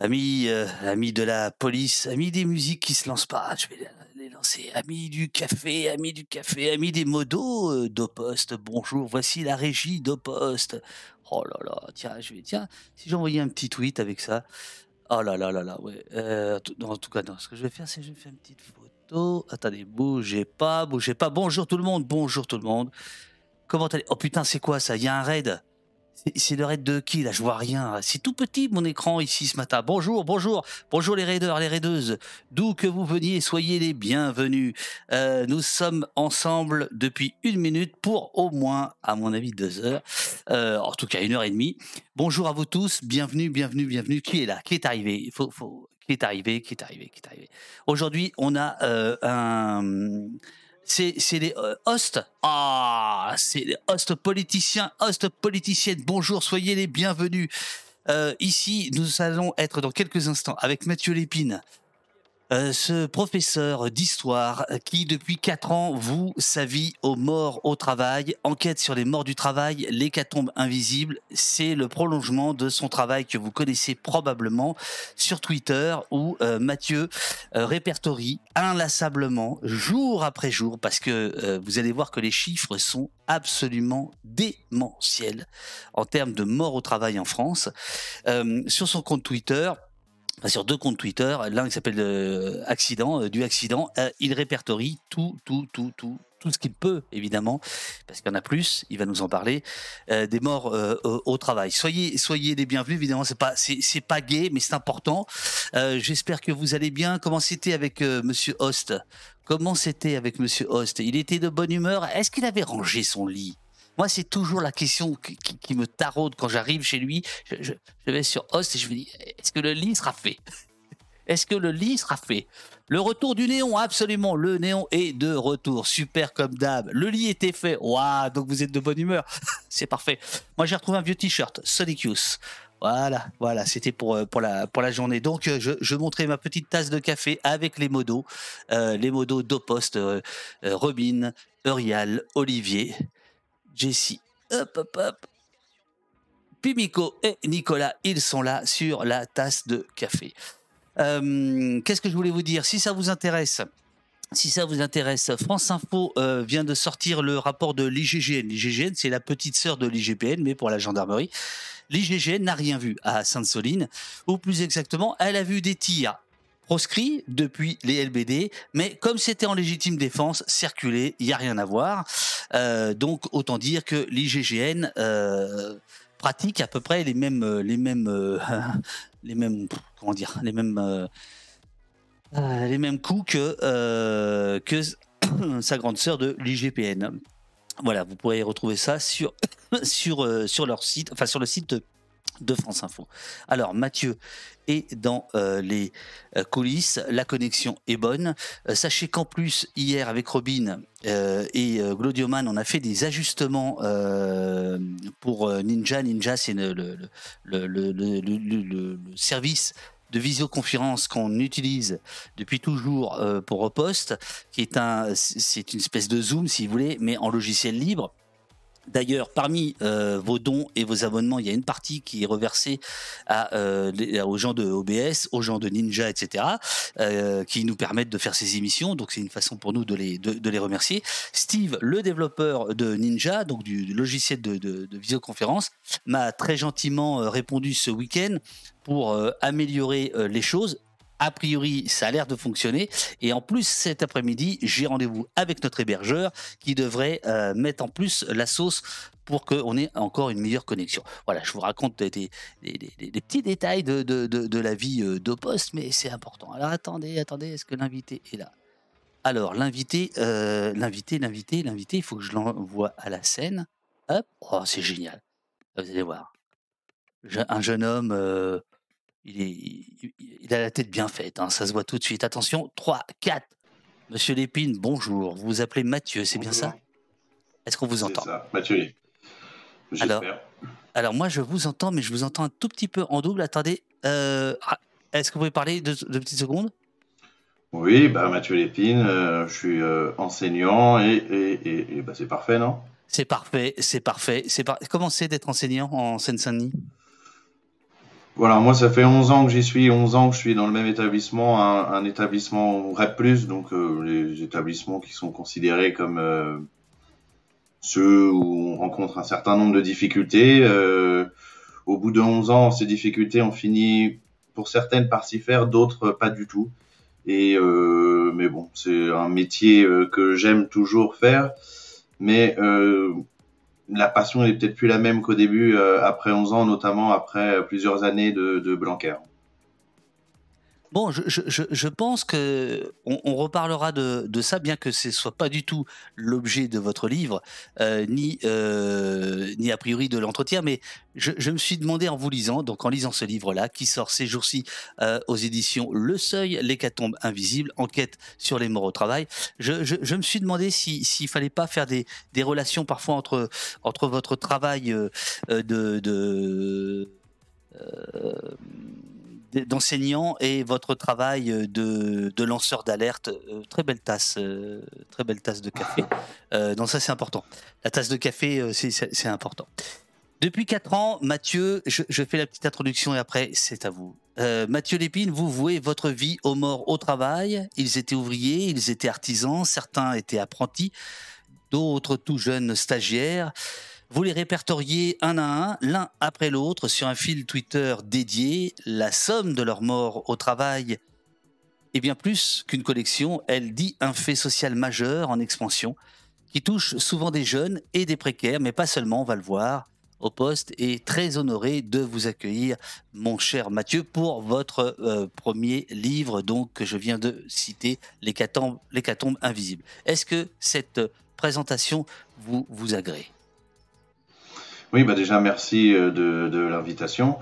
Amis, euh, de la police, amis des musiques qui se lancent pas, je vais les lancer. Amis du café, amis du café, amis des modos euh, d'Opost, bonjour, voici la régie d'Opost. Oh là là, tiens, je vais, tiens, si j'envoyais un petit tweet avec ça. Oh là là là là, ouais. Euh, en tout cas, ce que je vais faire, c'est que je vais faire une petite photo. Attendez, bougez pas, bougez pas. Bonjour tout le monde, bonjour tout le monde. Comment allez Oh putain, c'est quoi ça? Il y a un raid. C'est- le raid de qui là? Je vois rien. C'est tout petit mon écran ici ce matin. Bonjour, bonjour, bonjour les raiders, les raideuses. D'où que vous veniez, soyez les bienvenus. Euh, nous sommes ensemble depuis une minute pour au moins, à mon avis, deux heures. Euh, en tout cas, une heure et demie. Bonjour à vous tous. Bienvenue, bienvenue, bienvenue. Qui est là? Qui est arrivé? Il faut, faut... Qui est arrivé? Qui est arrivé? Qui est arrivé? Aujourd'hui, on a euh, un c'est les euh, hosts. Ah, c'est les hosts politiciens, hosts politiciennes. Bonjour, soyez les bienvenus. Euh, ici, nous allons être dans quelques instants avec Mathieu Lépine, euh, ce professeur d'histoire qui, depuis quatre ans, voue sa vie aux morts au travail, enquête sur les morts du travail, l'hécatombe invisible. C'est le prolongement de son travail que vous connaissez probablement sur Twitter où euh, Mathieu euh, répertorie inlassablement, jour après jour, parce que vous allez voir que les chiffres sont absolument démentiels en termes de morts au travail en France. Sur son compte Twitter, sur deux comptes Twitter, l'un qui s'appelle euh, Accident, euh, du accident, euh, il répertorie tout, tout, tout, tout, tout ce qu'il peut, évidemment, parce qu'il y en a plus, il va nous en parler, des morts au, travail. Soyez, les bienvenus, évidemment, c'est pas, c'est, pas gay, mais c'est important. J'espère que vous allez bien. Comment c'était avec Monsieur Host? Comment c'était avec Monsieur Host? Il était de bonne humeur? Est-ce qu'il avait rangé son lit? Moi, c'est toujours la question qui, me taraude quand j'arrive chez lui. Je, vais sur Host et je me dis est-ce que le lit sera fait? Est-ce que le lit sera fait? Le retour du néon, absolument. Le néon est de retour. Super comme d'hab. Le lit était fait. Waouh, donc vous êtes de bonne humeur. c'est parfait. Moi, j'ai retrouvé un vieux t-shirt Sonic. Voilà, voilà, c'était pour, euh, la, journée. Donc, euh, je, je montrais ma petite tasse de café avec les modos, euh, les modos d'Opost, Robin, Eurial, Olivier, Jessie, hop, hop, hop. Pimico et Nicolas, ils sont là sur la tasse de café. Euh, Qu'est-ce que je voulais vous dire? Si ça vous intéresse, si ça vous intéresse, France Info euh, vient de sortir le rapport de l'IGGN. L'IGGN, c'est la petite sœur de l'IGPN, mais pour la gendarmerie. L'IGGN n'a rien vu à Sainte-Soline, ou plus exactement, elle a vu des tirs proscrits depuis les LBD, mais comme c'était en légitime défense, circuler, il n'y a rien à voir. Euh, donc autant dire que l'IGGN euh, pratique à peu près les mêmes, euh, comment dire, les mêmes, les mêmes coups que sa grande sœur de l'IGPN. Voilà, vous pourrez retrouver ça sur sur leur site, enfin sur le site de, France Info. Alors Mathieu est dans euh, les euh, coulisses, la connexion est bonne. Euh, sachez qu'en plus hier avec Robin et Glodioman, on a fait des ajustements pour Ninja. Ninja, c'est le, le, service de visioconférence qu'on utilise depuis toujours pour Repost, qui est un, c'est une espèce de Zoom si vous voulez, mais en logiciel libre. D'ailleurs, parmi euh, vos dons et vos abonnements, il y a une partie qui est reversée euh, aux gens de OBS, aux gens de Ninja, etc., euh, qui nous permettent de faire ces émissions. Donc, c'est une façon pour nous de les, remercier. Steve, le développeur de Ninja, donc du, logiciel de, de- visioconférence, m'a très gentiment répondu ce week-end pour améliorer les choses. A priori, ça a l'air de fonctionner. Et en plus, cet après-midi, j'ai rendez-vous avec notre hébergeur qui devrait euh, mettre en plus la sauce pour qu'on ait encore une meilleure connexion. Voilà, je vous raconte des, petits détails de, de- de- de la vie euh, mais c'est important. Alors attendez, attendez, est-ce que l'invité est là? Alors, l'invité, euh, l'invité, l'invité, l'invité, il faut que je l'envoie à la scène. Hop, oh, c'est génial. Vous allez voir. Un jeune homme, il, est, il, il a la tête bien faite, hein, ça se voit tout de suite. Attention, 3, 4. Monsieur Lépine, bonjour. Vous vous appelez Mathieu, c'est bien ça? Est-ce qu'on vous entend? ça, Mathieu. Alors, alors moi je vous entends, mais je vous entends un tout petit peu en double. Attendez, euh, ah, est-ce que vous pouvez parler deux, deux petites secondes? Oui, bah, Mathieu Lépine, euh, je suis euh, enseignant et, et, et, et, bah, c'est parfait, non? C'est parfait, c'est parfait. C'est par... Comment c'est d'être enseignant en Seine-Saint-Denis? Voilà, moi ça fait 11 ans que j'y suis, 11 ans que je suis dans le même établissement, un, établissement REP+, donc euh, les établissements qui sont considérés comme euh, ceux où on rencontre un certain nombre de difficultés. Euh, au bout de 11 ans, ces difficultés ont fini pour certaines par s'y faire, d'autres pas du tout. Et mais bon, c'est un métier que j'aime toujours faire, mais la passion n'est peut-être plus la même qu'au début, euh, après 11 ans, notamment après plusieurs années de, de Blanquer. Bon, je, je, je, pense que on, reparlera de, de, ça, bien que ce soit pas du tout l'objet de votre livre, euh, ni euh, ni a priori de l'entretien. Mais je, je, me suis demandé en vous lisant, donc en lisant ce livre-là, qui sort ces jours-ci euh, aux éditions Le Seuil, l'hécatombe invisible, enquête sur les morts au travail. Je, me suis demandé s'il si, fallait pas faire des, des relations parfois entre entre votre travail de, de d'enseignant et votre travail euh, de, de lanceur d'alerte. Euh, très belle tasse, euh, très belle tasse de café. Euh, donc ça c'est important. La tasse de café, c'est important. Depuis quatre ans, Mathieu, je, je, fais la petite introduction et après c'est à vous. Mathieu Lépine, vous vouez votre vie aux morts au travail. Ils étaient ouvriers, ils étaient artisans, certains étaient apprentis, d'autres tout jeunes stagiaires. Vous les répertoriez un à un, l'un après l'autre, sur un fil Twitter dédié. La somme de leur mort au travail est bien plus qu'une collection. Elle dit un fait social majeur en expansion qui touche souvent des jeunes et des précaires, mais pas seulement, on va le voir au poste et très honoré de vous accueillir, mon cher Mathieu, pour votre euh, premier livre donc que je viens de citer, L'hécatombe invisible. Est-ce que cette présentation vous, vous agrée? Oui, bah déjà merci euh, de, de l'invitation.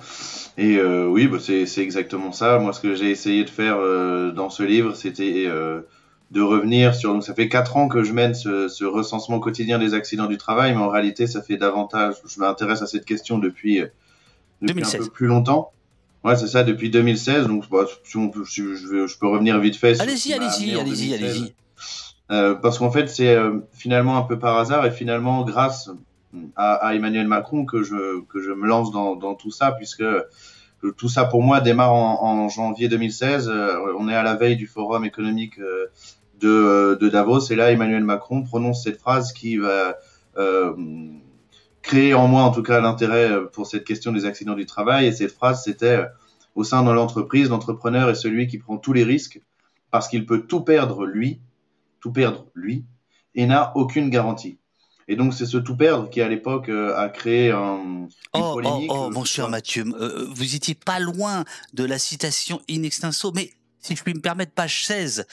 Et euh, oui, bah c'est exactement ça. Moi, ce que j'ai essayé de faire euh, dans ce livre, c'était euh, de revenir sur. Donc, ça fait quatre ans que je mène ce, ce, recensement quotidien des accidents du travail, mais en réalité, ça fait davantage. Je m'intéresse à cette question depuis, depuis un peu plus longtemps. Ouais, c'est ça, depuis 2016. Donc, bah, si, on peut, si je, je, peux revenir vite fait. Allez-y, allez-y, allez-y, allez-y. parce qu'en fait, c'est finalement un peu par hasard et finalement grâce à, Emmanuel Macron que je, que je me lance dans, dans tout ça, puisque tout ça pour moi démarre en, en, janvier 2016. Euh, on est à la veille du forum économique euh, de, de, Davos, et là Emmanuel Macron prononce cette phrase qui va euh, créer en moi en tout cas l'intérêt pour cette question des accidents du travail. Et cette phrase, c'était au sein de l'entreprise, l'entrepreneur est celui qui prend tous les risques parce qu'il peut tout perdre lui, tout perdre lui, et n'a aucune garantie. Et donc, c'est ce tout perdre qui, à l'époque, euh, a créé un, une oh, polémique. Oh, oh, mon cher Mathieu, euh, vous étiez pas loin de la citation in extenso, mais si je puis me permettre, page 16,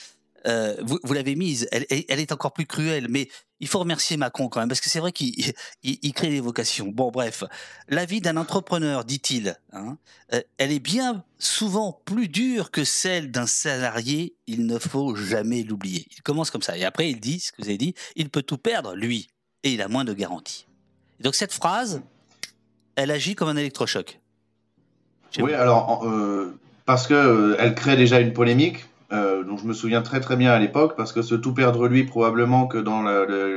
euh, vous, vous l'avez mise, elle, elle, est encore plus cruelle, mais il faut remercier Macron quand même, parce que c'est vrai qu'il il, il crée des vocations. Bon, bref, la vie d'un entrepreneur, dit-il, hein, euh, elle est bien souvent plus dure que celle d'un salarié, il ne faut jamais l'oublier. Il commence comme ça, et après il dit, ce que vous avez dit, il peut tout perdre, lui, et il a moins de garanties. donc cette phrase, elle agit comme un électrochoc. Oui, alors euh, parce que euh, elle crée déjà une polémique. Euh, dont je me souviens très très bien à l'époque, parce que ce tout perdre lui, probablement que dans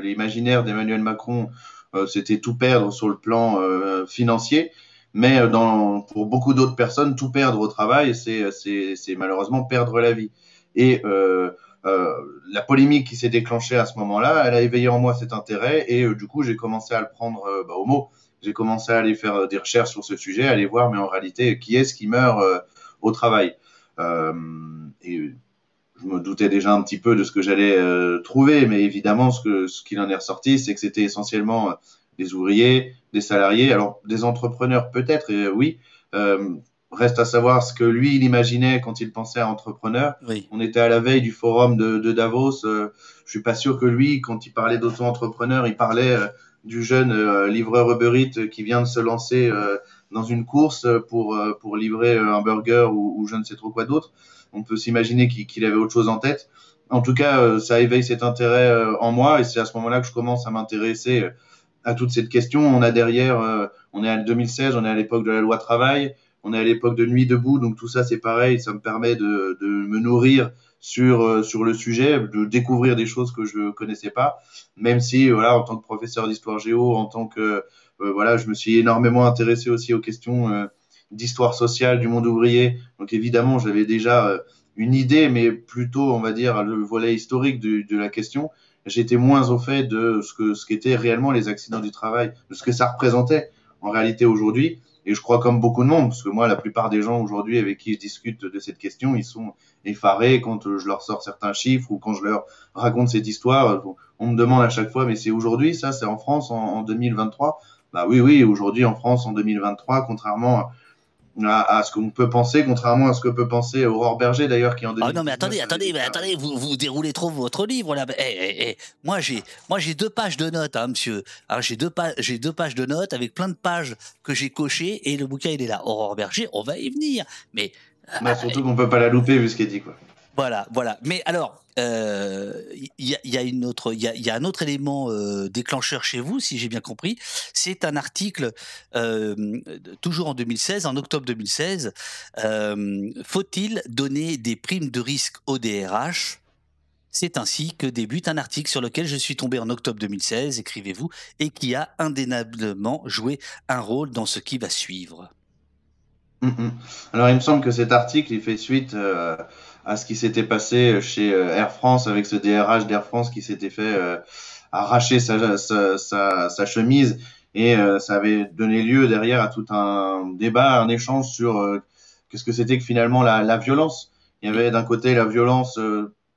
l'imaginaire d'Emmanuel Macron, euh, c'était tout perdre sur le plan financier, mais dans, pour beaucoup d'autres personnes, tout perdre au travail, c'est malheureusement perdre la vie. Et euh, la polémique qui s'est déclenchée à ce moment-là, elle a éveillé en moi cet intérêt et euh, du coup j'ai commencé à le prendre euh, bah, au mot. J'ai commencé à aller faire des recherches sur ce sujet, aller voir, mais en réalité, qui est-ce qui meurt au travail? Et je me doutais déjà un petit peu de ce que j'allais trouver, mais évidemment, ce qu'il en est ressorti, c'est que c'était essentiellement des ouvriers, des salariés, alors des entrepreneurs peut-être, oui, Reste à savoir ce que lui, il imaginait quand il pensait à entrepreneur. Oui. On était à la veille du forum de, de Davos. Euh, je suis pas sûr que lui, quand il parlait d'auto-entrepreneur, il parlait euh, du jeune euh, livreur Uber Eats qui vient de se lancer euh, dans une course pour, pour livrer un burger ou, ou, je ne sais trop quoi d'autre. On peut s'imaginer qu'il avait autre chose en tête. En tout cas, ça éveille cet intérêt en moi et c'est à ce moment-là que je commence à m'intéresser à toute cette question. On a derrière, on est en 2016, on est à l'époque de la loi travail on est à l'époque de Nuit debout, donc tout ça c'est pareil, ça me permet de, de me nourrir sur euh, sur le sujet, de découvrir des choses que je connaissais pas, même si voilà en tant que professeur d'histoire géo, en tant que euh, voilà, je me suis énormément intéressé aussi aux questions euh, d'histoire sociale du monde ouvrier. Donc évidemment, j'avais déjà une idée, mais plutôt, on va dire, le volet historique de, de la question. J'étais moins au fait de ce que ce qu'étaient réellement les accidents du travail, de ce que ça représentait en réalité aujourd'hui. Et je crois comme beaucoup de monde, parce que moi, la plupart des gens aujourd'hui avec qui je discute de cette question, ils sont effarés quand je leur sors certains chiffres ou quand je leur raconte cette histoire. On me demande à chaque fois, mais c'est aujourd'hui ça, c'est en France en, en 2023 Bah oui, oui, aujourd'hui en France en 2023, contrairement à, ce qu'on peut penser, contrairement à ce que peut penser Aurore Berger d'ailleurs qui en Ah non mais attendez, attendez, mais attendez, vous, vous déroulez trop votre livre là. Eh, eh, eh. Moi j'ai, moi j'ai deux pages de notes, hein, monsieur. J'ai deux pages, j'ai deux pages de notes avec plein de pages que j'ai cochées et le bouquin il est là. Aurore Berger, on va y venir. Mais bah, surtout qu'on peut pas la louper vu ce qu'elle dit quoi. Voilà, voilà. Mais alors, il euh, y, a un autre élément euh, déclencheur chez vous, si j'ai bien compris. C'est un article euh, toujours en 2016, en octobre 2016. Euh, faut-il donner des primes de risque au DRH c'est ainsi que débute un article sur lequel je suis tombé en octobre 2016, écrivez-vous, et qui a indéniablement joué un rôle dans ce qui va suivre. Mm, mm. Alors, il me semble que cet article, il fait suite à ce qui s'était passé chez euh, Air France avec ce DRH d'Air France qui s'était fait euh, arracher sa, sa, sa, chemise et euh, ça avait donné lieu derrière à tout un débat, un échange sur qu'est-ce que c'était que finalement la, la, violence. Il y avait d'un côté la violence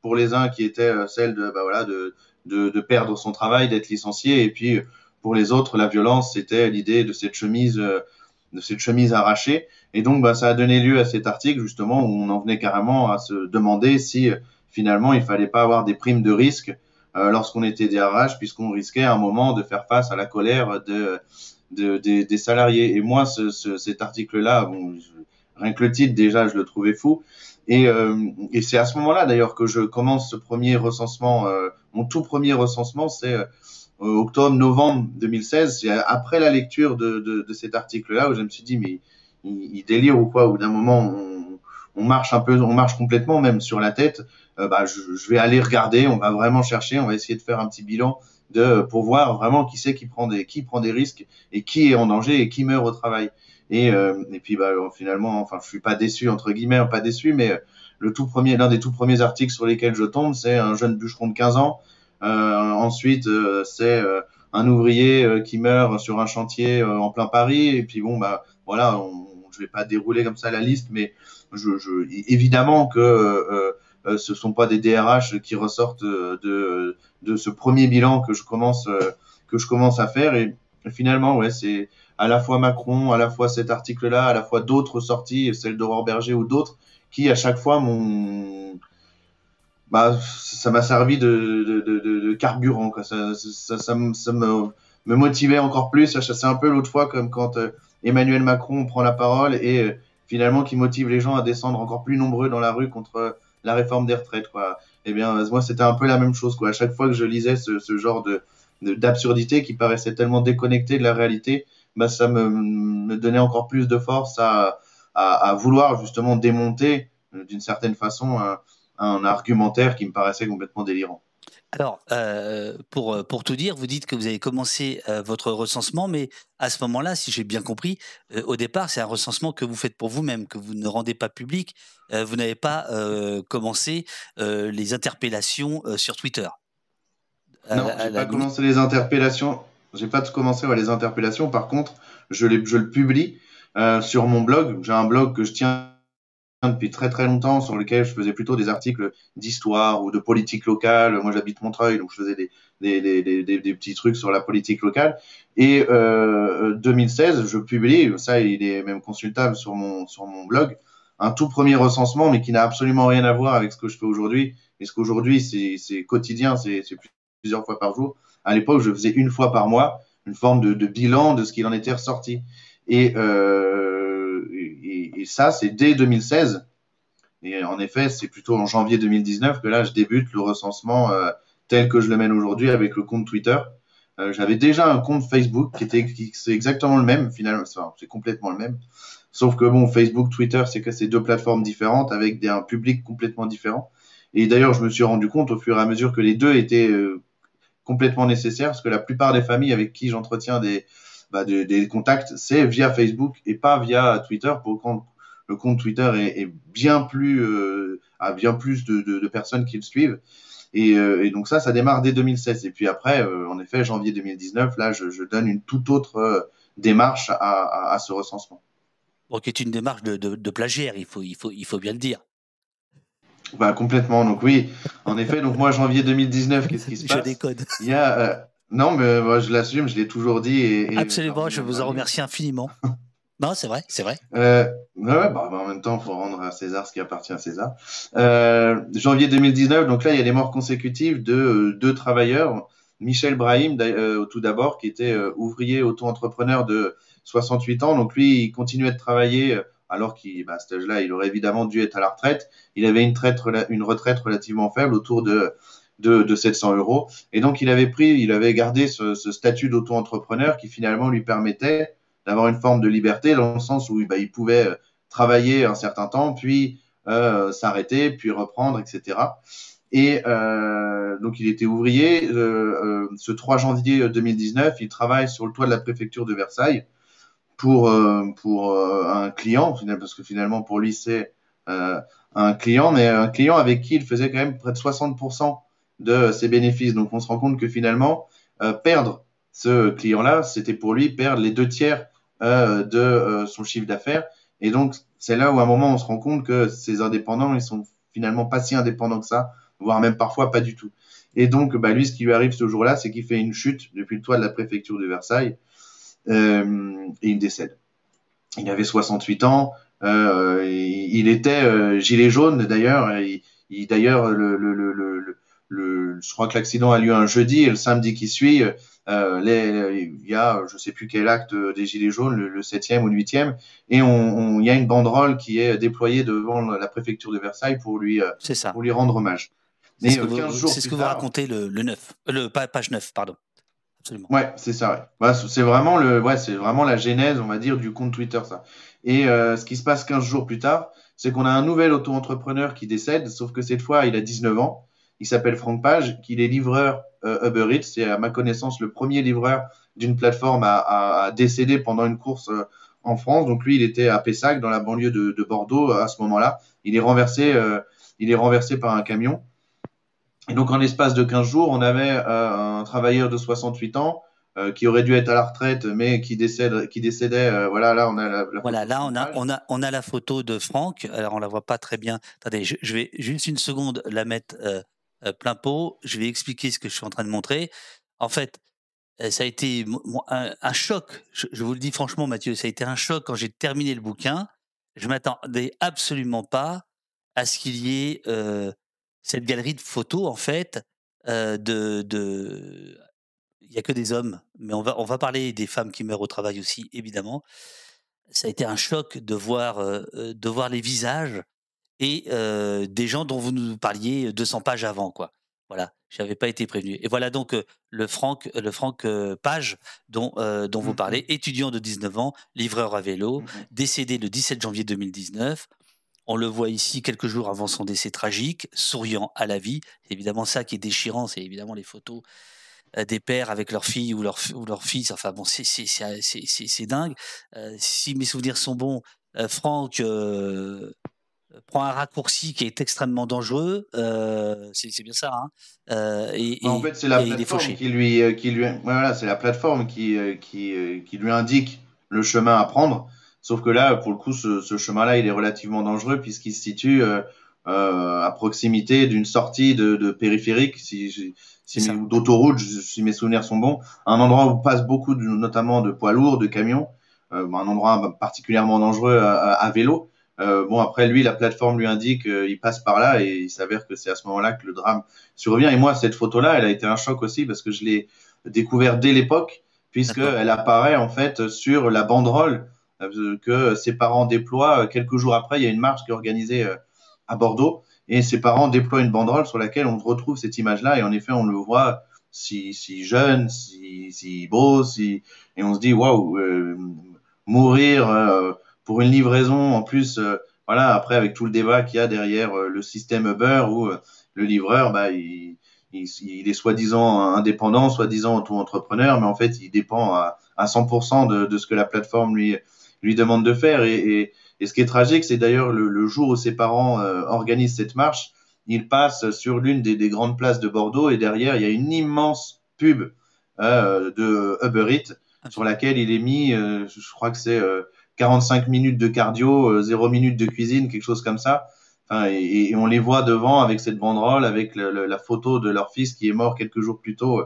pour les uns qui était celle de, bah voilà, de, de, de perdre son travail, d'être licencié, et puis pour les autres, la violence, c'était l'idée de cette chemise, de cette chemise arrachée. Et donc, bah, ça a donné lieu à cet article, justement, où on en venait carrément à se demander si finalement il fallait pas avoir des primes de risque euh, lorsqu'on était DRH, puisqu'on risquait à un moment de faire face à la colère de, de, des salariés. Et moi, ce, ce, cet article-là, bon, rien que le titre, déjà, je le trouvais fou. Et, euh, et c'est à ce moment-là, d'ailleurs, que je commence ce premier recensement. Euh, mon tout premier recensement, c'est euh, octobre-novembre 2016. C'est après la lecture de, de, de cet article-là où je me suis dit, mais il, délire ou quoi, ou d'un moment on, on, marche un peu, on marche complètement même sur la tête. Euh, bah, je, je, vais aller regarder, on va vraiment chercher, on va essayer de faire un petit bilan de pour voir vraiment qui c'est qui prend des qui prend des risques et qui est en danger et qui meurt au travail. Et, euh, et puis bah, finalement, enfin, je suis pas déçu entre guillemets, pas déçu, mais le tout premier, l'un des tout premiers articles sur lesquels je tombe, c'est un jeune bûcheron de 15 ans. Euh, ensuite, euh, c'est euh, un ouvrier qui meurt sur un chantier en plein Paris. Et puis bon, bah voilà, on, je vais pas dérouler comme ça la liste, mais évidemment que euh, euh, ce sont pas des DRH qui ressortent de, ce premier bilan que je commence euh, que je commence à faire et finalement ouais c'est à la fois Macron, à la fois cet article-là, à la fois d'autres sorties, celle d'Aurore Berger ou d'autres, qui à chaque fois m'ont bah, ça m'a servi de, carburant. Ça, me motivait encore plus. C'est un peu l'autre fois comme quand euh, Emmanuel Macron prend la parole et euh, finalement qui motive les gens à descendre encore plus nombreux dans la rue contre la réforme des retraites. Quoi. Eh bien, moi, c'était un peu la même chose. Quoi. À chaque fois que je lisais ce, genre de d'absurdité qui paraissait tellement déconnecté de la réalité, bah, ça me, me donnait encore plus de force à, à, vouloir justement démonter euh, d'une certaine façon un argumentaire qui me paraissait complètement délirant. Alors, euh, pour, euh, pour tout dire, vous dites que vous avez commencé euh, votre recensement, mais à ce moment-là, si j'ai bien compris, euh, au départ, c'est un recensement que vous faites pour vous-même, que vous ne rendez pas public. Vous n'avez pas commencé les interpellations sur Twitter. Non, j'ai pas commencé les interpellations. J'ai pas commencé ouais, les interpellations. Par contre, je, les, je le publie sur mon blog. J'ai un blog que je tiens depuis très très longtemps sur lequel je faisais plutôt des articles d'histoire ou de politique locale. Moi, j'habite Montreuil, donc je faisais des, des, des, des, des, petits trucs sur la politique locale. Et euh, 2016, je publie, ça il est même consultable sur mon, sur mon blog, un tout premier recensement, mais qui n'a absolument rien à voir avec ce que je fais aujourd'hui. Parce qu'aujourd'hui, c'est quotidien, c'est plusieurs fois par jour. À l'époque, je faisais une fois par mois une forme de, de bilan de ce qu'il en était ressorti. Et euh, et, ça, c'est dès 2016. Et en effet, c'est plutôt en janvier 2019 que là, je débute le recensement euh, tel que je le mène aujourd'hui avec le compte Twitter. Euh, J'avais déjà un compte Facebook qui était, exactement le même, finalement, c'est complètement le même. Sauf que bon, Facebook, Twitter, c'est que c'est deux plateformes différentes avec un public complètement différent. Et d'ailleurs, je me suis rendu compte au fur et à mesure que les deux étaient euh, complètement nécessaires, parce que la plupart des familles avec qui j'entretiens des, bah, contacts, c'est via Facebook et pas via Twitter. Pour quand le compte Twitter est, bien plus euh, a bien plus de, personnes qui le suivent. Et, donc ça, ça démarre dès 2016. Et puis après, en effet, janvier 2019, là, je, donne une toute autre démarche à, ce recensement. Bon, qui est une démarche de, de, plagiaire, il faut, il, faut, il faut bien le dire. Bah, complètement. Donc oui, en effet. Donc moi, janvier 2019, qu'est-ce qui se passe? Je décode. Il y a, euh, non, mais moi, je l'assume, je l'ai toujours dit. Et, Absolument, je vous en remercie infiniment. non, c'est vrai, c'est vrai. Euh, ouais, bah, en même temps, il faut rendre à César ce qui appartient à César. Euh, janvier 2019, donc là, il y a des morts consécutives de euh, deux travailleurs. Michel Brahim, euh, tout d'abord, qui était ouvrier auto-entrepreneur de 68 ans. Donc lui, il continuait de travailler alors qu'à bah, cet âge-là, il aurait évidemment dû être à la retraite. Il avait une, retraite relativement faible, autour de, 700 euros. Et donc, il avait pris, il avait gardé ce, statut d'auto-entrepreneur qui finalement lui permettait d'avoir une forme de liberté dans le sens où bah, il pouvait euh, travailler un certain temps, puis euh, s'arrêter, puis reprendre, etc. Et euh, donc, il était ouvrier. ce 3 janvier 2019, il travaille sur le toit de la préfecture de Versailles pour, pour un client, parce que finalement pour lui c'est un client, mais un client avec qui il faisait quand même près de 60% de ses bénéfices. Donc on se rend compte que finalement, perdre ce client-là, c'était pour lui perdre les deux tiers de son chiffre d'affaires. Et donc c'est là où à un moment on se rend compte que ces indépendants, ils sont finalement pas si indépendants que ça, voire même parfois pas du tout. Et donc bah, lui, ce qui lui arrive ce jour-là, c'est qu'il fait une chute depuis le toit de la préfecture de Versailles euh, et il décède. Il avait 68 ans. Euh, il était euh, gilet jaune d'ailleurs. Il, d'ailleurs, le, le, le, le, je crois que l'accident a lieu un jeudi et le samedi qui suit, euh, il y a, je sais plus quel acte des Gilets jaunes, le, septième ou le huitième, et on, il y a une banderole qui est déployée devant la préfecture de Versailles pour lui, ça. pour lui rendre hommage. C'est ce, ce, que vous racontez le, le 9, le page 9, pardon. Ouais, c'est ça. Ouais. c'est vraiment le, ouais, c'est vraiment la genèse, on va dire, du compte Twitter, ça. Et euh, ce qui se passe 15 jours plus tard, c'est qu'on a un nouvel auto-entrepreneur qui décède, sauf que cette fois, il a 19 ans. Il s'appelle Franck Page, qu'il est livreur euh, Uber Eats. C'est à ma connaissance le premier livreur d'une plateforme à, à, décéder pendant une course euh, en France. Donc lui, il était à Pessac, dans la banlieue de, de Bordeaux, à ce moment-là. Il est renversé, il est renversé par un camion. Et donc, en l'espace de 15 jours, on avait euh, un travailleur de 68 ans euh, qui aurait dû être à la retraite, mais qui, décède, qui décédait. Euh, voilà, là, on a la, Voilà, là, on a, on, a, on a la photo de Franck. Alors, on la voit pas très bien. Attendez, je, vais juste une seconde la mettre plein pot. Je vais expliquer ce que je suis en train de montrer. En fait, ça a été un, choc. Je, vous le dis franchement, Mathieu, ça a été un choc quand j'ai terminé le bouquin. Je m'attendais absolument pas à ce qu'il y ait cette galerie de photos, en fait, de, de... il n'y a que des hommes, mais on va, on va parler des femmes qui meurent au travail aussi, évidemment. Ça a été un choc de voir, de voir les visages et des gens dont vous nous parliez 200 pages avant, quoi. Voilà, j'avais pas été prévenu. Et voilà donc le Franck, le Franck Page dont, dont vous mmh parlez, étudiant de 19 ans, livreur à vélo, mmh décédé le 17 janvier 2019. On le voit ici quelques jours avant son décès tragique, souriant à la vie. C'est évidemment ça qui est déchirant, c'est évidemment les photos des pères avec leurs filles ou leurs, ou leurs fils. Enfin bon, c'est dingue. Si mes souvenirs sont bons, Franck prend un raccourci qui est extrêmement dangereux. c'est bien ça. Hein et, en fait, c'est la plateforme qui lui, qui lui, voilà, c'est la plateforme qui, qui, qui lui indique le chemin à prendre. Sauf que là, pour le coup, ce, ce chemin-là, il est relativement dangereux puisqu'il se situe euh, euh, à proximité d'une sortie de, de, périphérique, si, si d'autoroute, si mes souvenirs sont bons, un endroit où passe beaucoup, de, notamment de poids lourds, de camions, euh, un endroit particulièrement dangereux à, à, vélo. Euh, bon, après, lui, la plateforme lui indique qu'il passe par là et il s'avère que c'est à ce moment-là que le drame survient. Et moi, cette photo-là, elle a été un choc aussi parce que je l'ai découvert dès l'époque, puisqu'elle apparaît en fait sur la banderole euh, que ses parents déploient. Euh, quelques jours après, il y a une marche qui est organisée euh, à Bordeaux et ses parents déploient une banderole sur laquelle on retrouve cette image-là et en effet, on le voit si, si jeune, si, si beau, si et on se dit waouh, mourir pour une livraison en plus. voilà, après avec tout le débat qu'il y a derrière le système Uber où le livreur, bah, il, il, il est soi-disant indépendant, soi-disant auto-entrepreneur, mais en fait, il dépend à, à 100% de, de, ce que la plateforme lui, lui demande de faire. Et, et, et ce qui est tragique, c'est d'ailleurs le, le, jour où ses parents euh, organisent cette marche, il passe sur l'une des, des, grandes places de Bordeaux et derrière, il y a une immense pub euh, de Uber Eats sur laquelle il est mis, euh, je crois que c'est 45 euh, minutes de cardio, 0 euh, minutes de cuisine, quelque chose comme ça. Et, on les voit devant avec cette banderole, avec la photo de leur fils qui est mort quelques jours plus tôt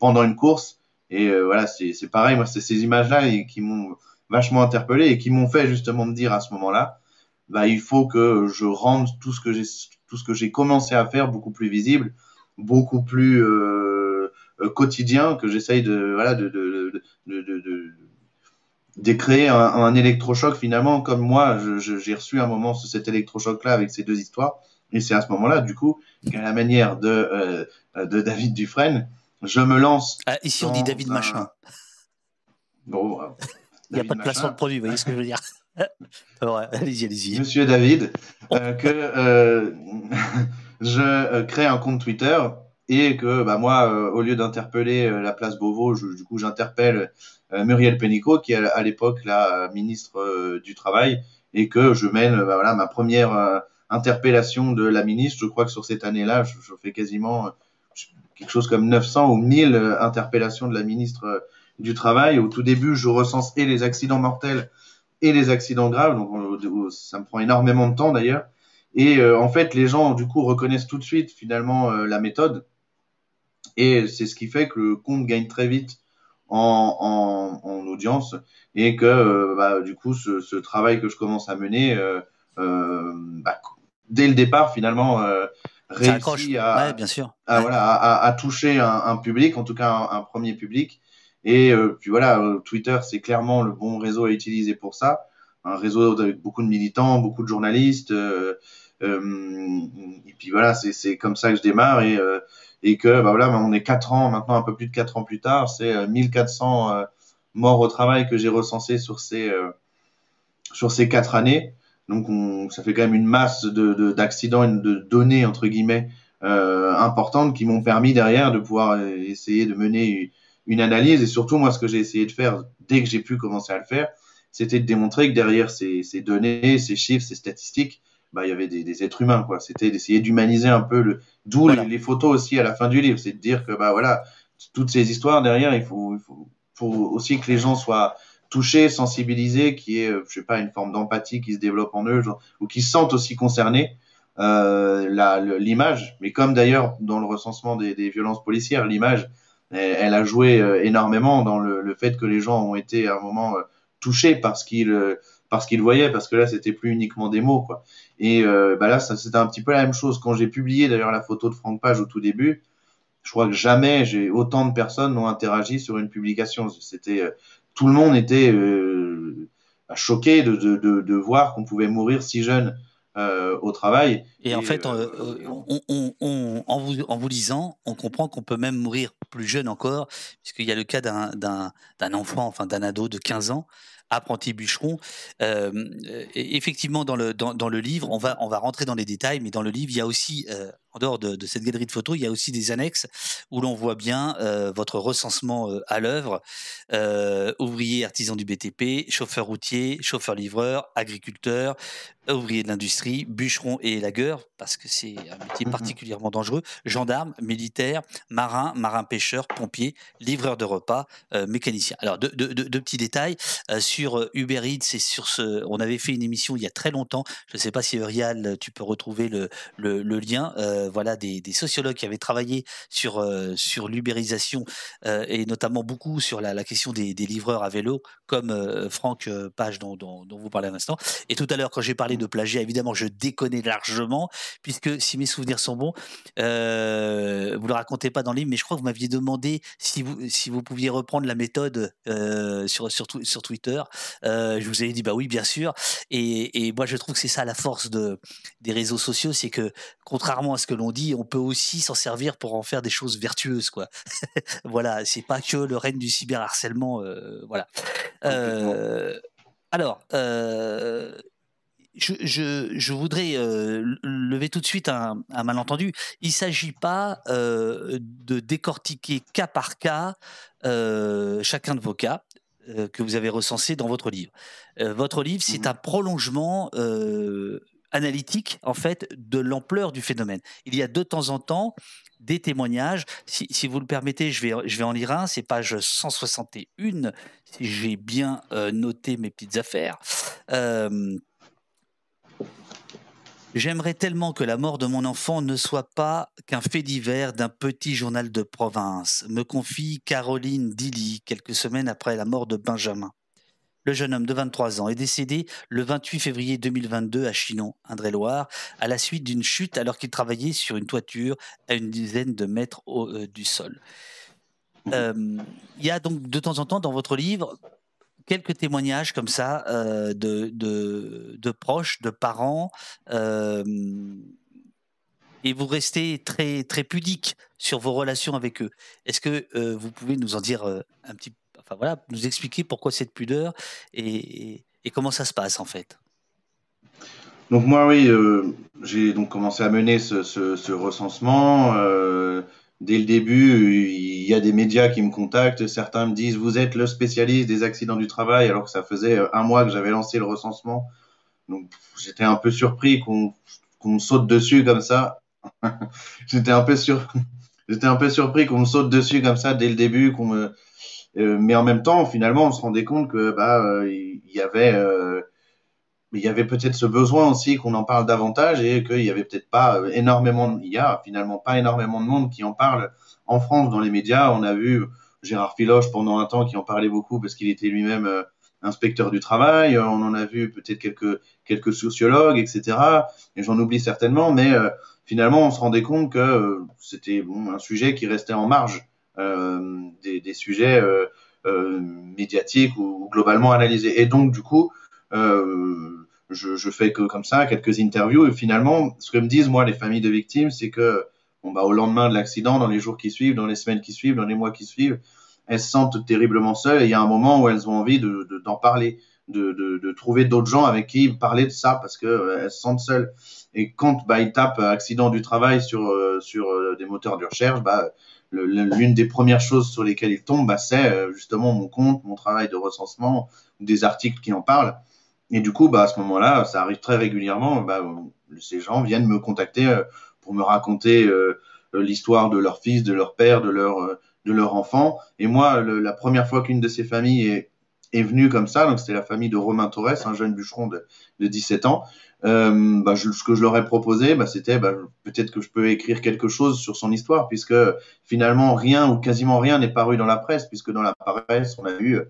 pendant une course. Et voilà, c'est pareil, moi, c'est ces images-là qui m'ont vachement interpellé et qui m'ont fait justement me dire à ce moment-là, bah, il faut que je rende tout ce que j'ai commencé à faire beaucoup plus visible, beaucoup plus euh, quotidien, que j'essaye de voilà de, de, de, de d'écréer un, un, électrochoc finalement comme moi j'ai reçu un moment cet électrochoc là avec ces deux histoires. Et c'est à ce moment-là du coup qu'à la manière de euh, de David Dufresne je me lance ah, ici on dit David un... machin. Bon il n'y a pas de placement de produit, vous voyez ce que je veux dire. Allez-y, allez-y. Monsieur David, euh, que euh, je euh, crée un compte Twitter et que bah, moi, euh, au lieu d'interpeller la place Beauvau, je, du coup, j'interpelle Muriel Pénicaud, qui est à, l'époque la ministre du Travail, et que je mène bah, voilà, ma première interpellation de la ministre. Je crois que sur cette année-là, je, je, fais quasiment quelque chose comme 900 ou 1000 interpellations de la ministre du Travail. Au tout début, je recense et les accidents mortels et les accidents graves. Donc, ça me prend énormément de temps d'ailleurs. Et euh, en fait, les gens, du coup, reconnaissent tout de suite finalement euh, la méthode. Et c'est ce qui fait que le compte gagne très vite en, en, en audience et que, euh, bah, du coup, ce, ce, travail que je commence à mener, euh, euh, bah, dès le départ, finalement, réussit à, ouais, bien sûr. À, ouais. voilà, à, à, toucher un, un, public, en tout cas un, un premier public. Et puis voilà, Twitter, c'est clairement le bon réseau à utiliser pour ça. Un réseau avec beaucoup de militants, beaucoup de journalistes. Euh et puis voilà, c'est comme ça que je démarre et, euh, et que bah voilà, on est quatre ans maintenant, un peu plus de quatre ans plus tard, c'est 1400 morts au travail que j'ai recensé sur ces sur ces quatre années. Donc on, ça fait quand même une masse de d'accidents de, de données entre guillemets euh, importantes qui m'ont permis derrière de pouvoir essayer de mener une analyse et surtout moi ce que j'ai essayé de faire dès que j'ai pu commencer à le faire, c'était de démontrer que derrière ces, ces, données, ces chiffres, ces statistiques, bah, il y avait des, des êtres humains quoi. C'était d'essayer d'humaniser un peu le d'où voilà. les, les, photos aussi à la fin du livre, c'est de dire que bah voilà toutes ces histoires derrière, il faut, il faut, faut aussi que les gens soient touchés, sensibilisés, qui est je sais pas une forme d'empathie qui se développe en eux genre, ou qui se sentent aussi concernés. Euh, l'image, mais comme d'ailleurs dans le recensement des, des violences policières, l'image, elle, a joué euh, énormément dans le, le, fait que les gens ont été à un moment euh, touchés parce qu'ils euh, parce qu'ils voyaient, parce que là c'était plus uniquement des mots quoi. Et euh, bah là c'était un petit peu la même chose quand j'ai publié d'ailleurs la photo de Franck Page au tout début. Je crois que jamais j'ai autant de personnes ont interagi sur une publication. C'était tout le monde était euh, choqué de, de, de, de voir qu'on pouvait mourir si jeune euh, au travail. Et, et en fait, euh, on, on, on, en, vous, en vous lisant, on comprend qu'on peut même mourir plus jeune encore, puisqu'il y a le cas d'un enfant, enfin d'un ado de 15 ans, apprenti bûcheron. Euh, effectivement, dans le, dans, dans, le livre, on va, on va rentrer dans les détails, mais dans le livre, il y a aussi, euh, en dehors de, de, cette galerie de photos, il y a aussi des annexes où l'on voit bien euh, votre recensement euh, à l'œuvre, euh, ouvrier, artisan du BTP, chauffeur routier, chauffeur-livreur, agriculteur, ouvrier de l'industrie, bûcheron et élagueur, parce que c'est un métier mmh particulièrement dangereux, gendarme, militaire, marin, marin-pêcheur, pompier, livreur de repas, euh, mécanicien. Alors, deux, petits détails sur Uber Eats et sur ce... On avait fait une émission il y a très longtemps, je ne sais pas si Rial, tu peux retrouver le, le, le lien, euh, voilà, des, des, sociologues qui avaient travaillé sur, euh, sur l'ubérisation euh, et notamment beaucoup sur la, la question des, des, livreurs à vélo, comme Franck Page dont, dont, dont vous parlez à l'instant. Et tout à l'heure, quand j'ai parlé de plagiat, évidemment, je déconnais largement, puisque si mes souvenirs sont bons, euh, vous ne le racontez pas dans le livre, mais je crois que vous m'aviez demandé si vous, si vous pouviez reprendre la méthode euh, sur, sur, sur Twitter. Euh, je vous avais dit, bah oui, bien sûr. Et, et moi, je trouve que c'est ça la force de, des réseaux sociaux, c'est que contrairement à ce que l'on dit, on peut aussi s'en servir pour en faire des choses vertueuses, quoi. voilà, c'est pas que le règne du cyberharcèlement, euh, voilà. Euh, alors, euh, je, voudrais lever tout de suite un, malentendu. Il ne s'agit pas de décortiquer cas par cas chacun de vos cas que vous avez recensés dans votre livre. votre livre, c'est mmh un prolongement analytique en fait de l'ampleur du phénomène. Il y a de temps en temps des témoignages. Si, vous le permettez, je vais, en lire un. C'est page 161, si j'ai bien noté mes petites affaires. J'aimerais tellement que la mort de mon enfant ne soit pas qu'un fait divers d'un petit journal de province, me confie Caroline Dilly quelques semaines après la mort de Benjamin. Le jeune homme de 23 ans est décédé le 28 février 2022 à Chinon, Indre-et-Loire, à la suite d'une chute alors qu'il travaillait sur une toiture à une dizaine de mètres au, euh, du sol. Euh, il y a donc de temps en temps dans votre livre quelques témoignages comme ça euh, de, de, proches, de parents, et vous restez très, très pudique sur vos relations avec eux. Est-ce que vous pouvez nous en dire un petit enfin voilà, nous expliquer pourquoi cette pudeur et, comment ça se passe en fait donc moi oui, j'ai donc commencé à mener ce, ce, ce recensement dès le début, il y a des médias qui me contactent. Certains me disent Vous êtes le spécialiste des accidents du travail, alors que ça faisait euh, un mois que j'avais lancé le recensement. Donc j'étais un peu surpris qu'on me saute dessus comme ça. j'étais un peu j'étais un peu surpris qu'on me saute dessus comme ça dès le début, qu'on me... Euh, mais en même temps, finalement, on se rendait compte que bah euh, il y avait il y avait peut-être ce besoin aussi qu'on en parle davantage et qu'il y avait peut-être pas euh, énormément, il y a finalement pas énormément de monde qui en parle en France dans les médias. On a vu Gérard Filoche pendant un temps qui en parlait beaucoup parce qu'il était lui-même euh, inspecteur du travail. On en a vu peut-être quelques quelques sociologues, etc. Et j'en oublie certainement, mais euh, finalement on se rendait compte que c'était bon, un sujet qui restait en marge des, des, sujets médiatiques ou, globalement analysés. Et donc du coup euh, je, je, fais que comme ça quelques interviews et finalement, ce que me disent moi les familles de victimes, c'est que bon bah au lendemain de l'accident, dans les jours qui suivent, dans les semaines qui suivent, dans les mois qui suivent, elles se sentent terriblement seules et il y a un moment où elles ont envie de d'en parler, de, de, de trouver d'autres gens avec qui parler de ça parce que euh, elles se sentent seules. Et quand bah ils tapent accident du travail sur euh, sur euh, des moteurs de recherche, bah l'une des premières choses sur lesquelles ils tombent, bah, c'est justement mon compte, mon travail de recensement, des articles qui en parlent. Et du coup, bah, à ce moment-là, ça arrive très régulièrement. Bah, ces gens viennent me contacter euh, pour me raconter euh, euh, l'histoire de leur fils, de leur père, de leur, de leur enfant. Et moi, la première fois qu'une de ces familles est, est venue comme ça, donc c'était la famille de Romain Torres, un jeune bûcheron de, de 17 ans, euh, bah, je, ce que je leur ai proposé, bah, c'était bah, peut-être que je peux écrire quelque chose sur son histoire, puisque finalement rien ou quasiment rien n'est paru dans la presse, puisque dans la presse, on a eu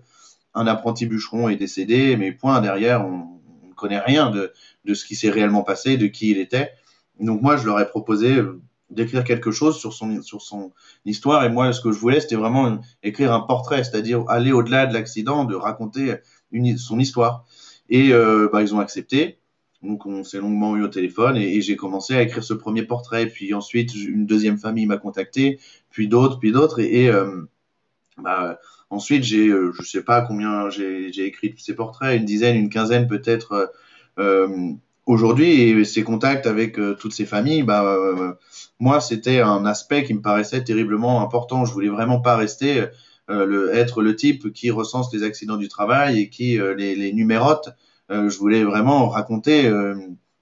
un apprenti bûcheron est décédé, mais point derrière, on ne connaît rien de, de ce qui s'est réellement passé, de qui il était. Donc moi, je leur ai proposé d'écrire quelque chose sur son, sur son histoire. Et moi, ce que je voulais, c'était vraiment écrire un portrait, c'est-à-dire aller au-delà de l'accident, de raconter une, son histoire. Et euh, bah, ils ont accepté. Donc on s'est longuement eu au téléphone et, j'ai commencé à écrire ce premier portrait. Puis ensuite, une deuxième famille m'a contacté, puis d'autres, puis d'autres. Et, euh, bah, Ensuite, j'ai, euh, je sais pas combien j'ai, j'ai écrit tous ces portraits, une dizaine, une quinzaine peut-être euh, euh aujourd'hui. Ces contacts avec euh, toutes ces familles, bah, moi, c'était un aspect qui me paraissait terriblement important. Je voulais vraiment pas rester le, être le type qui recense les accidents du travail et qui les, les numérote. je voulais vraiment raconter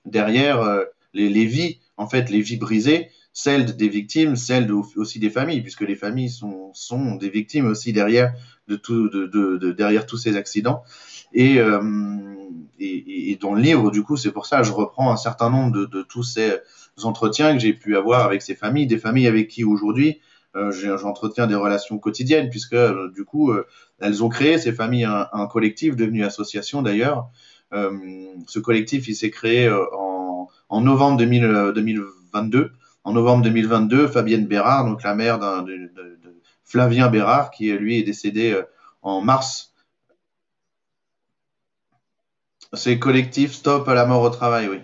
derrière les, les vies, en fait, les vies brisées celles des victimes, celles aussi des familles, puisque les familles sont, sont des victimes aussi derrière, de tout, de, de, derrière tous ces accidents. Et, euh, et, et, dans le livre, du coup, c'est pour ça que je reprends un certain nombre de, de tous ces entretiens que j'ai pu avoir avec ces familles, des familles avec qui aujourd'hui euh, j'entretiens des relations quotidiennes, puisque euh, du coup, euh, elles ont créé, ces familles, un, un collectif devenu association d'ailleurs. Euh, ce collectif, il s'est créé en, en novembre 2000, 2022 en novembre 2022, Fabienne Bérard, donc la mère de, Flavien Bérard, qui lui est décédé en mars. C'est collectif Stop à la mort au travail, oui.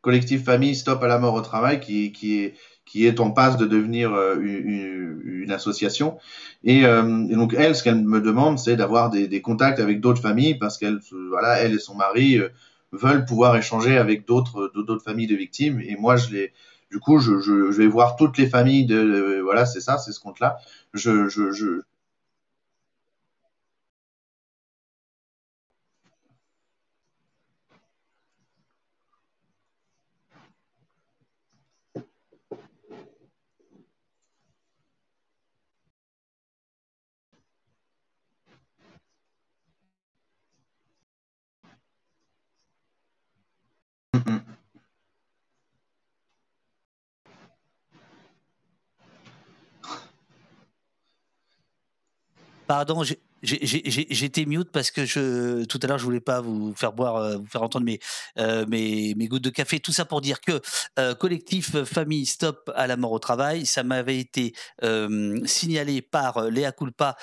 Collectif Famille Stop à la mort au travail, qui, qui, est, qui est en passe de devenir euh, une, association. Euh, et, donc elle, ce qu'elle me demande, c'est d'avoir des, contacts avec d'autres familles, parce qu'elle, voilà, elle et son mari veulent pouvoir échanger avec d'autres familles de victimes. Et moi, je du coup, je, vais voir toutes les familles de, voilà, c'est ça, c'est ce compte-là. Je, Pardon, j'étais mute parce que je, tout à l'heure, je voulais pas vous faire boire, euh, vous faire entendre mes, euh, mes, gouttes de café. Tout ça pour dire que euh, collectif Famille Stop à la mort au travail, ça m'avait été signalé par Léa Culpa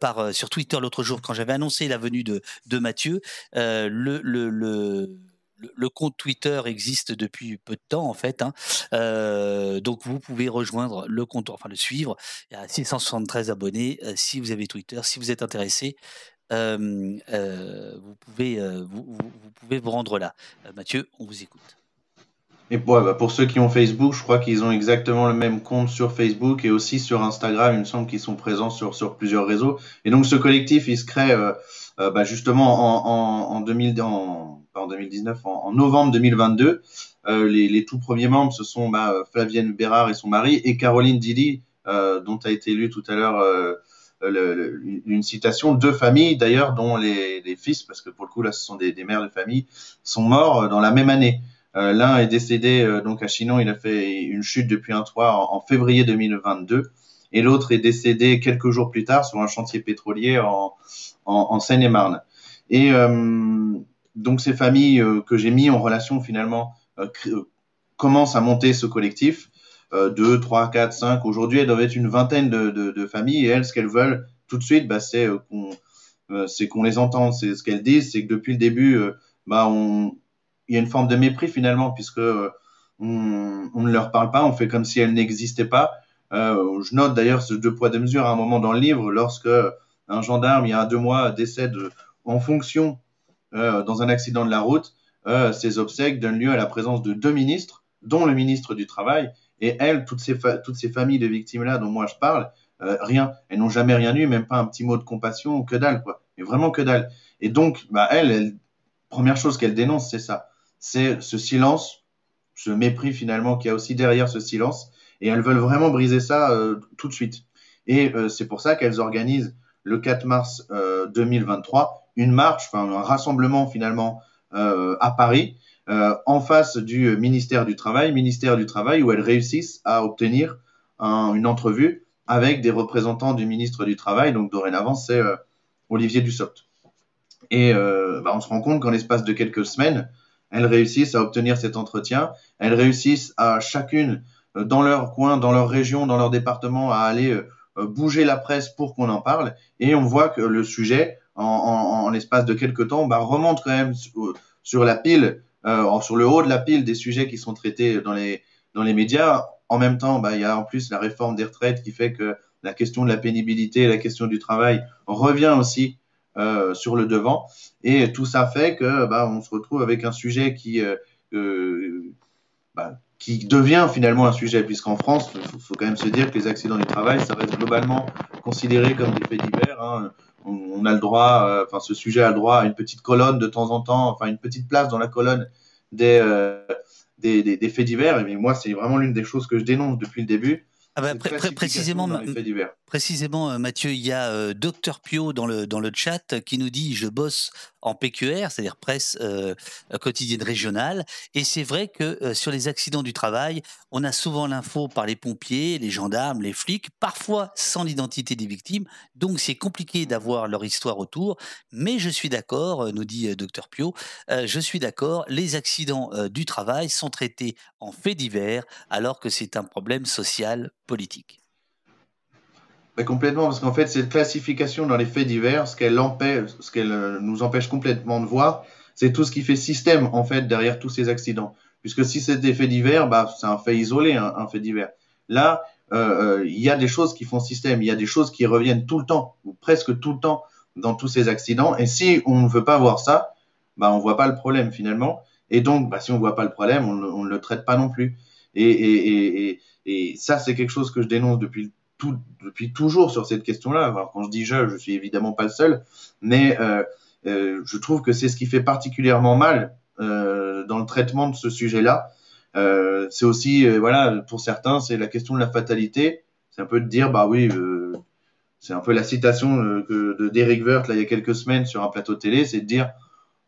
par, sur Twitter l'autre jour quand j'avais annoncé la venue de, Mathieu. le le, compte Twitter existe depuis peu de temps en fait. Hein. Euh, donc vous pouvez rejoindre le compte, enfin le suivre. Il y a 673 abonnés. Euh, si vous avez Twitter, si vous êtes intéressé, euh, vous, pouvez, vous, rendre là. Mathieu, on vous écoute. Et pour, bah, pour ceux qui ont Facebook, je crois qu'ils ont exactement le même compte sur Facebook et aussi sur Instagram. Il me semble qu'ils sont présents sur, sur plusieurs réseaux. Et donc ce collectif, il se crée bah, justement en, en, en 2000, en, en 2019, en, novembre 2022. Euh, les, tout premiers membres, ce sont bah, Flavienne Bérard et son mari, et Caroline Dili, euh, dont a été lu tout à l'heure euh, une citation, deux familles d'ailleurs, dont les, fils, parce que pour le coup là, ce sont des, mères de famille, sont morts dans la même année. L'un est décédé donc à Chinon, il a fait une chute depuis un toit en, février 2022, et l'autre est décédé quelques jours plus tard sur un chantier pétrolier en, en Seine-et-Marne. Et, donc ces familles euh, que j'ai mis en relation finalement euh, euh, commencent à monter ce collectif. deux, trois, quatre, cinq. Aujourd'hui, elles doivent être une vingtaine de, familles et elles, ce qu'elles veulent tout de suite, bah, c'est qu'on les entende. C'est ce qu'elles disent, c'est que depuis le début, bah, il y a une forme de mépris finalement, puisque on, ne leur parle pas, on fait comme si elles n'existaient pas. Euh, je note d'ailleurs ce deux poids deux mesures à un moment dans le livre, lorsque un gendarme, il y a deux mois, décède en fonction euh, dans un accident de la route, euh, ces obsèques donnent lieu à la présence de deux ministres, dont le ministre du Travail. Et elles, toutes ces, familles de victimes-là dont moi je parle, euh, rien. Elles n'ont jamais rien eu, même pas un petit mot de compassion, que dalle, quoi. Mais vraiment que dalle. Et donc, bah, elles, première chose qu'elles dénoncent, c'est ça. C'est ce silence, ce mépris finalement qu'il y a aussi derrière ce silence. Et elles veulent vraiment briser ça tout de suite. Et c'est pour ça qu'elles organisent le 4 mars 2023 une marche, enfin un rassemblement finalement euh, à Paris, euh, en face du ministère du Travail, ministère du Travail où elles réussissent à obtenir une entrevue avec des représentants du ministre du Travail, donc dorénavant c'est euh, Olivier Dussopt. Et bah, on se rend compte qu'en l'espace de quelques semaines, elles réussissent à obtenir cet entretien, elles réussissent à chacune dans leur coin, dans leur région, dans leur département, à aller bouger la presse pour qu'on en parle. Et on voit que le sujet en, l'espace de quelques temps, bah, remonte quand même sur, la pile, euh, sur le haut de la pile des sujets qui sont traités dans les, dans les médias. En même temps, bah, il y a en plus la réforme des retraites qui fait que la question de la pénibilité, la question du travail revient aussi euh, sur le devant. Et tout ça fait que bah, on se retrouve avec un sujet qui, euh, bah, qui devient finalement un sujet, puisqu'en France, il faut, quand même se dire que les accidents du travail, ça reste globalement considéré comme des faits divers. Hein on, a le droit, euh, enfin ce sujet a le droit à une petite colonne de temps en temps, enfin une petite place dans la colonne des, euh, des, des, faits divers. Et moi, c'est vraiment l'une des choses que je dénonce depuis le début. Ah bah, précisément, précisément, euh, Mathieu, il y a euh, Docteur Pio dans le, dans le chat qui nous dit Je bosse en PQR, c'est-à-dire presse euh, quotidienne régionale. Et c'est vrai que sur les accidents du travail, on a souvent l'info par les pompiers, les gendarmes, les flics, parfois sans l'identité des victimes. Donc c'est compliqué d'avoir leur histoire autour. Mais je suis d'accord, nous dit Docteur Pio, je suis d'accord, les accidents du travail sont traités en faits divers alors que c'est un problème social politique. complètement, parce qu'en fait, cette classification dans les faits divers, ce qu'elle euh, nous empêche complètement de voir, c'est tout ce qui fait système en fait derrière tous ces accidents. Puisque si c'est des faits divers, bah, c'est un fait isolé, un, fait divers. Là, euh, euh, il y a des choses qui font système, il y a des choses qui reviennent tout le temps, ou presque tout le temps, dans tous ces accidents. Et si on ne veut pas voir ça, bah, on voit pas le problème finalement. Et donc, bah, si on voit pas le problème, on ne le traite pas non plus. Et, et, et, et ça, c'est quelque chose que je dénonce depuis, tout, depuis toujours sur cette question-là. Alors, quand je dis je, je suis évidemment pas le seul, mais euh, euh, je trouve que c'est ce qui fait particulièrement mal euh, dans le traitement de ce sujet-là. Euh, c'est aussi, euh, voilà, pour certains, c'est la question de la fatalité. C'est un peu de dire, bah oui, c'est un peu la citation de d'Eric Wirth là il y a quelques semaines sur un plateau télé, c'est de dire,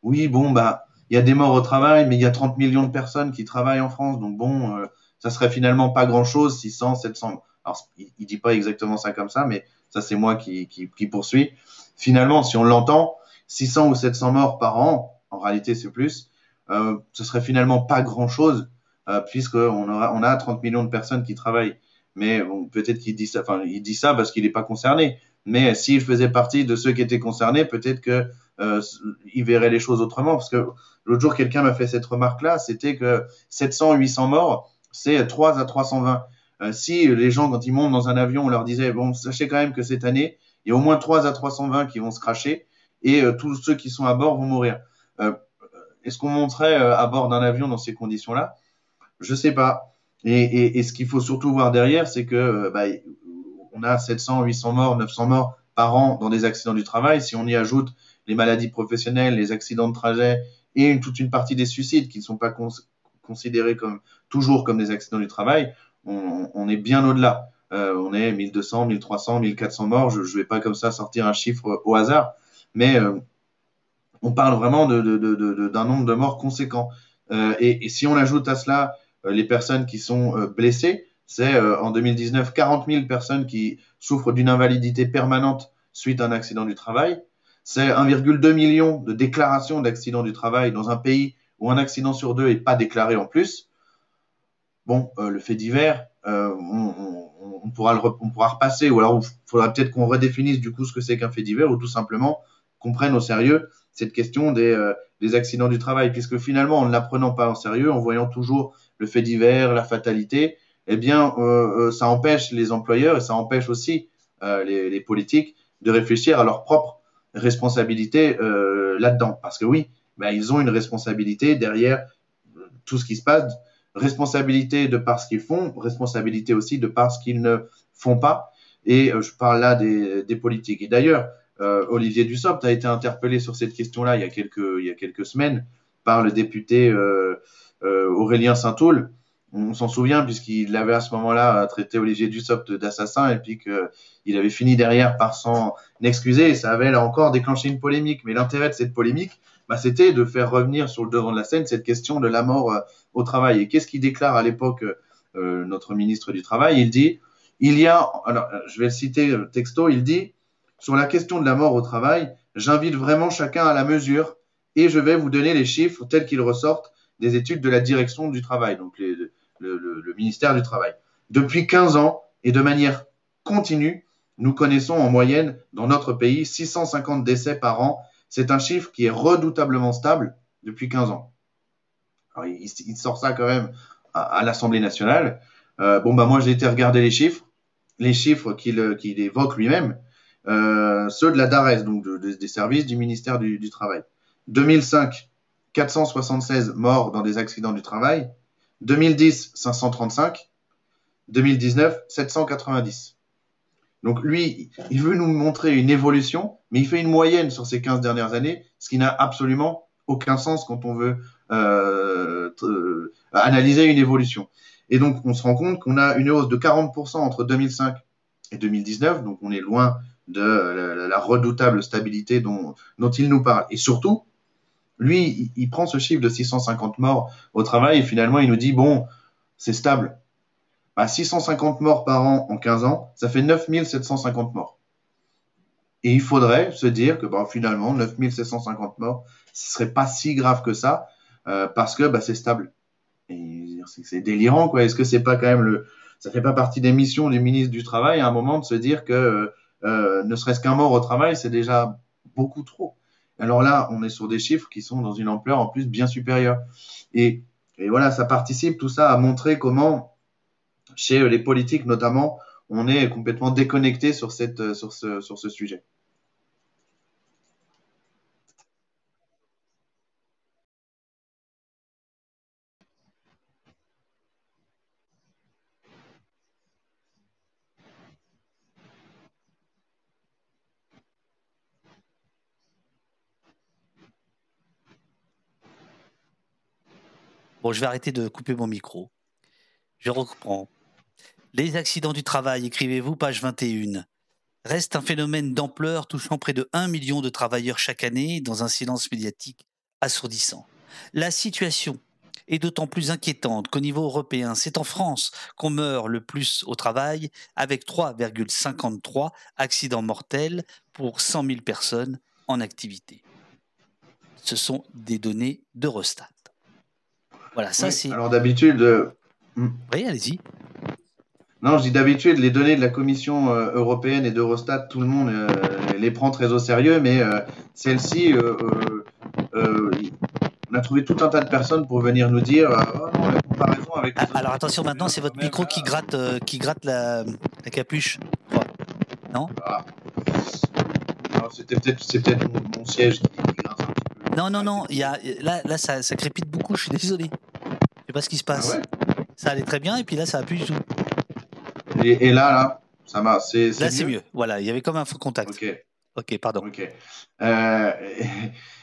oui, bon, bah il y a des morts au travail, mais il y a 30 millions de personnes qui travaillent en France, donc bon, ça serait finalement pas grand-chose, 600, 700. Alors, il, dit pas exactement ça comme ça, mais ça c'est moi qui, qui, qui, poursuit. Finalement, si on l'entend, 600 ou 700 morts par an, en réalité c'est plus, euh, ce serait finalement pas grand-chose, euh, puisqu'on aura, on a 30 millions de personnes qui travaillent. Mais bon, peut-être qu'il dit ça, enfin, il dit ça parce qu'il n'est pas concerné. Mais s'il faisait partie de ceux qui étaient concernés, peut-être que euh, il verrait les choses autrement. Parce que l'autre jour, quelqu'un m'a fait cette remarque-là, c'était que 700, 800 morts, c'est 3 à 320. Euh, si les gens, quand ils montent dans un avion, on leur disait, bon, sachez quand même que cette année, il y a au moins 3 à 320 qui vont se cracher et euh, tous ceux qui sont à bord vont mourir. Euh, Est-ce qu'on monterait euh, à bord d'un avion dans ces conditions-là? Je sais pas. Et, ce qu'il faut surtout voir derrière, c'est que bah, on a 700, 800 morts, 900 morts par an dans des accidents du travail. Si on y ajoute les maladies professionnelles, les accidents de trajet et toute une partie des suicides qui ne sont pas considérés comme toujours comme des accidents du travail, on, est bien au-delà. Euh, on est 1200, 1300, 1400 morts. Je ne vais pas comme ça sortir un chiffre au hasard, mais euh, on parle vraiment d'un nombre de morts conséquent. Euh, et, si on ajoute à cela euh, les personnes qui sont euh, blessées, c'est euh, en 2019 40 000 personnes qui souffrent d'une invalidité permanente suite à un accident du travail. C'est 1,2 million de déclarations d'accidents du travail dans un pays où un accident sur deux n'est pas déclaré en plus. Bon, euh, le fait divers, euh, on, on, on, pourra le, on pourra repasser, ou alors il faudra peut-être qu'on redéfinisse du coup ce que c'est qu'un fait divers, ou tout simplement qu'on prenne au sérieux cette question des, euh, des accidents du travail, puisque finalement, en ne l'apprenant pas en sérieux, en voyant toujours le fait divers, la fatalité, eh bien, euh, euh ça empêche les employeurs et ça empêche aussi euh, les, les, politiques de réfléchir à leur propre responsabilité là-dedans. Parce que oui, ben, ils ont une responsabilité derrière tout ce qui se passe, responsabilité de par ce qu'ils font, responsabilité aussi de par ce qu'ils ne font pas. Et euh, je parle là des, des politiques. Et d'ailleurs, euh, Olivier Dussopt a été interpellé sur cette question-là il y a quelques, il y a quelques semaines par le député euh, euh, Aurélien Saint-Aul. On s'en souvient puisqu'il avait à ce moment-là traité Olivier Dussopt d'assassin et puis qu'il avait fini derrière par s'en excuser et ça avait là encore déclenché une polémique. Mais l'intérêt de cette polémique, bah, c'était de faire revenir sur le devant de la scène cette question de la mort euh, au travail. Et qu'est-ce qu'il déclare à l'époque euh, notre ministre du Travail? Il dit, il y a, alors je vais le citer texto, il dit, sur la question de la mort au travail, j'invite vraiment chacun à la mesure et je vais vous donner les chiffres tels qu'ils ressortent des études de la direction du travail, donc le, ministère du Travail. Depuis 15 ans et de manière continue, nous connaissons en moyenne dans notre pays 650 décès par an. C'est un chiffre qui est redoutablement stable depuis 15 ans. Il, il, sort ça quand même à, l'Assemblée nationale. Euh, bon, bah moi j'ai été regarder les chiffres, les chiffres qu'il qu évoque lui-même euh, ceux de la DARES, donc de, de, des services du ministère du, du, Travail. 2005, 476 morts dans des accidents du travail. 2010, 535. 2019, 790. Donc lui, il veut nous montrer une évolution, mais il fait une moyenne sur ces 15 dernières années, ce qui n'a absolument aucun sens quand on veut euh, euh, analyser une évolution. Et donc on se rend compte qu'on a une hausse de 40% entre 2005 et 2019, donc on est loin de la, redoutable stabilité dont, il nous parle. Et surtout, lui, il, prend ce chiffre de 650 morts au travail et finalement il nous dit, bon, c'est stable. Bah, 650 morts par an en 15 ans, ça fait 9750 morts. Et il faudrait se dire que bah, finalement, 9750 morts, ce serait pas si grave que ça, euh, parce que bah, c'est stable. C'est délirant, quoi. Est-ce que c'est pas quand même le. Ça fait pas partie des missions du ministre du Travail à un moment de se dire que euh, euh, ne serait-ce qu'un mort au travail, c'est déjà beaucoup trop. Alors là, on est sur des chiffres qui sont dans une ampleur en plus bien supérieure. Et, et voilà, ça participe tout ça à montrer comment, chez euh, les politiques notamment, on est complètement déconnecté sur, cette, euh, sur, ce, sur ce sujet. Bon, je vais arrêter de couper mon micro. Je reprends. Les accidents du travail, écrivez-vous, page 21, reste un phénomène d'ampleur touchant près de 1 million de travailleurs chaque année dans un silence médiatique assourdissant. La situation est d'autant plus inquiétante qu'au niveau européen, c'est en France qu'on meurt le plus au travail, avec 3,53 accidents mortels pour 100 000 personnes en activité. Ce sont des données d'Eurostat. Voilà, ça c'est. Alors d'habitude. Euh, hmm. Oui, allez-y. Non, je dis d'habitude, les données de la Commission euh, européenne et d'Eurostat, tout le monde euh, les prend très au sérieux, mais celle-ci, on a trouvé tout un tas de personnes pour venir nous dire oh non, la comparaison avec. Ah, alors attention, maintenant, c'est votre micro qui gratte, qui gratte la, capuche. Non? Ah. C'était peut-être peut mon, mon, siège qui, gratte un petit peu. Non, non, non, y a, là, là ça, ça crépite beaucoup, je suis désolé sais pas ce qui se passe. Ah ça allait très bien et puis là, ça a plus du tout. Et, là, là, ça va. C'est, là, c'est mieux. Voilà, il y avait comme un faux contact. Ok. Ok, pardon. Ok. Euh,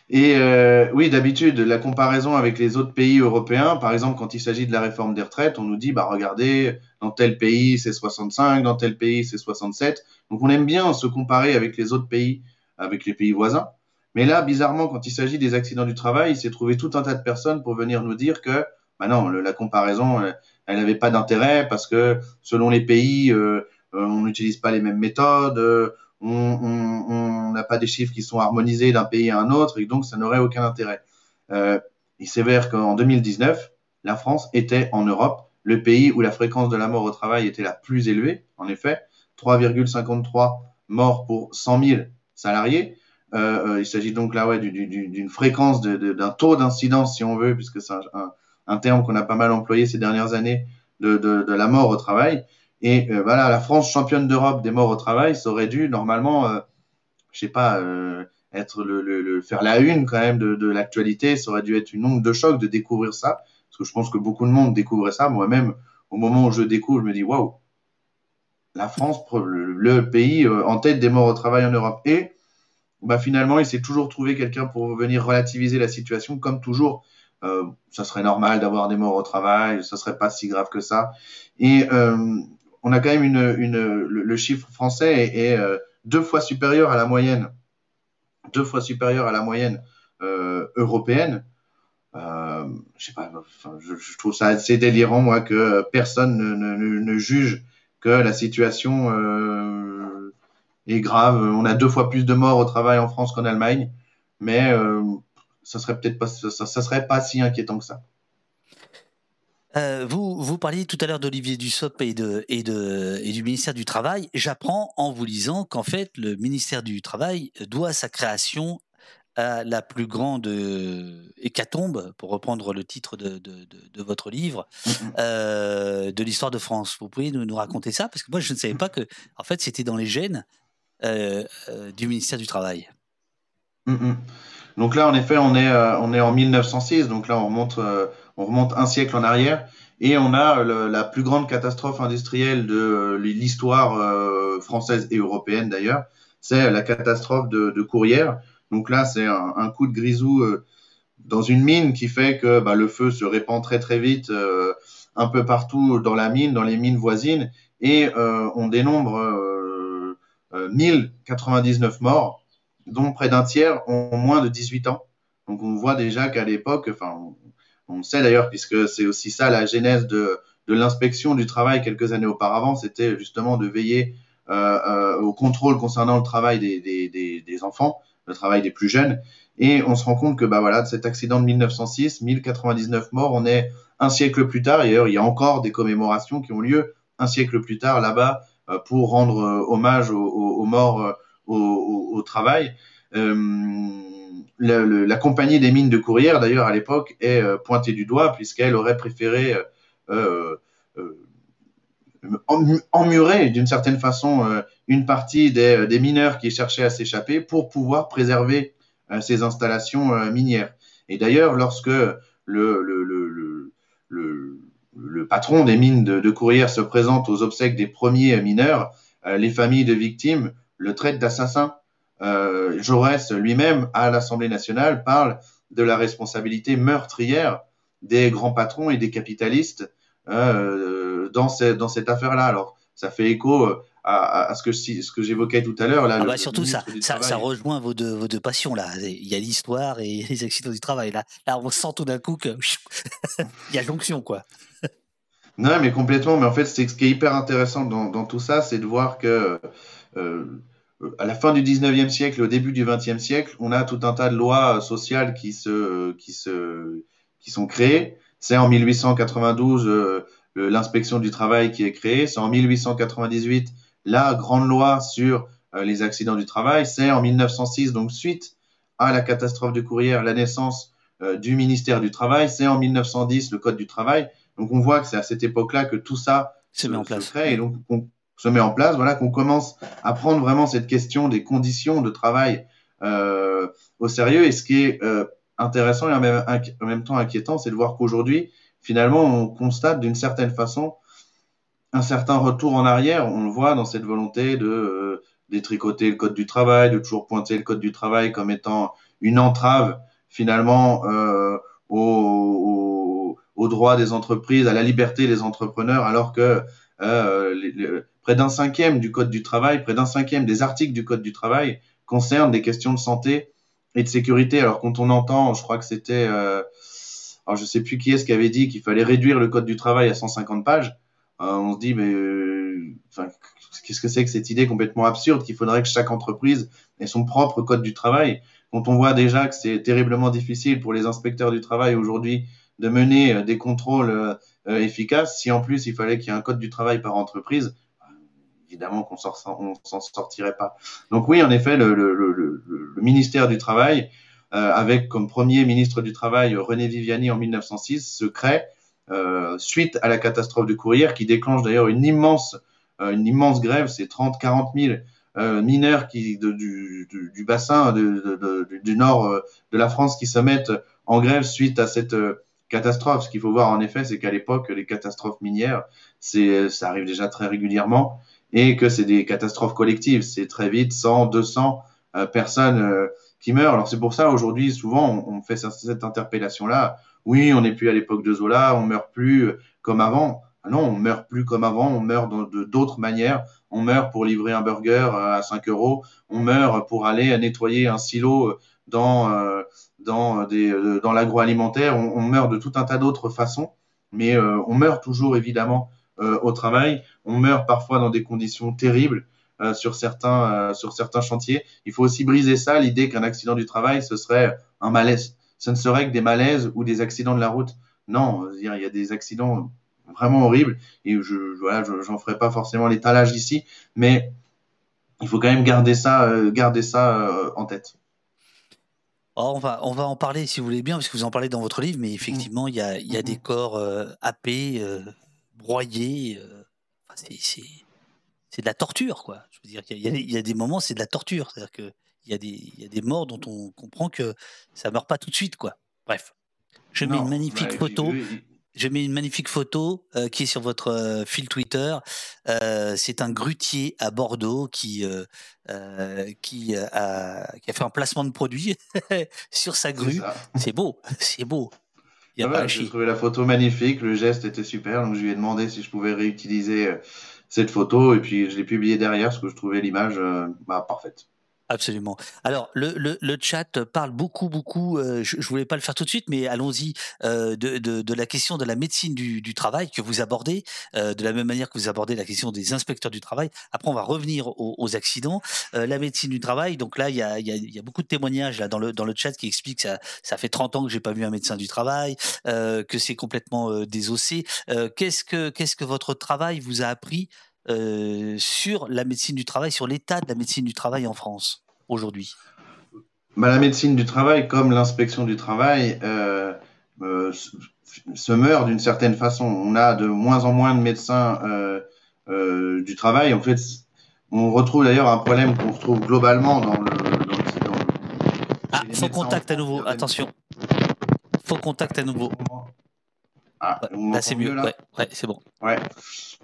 et euh, oui, d'habitude, la comparaison avec les autres pays européens, par exemple, quand il s'agit de la réforme des retraites, on nous dit, bah regardez, dans tel pays c'est 65, dans tel pays c'est 67. Donc on aime bien se comparer avec les autres pays, avec les pays voisins. Mais là, bizarrement, quand il s'agit des accidents du travail, il s'est trouvé tout un tas de personnes pour venir nous dire que bah non, la comparaison, euh, elle n'avait pas d'intérêt parce que selon les pays, euh, euh, on n'utilise pas les mêmes méthodes, on n'a pas des chiffres qui sont harmonisés d'un pays à un autre et donc ça n'aurait aucun intérêt. Euh, il s'avère qu'en 2019, la France était en Europe le pays où la fréquence de la mort au travail était la plus élevée, en effet, 3,53 morts pour 100 000 salariés. Euh, il s'agit donc là ouais, d'une fréquence, d'un taux d'incidence, si on veut, puisque c'est un terme qu'on a pas mal employé ces dernières années, de, la mort au travail. Et euh, voilà, la France championne d'Europe des morts au travail, ça aurait dû normalement, euh, je sais pas, euh, être le, le, faire la une quand même de, l'actualité. Ça aurait dû être une onde de choc de découvrir ça, parce que je pense que beaucoup de monde découvrait ça. Moi-même, au moment où je découvre, je me dis waouh, la France, le, pays euh, en tête des morts au travail en Europe. Et bah, finalement, il s'est toujours trouvé quelqu'un pour venir relativiser la situation, comme toujours euh, ça serait normal d'avoir des morts au travail, ça serait pas si grave que ça. Et euh, on a quand même une, une le, chiffre français est, euh, deux fois supérieur à la moyenne, deux fois supérieur à la moyenne européenne. je sais pas, je, trouve ça assez délirant moi que personne ne, ne, ne juge que la situation est grave. On a deux fois plus de morts au travail en France qu'en Allemagne, mais ça serait peut-être pas, ça, serait pas si inquiétant que ça. Euh, vous, vous parliez tout à l'heure d'Olivier Dussopt et, de, et, de, et du ministère du Travail. J'apprends en vous lisant qu'en fait, le ministère du Travail doit sa création à la plus grande euh, hécatombe, pour reprendre le titre de, de, de votre livre, euh, de l'histoire de France. Vous pouvez nous, nous, raconter ça? Parce que moi, je ne savais pas que, en fait, c'était dans les gènes du ministère du Travail. Mm-hmm. Donc là, en effet, on est, euh, on est en 1906, donc là, on remonte, euh, on remonte un siècle en arrière, et on a la plus grande catastrophe industrielle de l'histoire euh, française et européenne d'ailleurs, c'est la catastrophe de, Courrières. Donc là, c'est un, coup de grisou dans une mine qui fait que bah, le feu se répand très très vite un peu partout dans la mine, dans les mines voisines, et on dénombre 1099 morts dont près d'un tiers ont moins de 18 ans. Donc on voit déjà qu'à l'époque, enfin on, sait d'ailleurs puisque c'est aussi ça la genèse de, de l'inspection du travail quelques années auparavant, c'était justement de veiller euh, euh, au contrôle concernant le travail des, des, des, des, enfants, le travail des plus jeunes. Et on se rend compte que bah voilà, de cet accident de 1906, 1099 morts, on est un siècle plus tard. Et d'ailleurs, il y a encore des commémorations qui ont lieu un siècle plus tard là-bas euh, pour rendre euh, hommage aux, aux morts au, travail. Euh, la compagnie des mines de Courrières, d'ailleurs, à l'époque, est euh, pointée du doigt puisqu'elle aurait préféré euh, emmurer d'une certaine façon une partie des, mineurs qui cherchaient à s'échapper pour pouvoir préserver ces installations minières. Et d'ailleurs, lorsque le, patron des mines de Courrières se présente aux obsèques des premiers mineurs, les familles de victimes le traite d'assassin. Euh, Jaurès lui-même, à l'Assemblée nationale, parle de la responsabilité meurtrière des grands patrons et des capitalistes dans, dans cette affaire-là. Alors, ça fait écho à, ce que, ce que j'évoquais tout à l'heure. Ah bah surtout, ça, ça, rejoint vos deux, vos deux passions. là. Il y a l'histoire et les accidents du travail. Là, là on sent tout d'un coup qu'il y a jonction. quoi. Non, mais complètement. Mais en fait, c'est ce qui est hyper intéressant dans, tout ça, c'est de voir que euh, à la fin du 19e siècle, au début du 20e siècle, on a tout un tas de lois sociales qui, se, qui, se, qui sont créées. C'est en 1892 euh, l'inspection du travail qui est créée. C'est en 1898 la grande loi sur euh, les accidents du travail, c'est en 1906, donc suite à la catastrophe de Courrières, la naissance euh, du ministère du Travail, c'est en 1910 le Code du travail. Donc on voit que c'est à cette époque-là que tout ça se, met en place. crée et donc on se met en place, voilà, qu'on commence à prendre vraiment cette question des conditions de travail euh, au sérieux. Et ce qui est intéressant et en même, temps inquiétant, c'est de voir qu'aujourd'hui, finalement, on constate d'une certaine façon un certain retour en arrière. On le voit dans cette volonté de euh, détricoter le code du travail, de toujours pointer le code du travail comme étant une entrave finalement euh, au, droit des entreprises, à la liberté des entrepreneurs, alors que euh, près d'un cinquième du code du travail, près d'un cinquième des articles du code du travail concernent des questions de santé et de sécurité. Alors quand on entend, je crois que c'était, alors je sais plus qui est-ce qui avait dit qu'il fallait réduire le code du travail à 150 pages. Euh, on se dit, mais euh, qu'est-ce que c'est que cette idée complètement absurde qu'il faudrait que chaque entreprise ait son propre code du travail? Quand on voit déjà que c'est terriblement difficile pour les inspecteurs du travail aujourd'hui de mener euh, des contrôles efficaces, si en plus il fallait qu'il y ait un code du travail par entreprise, évidemment qu'on s'en sortirait pas. Donc oui, en effet, le, ministère du Travail, avec comme premier ministre du Travail René Viviani en 1906, se crée euh, suite à la catastrophe de Courrières, qui déclenche d'ailleurs une immense, euh, grève, c'est 30-40 000 euh, mineurs du, bassin du nord de la France qui se mettent en grève suite à cette catastrophe. Ce qu'il faut voir en effet, c'est qu'à l'époque, les catastrophes minières, ça arrive déjà très régulièrement et que c'est des catastrophes collectives. C'est très vite 100, 200 personnes qui meurent. Alors c'est pour ça aujourd'hui, souvent, on, fait cette interpellation-là oui, on n'est plus à l'époque de Zola, on meurt plus comme avant. Ah non, on meurt plus comme avant, on meurt de d'autres manières. On meurt pour livrer un burger euh, à 5 euros, on meurt pour aller nettoyer un silo dans, euh, euh, dans l'agroalimentaire, on, meurt de tout un tas d'autres façons, mais on meurt toujours évidemment au travail, on meurt parfois dans des conditions terribles. sur certains sur certains chantiers. Il faut aussi briser ça, l'idée qu'un accident du travail ce serait un malaise ce ne serait que des malaises ou des accidents de la route. Non, il y a des accidents vraiment horribles et je voilà, j'en ferai pas forcément l'étalage ici, mais il faut quand même garder ça, euh, garder ça euh, en tête. Oh, on, va, on va en parler si vous voulez bien, parce que vous en parlez dans votre livre, mais effectivement, il y a, y a, des corps euh, happés, broyés. c'est de la torture, quoi. Je veux dire, il y, y, a des moments, c'est de la torture. C'est-à-dire que il y, a des, y a des morts dont on comprend que ça meurt pas tout de suite, quoi. Bref. Je mets une magnifique bah, photo. Je mets une magnifique photo euh, qui est sur votre euh, fil Twitter. Euh, c'est un grutier à Bordeaux qui qui a, qui, a, fait un placement de produit sur sa grue. C'est beau, c'est beau. Ah J'ai trouvé la photo magnifique, le geste était super, donc je lui ai demandé si je pouvais réutiliser cette photo et puis je l'ai publié derrière parce que je trouvais l'image bah, parfaite. Absolument. Alors, le, le, le, chat parle beaucoup, beaucoup, euh, je ne voulais pas le faire tout de suite, mais allons-y, euh, de, de, de, la question de la médecine du, du travail que vous abordez, euh, de la même manière que vous abordez la question des inspecteurs du travail. Après, on va revenir aux, aux accidents. Euh, la médecine du travail, donc là, il y a, y, a, y a, beaucoup de témoignages là, dans, le, dans le chat qui expliquent que ça, ça fait 30 ans que j'ai pas vu un médecin du travail, euh, que c'est complètement désossé. qu'est-ce, que, qu'est-ce que votre travail vous a appris euh, sur la médecine du travail, sur l'état de la médecine du travail en France aujourd'hui? Bah, La médecine du travail, comme l'inspection du travail, euh, euh, se meurt d'une certaine façon. On a de moins en moins de médecins du travail. En fait, on retrouve d'ailleurs un problème qu'on retrouve globalement dans le. Dans ah, faux contact à nouveau, attention. Faux contact à nouveau. Ah, là c'est mieux, là? Ouais, c'est bon. Ouais.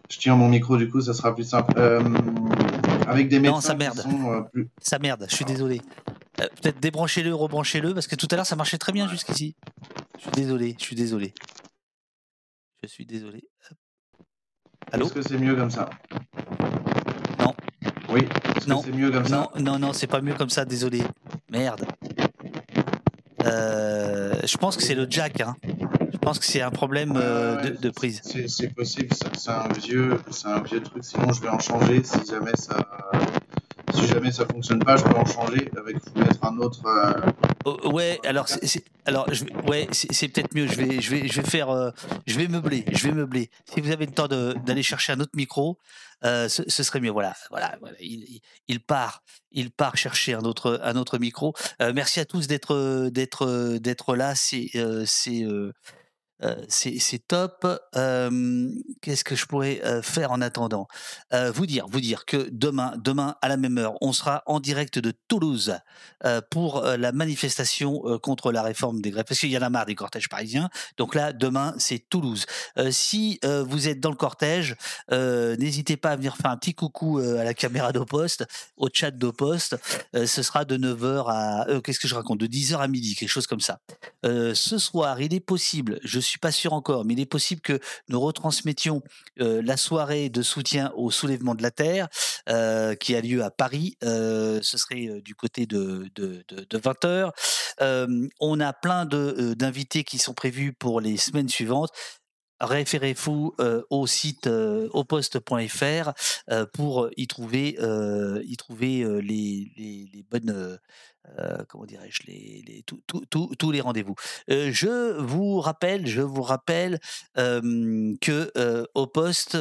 Je tiens mon micro, du coup, ça sera plus simple. Euh, avec des médecins non, ça merde. Euh, ça merde, je suis désolé. Euh, peut-être débranchez-le, rebranchez-le, parce que tout à l'heure, ça marchait très bien jusqu'ici. Je suis désolé, je suis désolé. Je suis désolé. Allô? Est-ce que c'est mieux comme ça? Non. Oui. Est-ce que c'est mieux comme ça? Non, non, non, c'est pas mieux comme ça, désolé. Merde. Je pense que c'est le jack. Hein. Je pense que c'est un problème euh, de, prise. C'est possible, c'est un vieux, c'est un vieux truc. Sinon, je vais en changer si jamais ça, si jamais ça fonctionne pas, je peux en changer avec mettre un autre. Euh, oh, ouais, alors c'est, alors je, ouais, c'est, peut-être mieux. Je vais, je vais, je vais faire, je vais meubler, je vais meubler. Si vous avez le temps d'aller chercher un autre micro, ce, serait mieux. Voilà, voilà, il, part, il part chercher un autre, un autre micro. merci à tous d'être, d'être, d'être là. C'est, c'est c'est top. Qu'est-ce que je pourrais faire en attendant? Vous dire, vous dire que demain, demain à la même heure, on sera en direct de Toulouse pour la manifestation contre la réforme des greffes, parce qu'il y en a marre des cortèges parisiens. Donc là, demain, c'est Toulouse. si vous êtes dans le cortège, n'hésitez pas à venir faire un petit coucou à la caméra d'Opost, au chat d'Opost. ce sera de 9h à qu'est-ce que je raconte? De 10h à midi, quelque chose comme ça. ce soir, il est possible, je suis suis pas sûr encore, mais il est possible que nous retransmettions la soirée de soutien au soulèvement de la Terre qui a lieu à Paris. ce serait du côté de, de, 20 heures. on a plein d'invités qui sont prévus pour les semaines suivantes référez-vous au site oposte.fr pour y trouver, y trouver les, les, bonnes comment dirais-je, les, tous les rendez-vous. je vous rappelle, je vous rappelle que au poste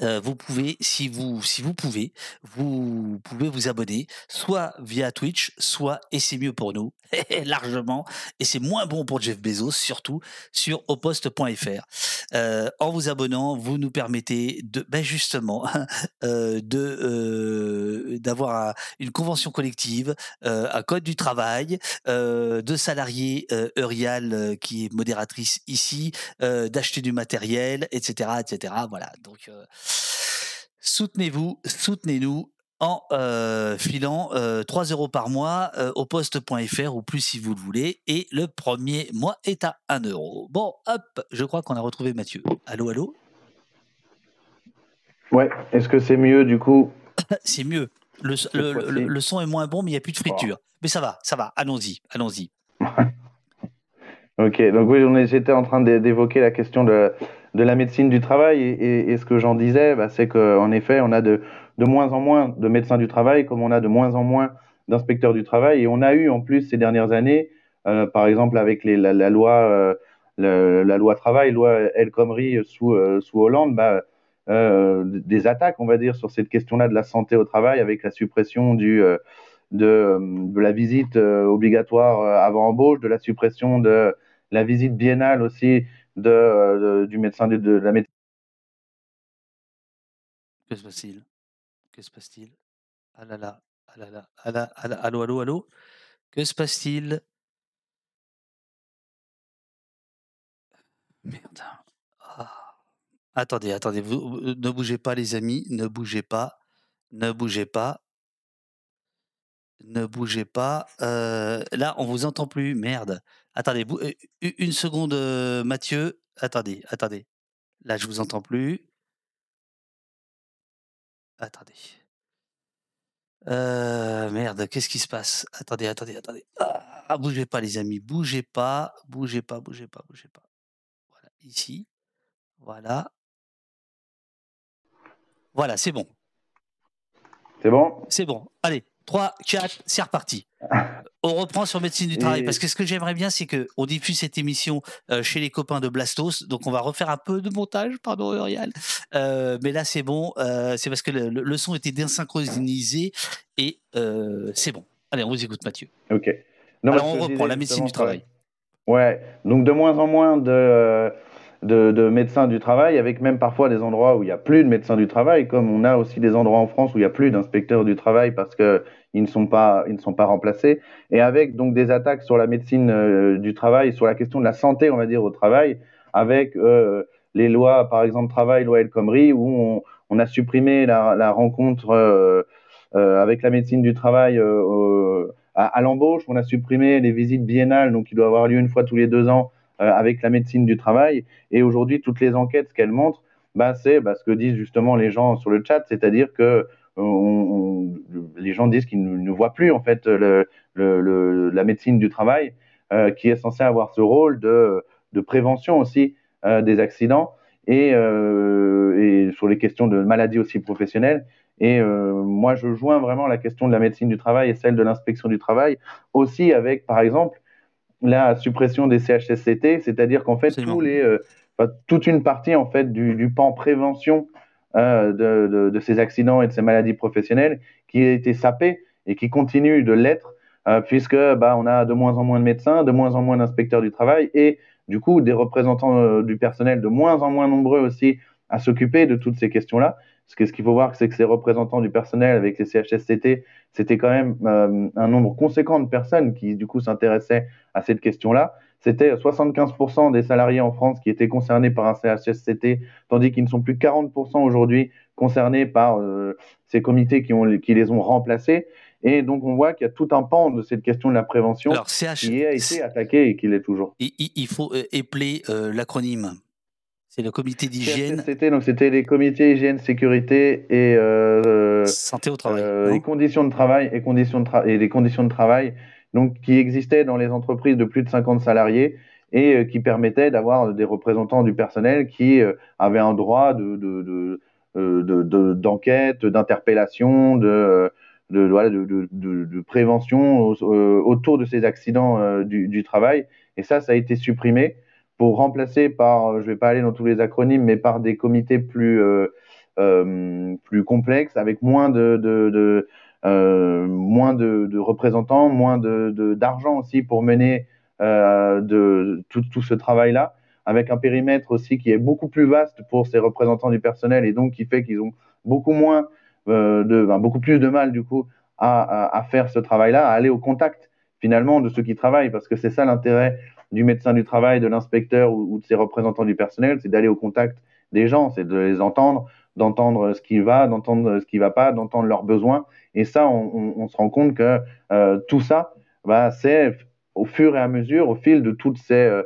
vous pouvez, si vous, si vous pouvez, vous pouvez vous abonner, soit via Twitch, soit, et c'est mieux pour nous, largement, et c'est moins bon pour Jeff Bezos, surtout, sur oposte.fr. en vous abonnant, vous nous permettez de, ben justement, de d'avoir une convention collective, un code du travail, de salariés Eurial qui est modératrice ici, d'acheter du matériel, etc., etc. Voilà. Donc Soutenez-vous, soutenez-nous en euh, filant 3 euros par mois au poste.fr ou plus si vous le voulez. Et le premier mois est à 1 euro. Bon, hop, je crois qu'on a retrouvé Mathieu. Allô, allô? Ouais, est-ce que c'est mieux du coup? C'est mieux. Le, son est moins bon, mais il n'y a plus de friture. Mais ça va, ça va. Allons-y, allons-y. ok, donc oui, j'étais en train d'évoquer la question de de la médecine du travail. Et, ce que j'en disais, bah, c'est qu'en effet, on a de, de moins en moins de médecins du travail, comme on a de moins en moins d'inspecteurs du travail. Et on a eu en plus ces dernières années, euh, par exemple avec la, loi, euh, la loi travail, loi El Khomri sous, euh, sous Hollande, bah, des attaques, on va dire, sur cette question-là de la santé au travail, avec la suppression du, de, la visite obligatoire avant embauche, de la suppression de la visite biennale aussi de, du médecin de, la médecine. Que se passe-t-il? Que se passe-t-il? Ah là là, ah là là, ah là, ah là, allô, allô, Que se passe-t-il? Merde. Ah. Attendez, attendez, vous, ne bougez pas les amis, ne bougez pas, ne bougez pas. Ne bougez pas. Euh, là, on vous entend plus. Merde. Attendez, une seconde, Mathieu. Attendez, attendez. Là, je vous entends plus. Attendez. merde, qu'est-ce qui se passe? Attendez, attendez, attendez. Ah, bougez pas, les amis. Bougez pas, bougez pas, bougez pas, bougez pas. Voilà, ici. Voilà. Voilà, c'est bon. C'est bon? C'est bon. Allez, 3, 4, c'est reparti. On reprend sur médecine du travail parce que ce que j'aimerais bien, c'est que on diffuse cette émission euh, chez les copains de Blastos. Donc on va refaire un peu de montage, pardon Uriel. Euh, mais là c'est bon, euh, c'est parce que le, son était désynchronisé et c'est bon. Allez, on vous écoute Mathieu. Ok. Alors on reprend la médecine du travail. Ouais. Donc de moins en moins de de, médecins du travail, avec même parfois des endroits où il n'y a plus de médecins du travail, comme on a aussi des endroits en France où il n'y a plus d'inspecteurs du travail parce qu'ils ne sont pas ne sont pas remplacés, et avec donc des attaques sur la médecine euh, du travail, sur la question de la santé, on va dire au travail, avec euh, les lois, par exemple travail, loi El Khomri, où on, a supprimé la, la rencontre euh, avec la médecine du travail à, à l'embauche, on a supprimé les visites biennales, donc qui doivent avoir lieu une fois tous les deux ans avec la médecine du travail. Et aujourd'hui, toutes les enquêtes, ce qu'elles montrent, bah, c'est bah, ce que disent justement les gens sur le chat, c'est-à-dire que les gens disent qu'ils ne, voient plus en fait la médecine du travail, qui est censée avoir ce rôle de, prévention aussi des accidents et, sur les questions de maladies aussi professionnelles. Et euh, moi, je joins vraiment la question de la médecine du travail et celle de l'inspection du travail, aussi avec, par exemple, la suppression des CHSCT, c'est-à-dire qu'en fait, tous les, euh, toute une partie en fait du, du pan prévention euh, de, de, de, ces accidents et de ces maladies professionnelles qui a été sapé et qui continue de l'être, euh, puisque bah, on a de moins en moins de médecins, de moins en moins d'inspecteurs du travail et du coup des représentants du personnel de moins en moins nombreux aussi à s'occuper de toutes ces questions-là. Parce que ce qu'il faut voir, c'est que ces représentants du personnel avec les CHSCT, c'était quand même euh, un nombre conséquent de personnes qui, du coup, s'intéressaient à cette question-là. C'était 75% des salariés en France qui étaient concernés par un CHSCT, tandis qu'ils ne sont plus 40% aujourd'hui concernés par euh, ces comités qui, ont, qui les ont remplacés. Et donc, on voit qu'il y a tout un pan de cette question de la prévention qui a été attaqué et qui l'est toujours. Il faut euh, épeler l'acronyme c'est le comité d'hygiène. C'était donc c'était les comités hygiène, sécurité et euh, santé au travail. Euh, les conditions de travail et conditions de et les conditions de travail donc qui existaient dans les entreprises de plus de 50 salariés et euh, qui permettaient d'avoir des représentants du personnel qui avaient un droit de, de, de d'enquête, d'interpellation, de, de, de, de, prévention autour de ces accidents du, du, travail. Et ça, ça a été supprimé pour remplacer par, je ne vais pas aller dans tous les acronymes, mais par des comités plus, euh, euh, plus complexes, avec moins de, euh, moins de, représentants, moins de, d'argent aussi pour mener euh, de, tout, tout ce travail-là, avec un périmètre aussi qui est beaucoup plus vaste pour ces représentants du personnel et donc qui fait qu'ils ont beaucoup moins euh, de, beaucoup plus de mal du coup à, à faire ce travail-là, à aller au contact finalement de ceux qui travaillent, parce que c'est ça l'intérêt du médecin du travail, de l'inspecteur ou, de ses représentants du personnel, c'est d'aller au contact des gens, c'est de les entendre, d'entendre ce qui va, d'entendre ce qui va pas, d'entendre leurs besoins. Et ça, on, se rend compte que euh, tout ça, bah, c'est au fur et à mesure, au fil de toutes ces euh,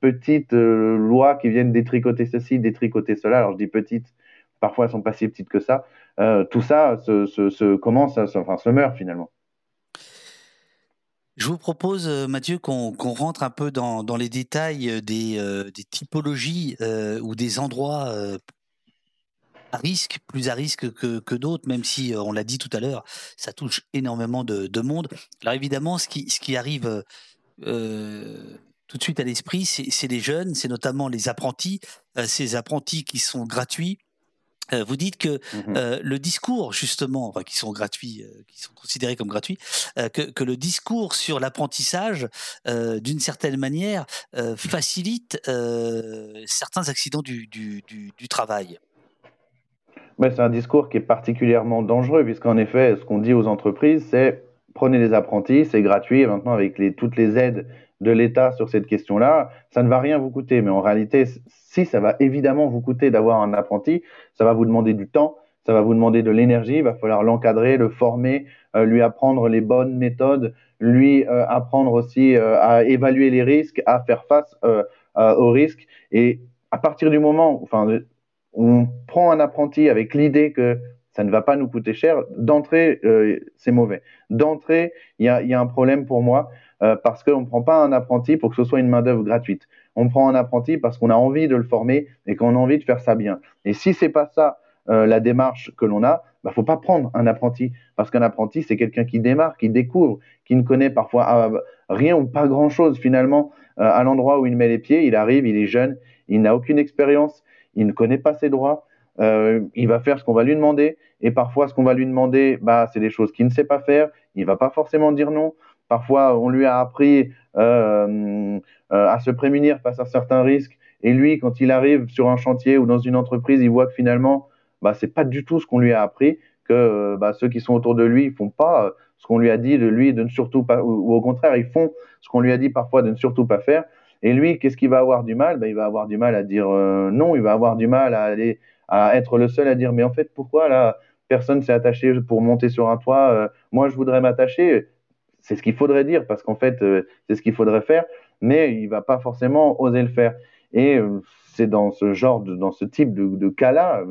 petites euh, lois qui viennent détricoter ceci, détricoter cela. Alors je dis petites, parfois elles sont pas si petites que ça. tout ça se, se, se commence, à, enfin, se meurt finalement. Je vous propose, euh, Mathieu, qu'on rentre un peu dans, les détails euh, des, euh, des typologies ou des endroits à risque, plus à risque que, d'autres, même si on l'a dit tout à l'heure, ça touche énormément de, de, monde. Alors évidemment, ce qui, ce qui arrive tout de suite à l'esprit, c'est les jeunes, c'est notamment les apprentis, ces apprentis qui sont gratuits, vous dites que mmh euh, le discours, justement, enfin, qui sont gratuits, euh, qui sont considérés comme gratuits, que, que, le discours sur l'apprentissage, d'une certaine manière, facilite certains accidents du, du, du, du travail. c'est un discours qui est particulièrement dangereux, puisqu'en effet, ce qu'on dit aux entreprises, c'est prenez des apprentis, c'est gratuit, et maintenant avec les, toutes les aides de l'État sur cette question-là, ça ne va rien vous coûter. Mais en réalité, si ça va évidemment vous coûter d'avoir un apprenti, ça va vous demander du temps, ça va vous demander de l'énergie, il va falloir l'encadrer, le former, euh, lui apprendre les bonnes méthodes, lui euh, apprendre aussi euh, à évaluer les risques, à faire face aux risques. Et à partir du moment, enfin, on prend un apprenti avec l'idée que ça ne va pas nous coûter cher. D'entrée, c'est mauvais. D'entrée, il y a, y a, un problème pour moi. Parce qu'on ne prend pas un apprenti pour que ce soit une main-d'œuvre gratuite. On prend un apprenti parce qu'on a envie de le former et qu'on a envie de faire ça bien. Et si c'est pas ça euh, la démarche que l'on a, bah, faut pas prendre un apprenti parce qu'un apprenti c'est quelqu'un qui démarre, qui découvre, qui ne connaît parfois ah, rien ou pas grand-chose finalement euh, à l'endroit où il met les pieds. Il arrive, il est jeune, il n'a aucune expérience, il ne connaît pas ses droits. Euh, il va faire ce qu'on va lui demander et parfois ce qu'on va lui demander, bah c'est des choses qu'il ne sait pas faire. Il va pas forcément dire non. Parfois, on lui a appris euh, euh, à se prémunir face à certains risques. Et lui, quand il arrive sur un chantier ou dans une entreprise, il voit que finalement, bah, c'est pas du tout ce qu'on lui a appris, que euh, bah, ceux qui sont autour de lui, ils font pas ce qu'on lui a dit de lui de ne surtout pas, ou, au contraire, ils font ce qu'on lui a dit parfois de ne surtout pas faire. Et lui, qu'est-ce qu'il va avoir du mal? Bah, Il va avoir du mal à dire non, il va avoir du mal à aller à être le seul à dire mais en fait pourquoi là personne s'est attaché pour monter sur un toit? Moi je voudrais m'attacher c'est ce qu'il faudrait dire parce qu'en fait, euh, c'est ce qu'il faudrait faire. mais il va pas forcément oser le faire. Et c'est dans ce genre, dans ce type de, cas-là,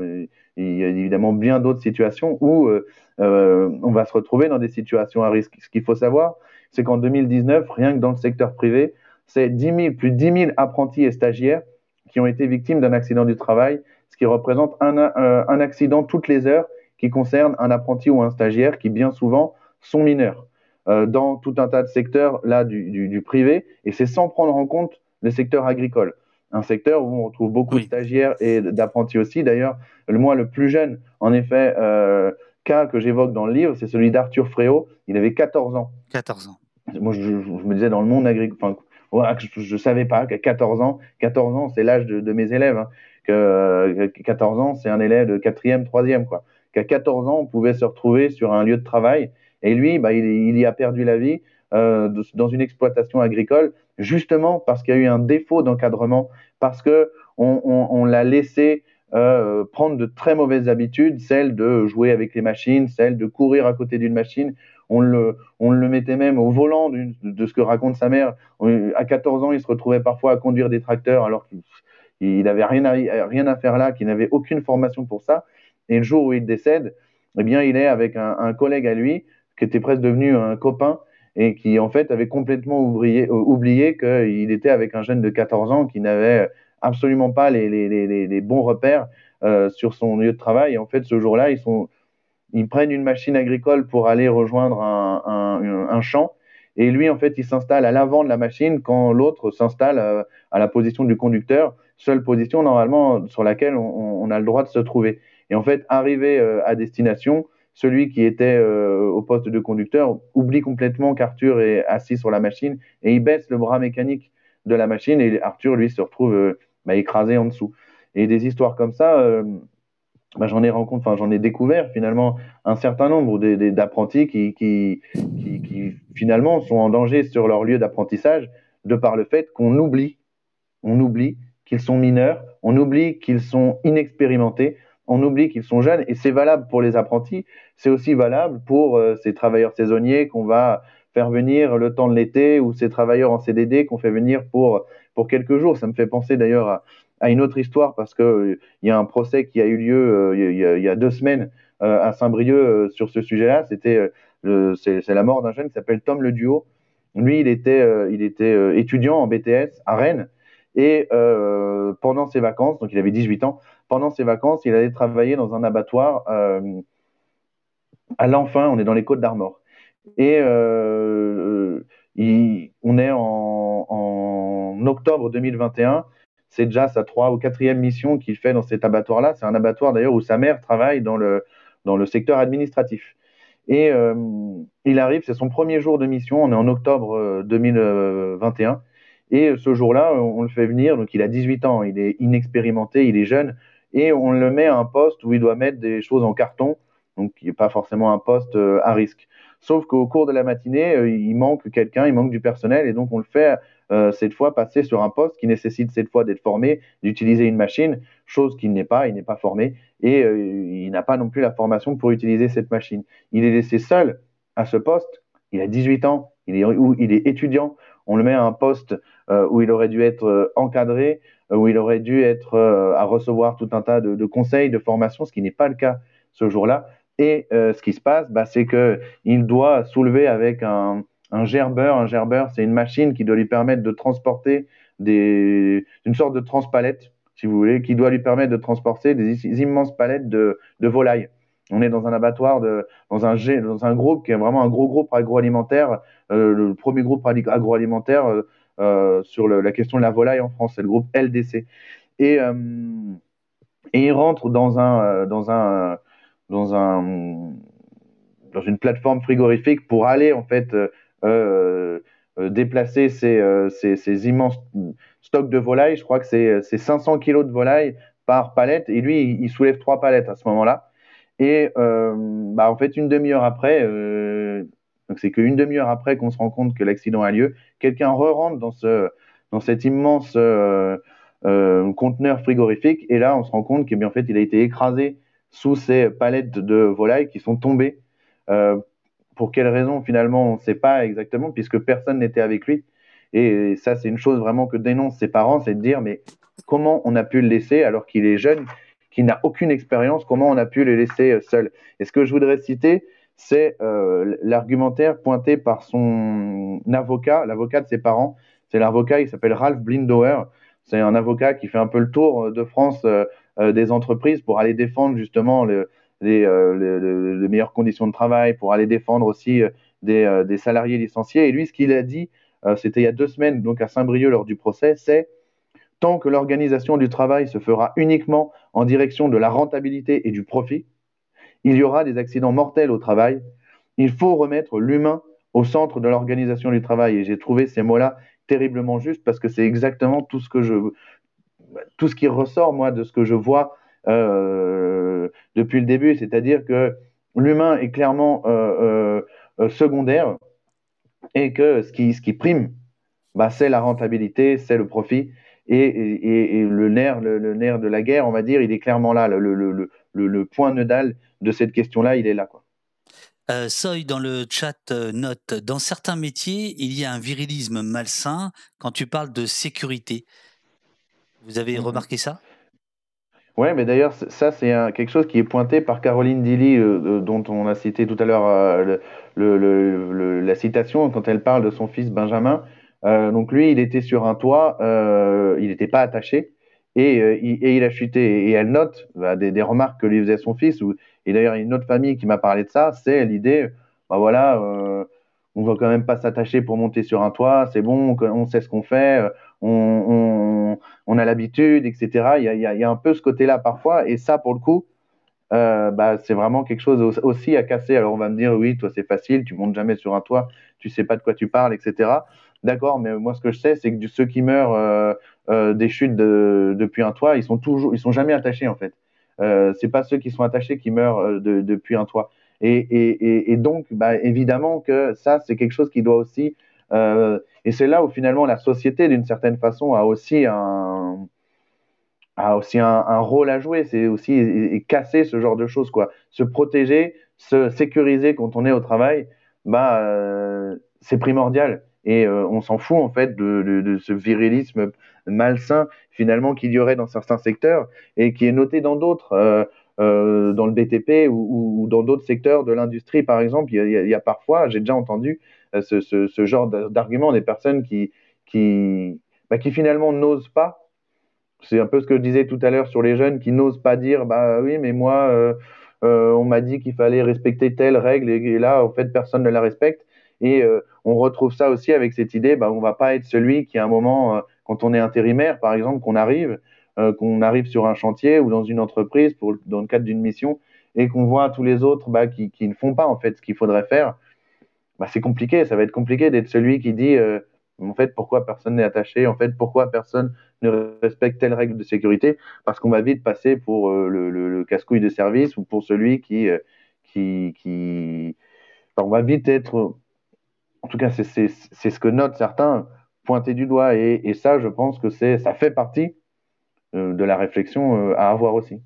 il y a évidemment bien d'autres situations où on va se retrouver dans des situations à risque. Ce qu'il faut savoir, c'est qu'en 2019, rien que dans le secteur privé, c'est 10 plus de 10 000 apprentis et stagiaires qui ont été victimes d'un accident du travail, ce qui représente un, un, accident toutes les heures qui concerne un apprenti ou un stagiaire qui bien souvent sont mineurs euh, dans tout un tas de secteurs là du, du, privé et c'est sans prendre en compte le secteur agricole. Un secteur où on retrouve beaucoup de stagiaires et d'apprentis aussi. D'ailleurs, le moi le plus jeune, en effet, euh, cas que j'évoque dans le livre, c'est celui d'Arthur Fréau. Il avait 14 ans. 14 ans. Moi, je, me disais dans le monde agricole, enfin, je ne savais pas qu'à 14 ans, 14 ans, c'est l'âge de, mes élèves, hein, que 14 ans, c'est un élève de 4e, 3e, quoi qu'à 14 ans, on pouvait se retrouver sur un lieu de travail. Et lui, bah, il, y a perdu la vie euh, dans une exploitation agricole, justement parce qu'il y a eu un défaut d'encadrement, parce qu'on on, l'a laissé euh, prendre de très mauvaises habitudes, celle de jouer avec les machines, celle de courir à côté d'une machine. On le, mettait même au volant de ce que raconte sa mère. À 14 ans, il se retrouvait parfois à conduire des tracteurs alors qu'il n'avait rien rien à faire là, qu'il n'avait aucune formation pour ça. Et le jour où il décède, eh bien, il est avec un, collègue à lui qui était presque devenu un copain et qui, en fait, avait complètement oublié, euh, oublié qu'il était avec un jeune de 14 ans qui n'avait absolument pas les, bons repères euh, sur son lieu de travail. Et en fait, ce jour-là, ils, sont, ils prennent une machine agricole pour aller rejoindre un, champ. Et lui, en fait, il s'installe à l'avant de la machine quand l'autre s'installe euh, à la position du conducteur, seule position normalement sur laquelle on, on, a le droit de se trouver. Et en fait, arrivé à destination, celui qui était euh, au poste de conducteur oublie complètement qu'Arthur est assis sur la machine et il baisse le bras mécanique de la machine et Arthur, lui, se retrouve euh, bah, écrasé en dessous. Et des histoires comme ça, bah, j'en ai rencontré, enfin, j'en ai découvert finalement un certain nombre d'apprentis qui, qui, qui, qui, finalement sont en danger sur leur lieu d'apprentissage de par le fait qu'on oublie, on oublie qu'ils sont mineurs, on oublie qu'ils sont inexpérimentés, on oublie qu'ils sont jeunes et c'est valable pour les apprentis, c'est aussi valable pour euh, ces travailleurs saisonniers qu'on va faire venir le temps de l'été ou ces travailleurs en CDD qu'on fait venir pour, pour quelques jours. Ça me fait penser d'ailleurs à, une autre histoire parce qu'il euh, y a un procès qui a eu lieu euh, il y, a deux semaines à Saint-Brieuc sur ce sujet-là. C'était c'est la mort d'un jeune qui s'appelle Tom Le Duo. Lui, il était, il était étudiant en BTS à Rennes et pendant ses vacances, donc il avait 18 ans, pendant ses vacances, il allait travailler dans un abattoir euh, à l'enfin, on est dans les côtes d'Armor. Et euh, on est en, octobre 2021. C'est déjà sa troisième ou quatrième mission qu'il fait dans cet abattoir-là. C'est un abattoir d'ailleurs où sa mère travaille dans le, dans le secteur administratif. Et euh, il arrive, c'est son premier jour de mission, on est en octobre 2021. Et ce jour-là, on le fait venir, donc il a 18 ans, il est inexpérimenté, il est jeune et on le met à un poste où il doit mettre des choses en carton, donc qui n'est pas forcément un poste euh, à risque. Sauf qu'au cours de la matinée, euh, il manque quelqu'un, il manque du personnel, et donc on le fait euh, cette fois passer sur un poste qui nécessite cette fois d'être formé, d'utiliser une machine, chose qu'il n'est pas, il n'est pas formé, et il n'a pas non plus la formation pour utiliser cette machine. Il est laissé seul à ce poste, il a 18 ans, il est, il est étudiant, on le met à un poste où il aurait dû être encadré, euh, où il aurait dû être euh, à recevoir tout un tas de, conseils, de formations, ce qui n'est pas le cas ce jour-là. Et euh, ce qui se passe, bah, c'est qu'il doit soulever avec un, gerbeur. Un gerbeur, c'est une machine qui doit lui permettre de transporter des, une sorte de transpalette, si vous voulez, qui doit lui permettre de transporter des, immenses palettes de volailles. On est dans un abattoir, de, dans, un, groupe qui est vraiment un gros groupe agroalimentaire, le premier groupe agroalimentaire euh, sur la question de la volaille en France. C'est le groupe LDC. Et, euh, il rentre dans un, euh, dans un, dans un, dans une plateforme frigorifique pour aller en fait déplacer ces, immenses stocks de volailles. Je crois que c'est 500 kilos de volailles par palette. Et lui, il, soulève trois palettes à ce moment-là. Et bah, en fait, une demi-heure après, donc c'est qu'une demi-heure après qu'on se rend compte que l'accident a lieu, quelqu'un re-rentre dans, ce, dans cet immense euh, euh, conteneur frigorifique et là on se rend compte qu'en fait il a été écrasé sous ces palettes de volailles qui sont tombées. Euh, pour quelle raison finalement on ne sait pas exactement puisque personne n'était avec lui. Et ça, c'est une chose vraiment que dénoncent ses parents, c'est de dire, mais comment on a pu le laisser alors qu'il est jeune, qu'il n'a aucune expérience, comment on a pu le laisser euh, seul Et ce que je voudrais citer, c'est euh, l'argumentaire pointé par son avocat, l'avocat de ses parents. C'est l'avocat, il s'appelle Ralph Blindauer. C'est un avocat qui fait un peu le tour de France des entreprises pour aller défendre justement le, les, meilleures conditions de travail, pour aller défendre aussi des salariés licenciés. Et lui, ce qu'il a dit, c'était il y a deux semaines, donc à Saint-Brieuc lors du procès, c'est tant que l'organisation du travail se fera uniquement en direction de la rentabilité et du profit, il y aura des accidents mortels au travail. Il faut remettre l'humain au centre de l'organisation du travail. Et j'ai trouvé ces mots-là terriblement justes parce que c'est exactement tout ce que je, tout ce qui ressort moi de ce que je vois euh, depuis le début, c'est-à-dire que l'humain est clairement euh, euh, secondaire et que ce qui, prime, bah, c'est la rentabilité, c'est le profit. Et, le, nerf, le, nerf de la guerre, on va dire, il est clairement là. Le, point nodal de cette question-là, il est là. Quoi. Euh, Soy dans le chat note dans certains métiers, il y a un virilisme malsain quand tu parles de sécurité. Vous avez mmh remarqué ça? Oui, mais d'ailleurs, ça, c'est quelque chose qui est pointé par Caroline Dilly, euh, dont on a cité tout à l'heure euh, la citation quand elle parle de son fils Benjamin. Euh, donc lui, il était sur un toit, il n'était pas attaché et, et, il a chuté. Et elle note bah, des, remarques que lui faisait son fils. Et d'ailleurs, une autre famille qui m'a parlé de ça, c'est l'idée, bah voilà, on ne va quand même pas s'attacher pour monter sur un toit, c'est bon, on sait ce qu'on fait, on, a l'habitude, etc. Il y, a, un peu ce côté-là parfois, et ça, pour le coup, euh, bah, c'est vraiment quelque chose aussi à casser. Alors on va me dire, oui, toi c'est facile, tu montes jamais sur un toit, tu sais pas de quoi tu parles, etc. D'accord, mais moi ce que je sais, c'est que ceux qui meurent euh, euh, des chutes depuis un toit, ils sont toujours, ils sont jamais attachés en fait. Euh, c'est pas ceux qui sont attachés qui meurent depuis un toit. Et, et, et donc, bah, évidemment que ça, c'est quelque chose qui doit aussi euh, et c'est là où finalement la société, d'une certaine façon, a aussi un, a aussi un, rôle à jouer. C'est aussi casser ce genre de choses, quoi. Se protéger, se sécuriser quand on est au travail, bah, euh, c'est primordial. Et euh, on s'en fout en fait de, ce virilisme malsain finalement qu'il y aurait dans certains secteurs et qui est noté dans d'autres. Euh, dans le BTP ou, dans d'autres secteurs de l'industrie, par exemple, il y, a, parfois, j'ai déjà entendu euh, ce, genre d'argument des personnes qui, bah, qui finalement n'osent pas. C'est un peu ce que je disais tout à l'heure sur les jeunes qui n'osent pas dire bah oui, mais moi, euh, euh, on m'a dit qu'il fallait respecter telle règle et, là, en fait, personne ne la respecte. Et on retrouve ça aussi avec cette idée, bah, on va pas être celui qui, à un moment, quand on est intérimaire, par exemple, qu'on arrive, qu'on arrive sur un chantier ou dans une entreprise, pour, dans le cadre d'une mission, et qu'on voit tous les autres bah, qui, qui, ne font pas en fait ce qu'il faudrait faire, bah, c'est compliqué. Ça va être compliqué d'être celui qui dit euh, en fait pourquoi personne n'est attaché, en fait pourquoi personne ne respecte telle règle de sécurité, parce qu'on va vite passer pour euh, le, le, casse-couille de service ou pour celui qui euh, qui, qui... On va vite être en tout cas c'est ce que notent certains pointer du doigt et, et ça je pense que ça fait partie de la réflexion à avoir aussi.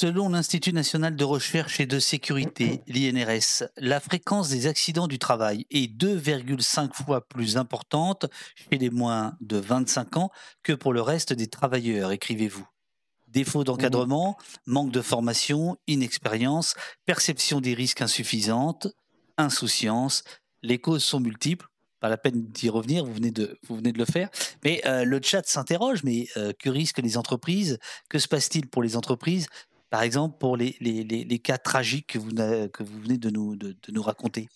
Selon l'Institut national de recherche et de sécurité, l'INRS, la fréquence des accidents du travail est 2,5 fois plus importante chez les moins de 25 ans que pour le reste des travailleurs, écrivez-vous. Défaut d'encadrement, manque de formation, inexpérience, perception des risques insuffisante, insouciance. Les causes sont multiples. Pas la peine d'y revenir, vous venez de, vous venez de le faire. Mais euh, le chat s'interroge, mais euh, que risquent les entreprises? Que se passe-t-il pour les entreprises? Par exemple, pour les, les, les, cas tragiques que vous, que vous venez de nous, de, nous raconter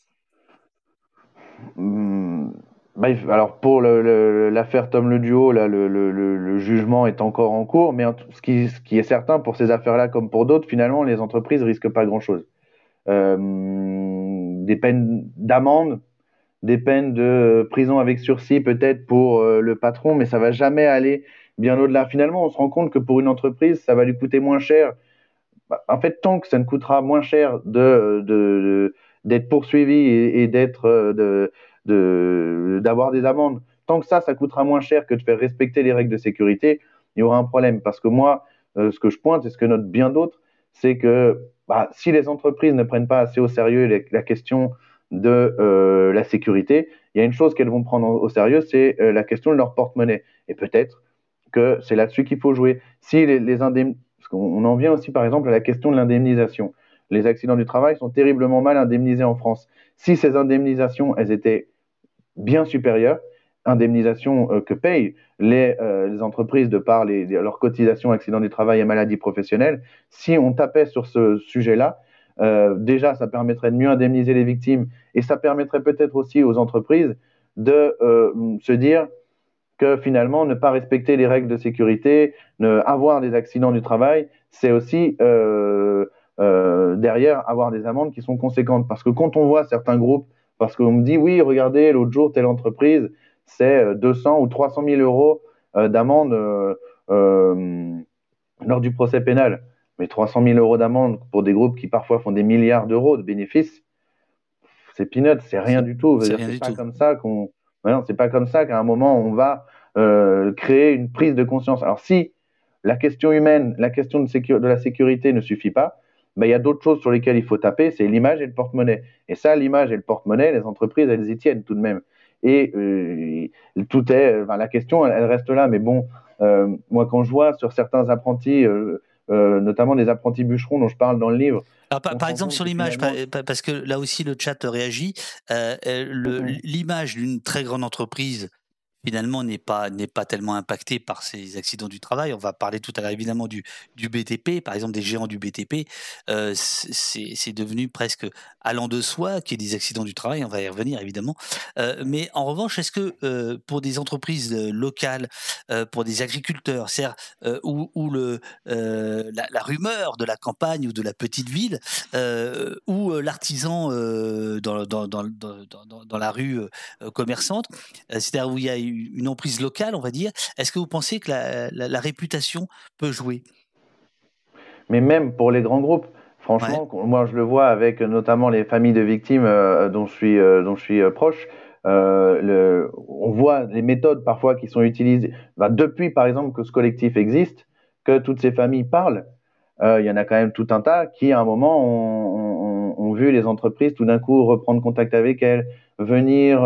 mmh, bah, Alors, pour l'affaire Tom Le Duo, là, le, le, jugement est encore en cours, mais ce qui, ce qui est certain pour ces affaires-là, comme pour d'autres, finalement, les entreprises risquent pas grand-chose. Euh, des peines d'amende, des peines de prison avec sursis peut-être pour euh, le patron, mais ça va jamais aller bien au-delà. Finalement, on se rend compte que pour une entreprise, ça va lui coûter moins cher bah, en fait, tant que ça ne coûtera moins cher de, d'être poursuivi et, d'être euh, de, d'avoir des amendes, tant que ça, ça coûtera moins cher que de faire respecter les règles de sécurité, il y aura un problème. Parce que moi, euh, ce que je pointe et ce que notent bien d'autres, c'est que bah, si les entreprises ne prennent pas assez au sérieux la question de euh, la sécurité, il y a une chose qu'elles vont prendre au sérieux, c'est la question de leur porte-monnaie. Et peut-être que c'est là-dessus qu'il faut jouer. Si les, parce en vient aussi par exemple à la question de l'indemnisation. Les accidents du travail sont terriblement mal indemnisés en France. Si ces indemnisations, elles étaient bien supérieures, indemnisations euh, que payent les, euh, les, entreprises de par leurs cotisations accidents du travail et maladies professionnelles, si on tapait sur ce sujet-là, euh, déjà, ça permettrait de mieux indemniser les victimes et ça permettrait peut-être aussi aux entreprises de se dire que finalement, ne pas respecter les règles de sécurité, ne, avoir des accidents du travail, c'est aussi derrière avoir des amendes qui sont conséquentes. Parce que quand on voit certains groupes, parce qu'on me dit, oui, regardez, l'autre jour, telle entreprise, c'est 200 ou 300 000 euros euh, d'amende lors du procès pénal. Mais 300 000 euros d'amende pour des groupes qui parfois font des milliards d'euros de bénéfices, c'est peanut, c'est rien du tout. C'est pas comme ça qu'on c'est pas comme ça qu'à un moment on va euh, créer une prise de conscience. Alors si la question humaine, la question de, de la sécurité ne suffit pas, ben, il y a d'autres choses sur lesquelles il faut taper, c'est l'image et le porte-monnaie. Et ça, l'image et le porte-monnaie, les entreprises, elles y tiennent tout de même. Et euh, tout est, enfin, la question, elle, reste là. Mais bon, euh, moi, quand je vois sur certains apprentis, notamment des apprentis bûcherons dont je parle dans le livre, par, exemple, sur l'image, parce que là aussi le chat réagit, euh, l'image d'une très grande entreprise finalement n'est pas n'est pas tellement impacté par ces accidents du travail. On va parler tout à l'heure évidemment du, du BTP, par exemple des géants du BTP. Euh, c'est devenu presque allant de soi qu'il y ait des accidents du travail. On va y revenir évidemment. Euh, mais en revanche, est-ce que euh, pour des entreprises locales, pour des agriculteurs, c'est où, le la, rumeur de la campagne ou de la petite ville, ou l'artisan dans, dans, dans, dans, la rue commerçante, c'est-à-dire où il y a une emprise locale, on va dire. Est-ce que vous pensez que la, réputation peut jouer? Mais même pour les grands groupes, franchement, moi je le vois avec notamment les familles de victimes euh, dont je suis, euh, dont je suis euh, proche. Le, on voit les méthodes parfois qui sont utilisées. Bah, depuis, par exemple, que ce collectif existe, que toutes ces familles parlent, il y en a quand même tout un tas qui, à un moment, ont, ont vu les entreprises tout d'un coup reprendre contact avec elles, venir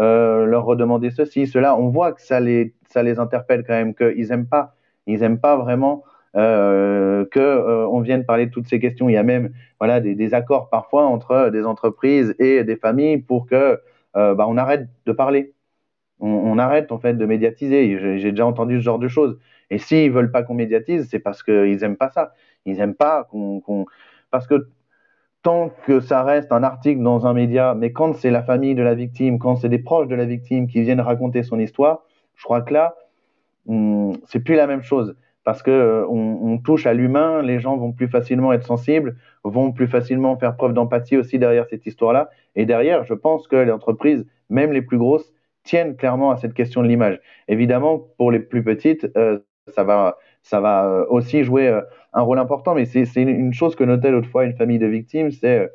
euh, leur redemander ceci, cela. On voit que ça les, ça les interpelle quand même, qu'ils n'aiment pas, ils aiment pas vraiment euh, que euh, vienne parler de toutes ces questions. Il y a même voilà des, des accords parfois entre des entreprises et des familles pour que euh, bah, on arrête de parler. On, arrête en fait de médiatiser. J'ai déjà entendu ce genre de choses. Et s'ils veulent pas qu'on médiatise, c'est parce qu'ils aiment pas ça. Ils aiment pas qu'on, qu'on... parce que tant que ça reste un article dans un média, mais quand c'est la famille de la victime, quand c'est des proches de la victime qui viennent raconter son histoire, je crois que là, hmm, c'est plus la même chose. Parce que euh, on, touche à l'humain, les gens vont plus facilement être sensibles, vont plus facilement faire preuve d'empathie aussi derrière cette histoire-là. Et derrière, je pense que les entreprises, même les plus grosses, tiennent clairement à cette question de l'image. Évidemment, pour les plus petites, euh, ça va, ça va euh, aussi jouer euh, un rôle important. Mais c'est une chose que notait l'autre fois une famille de victimes, c'est euh,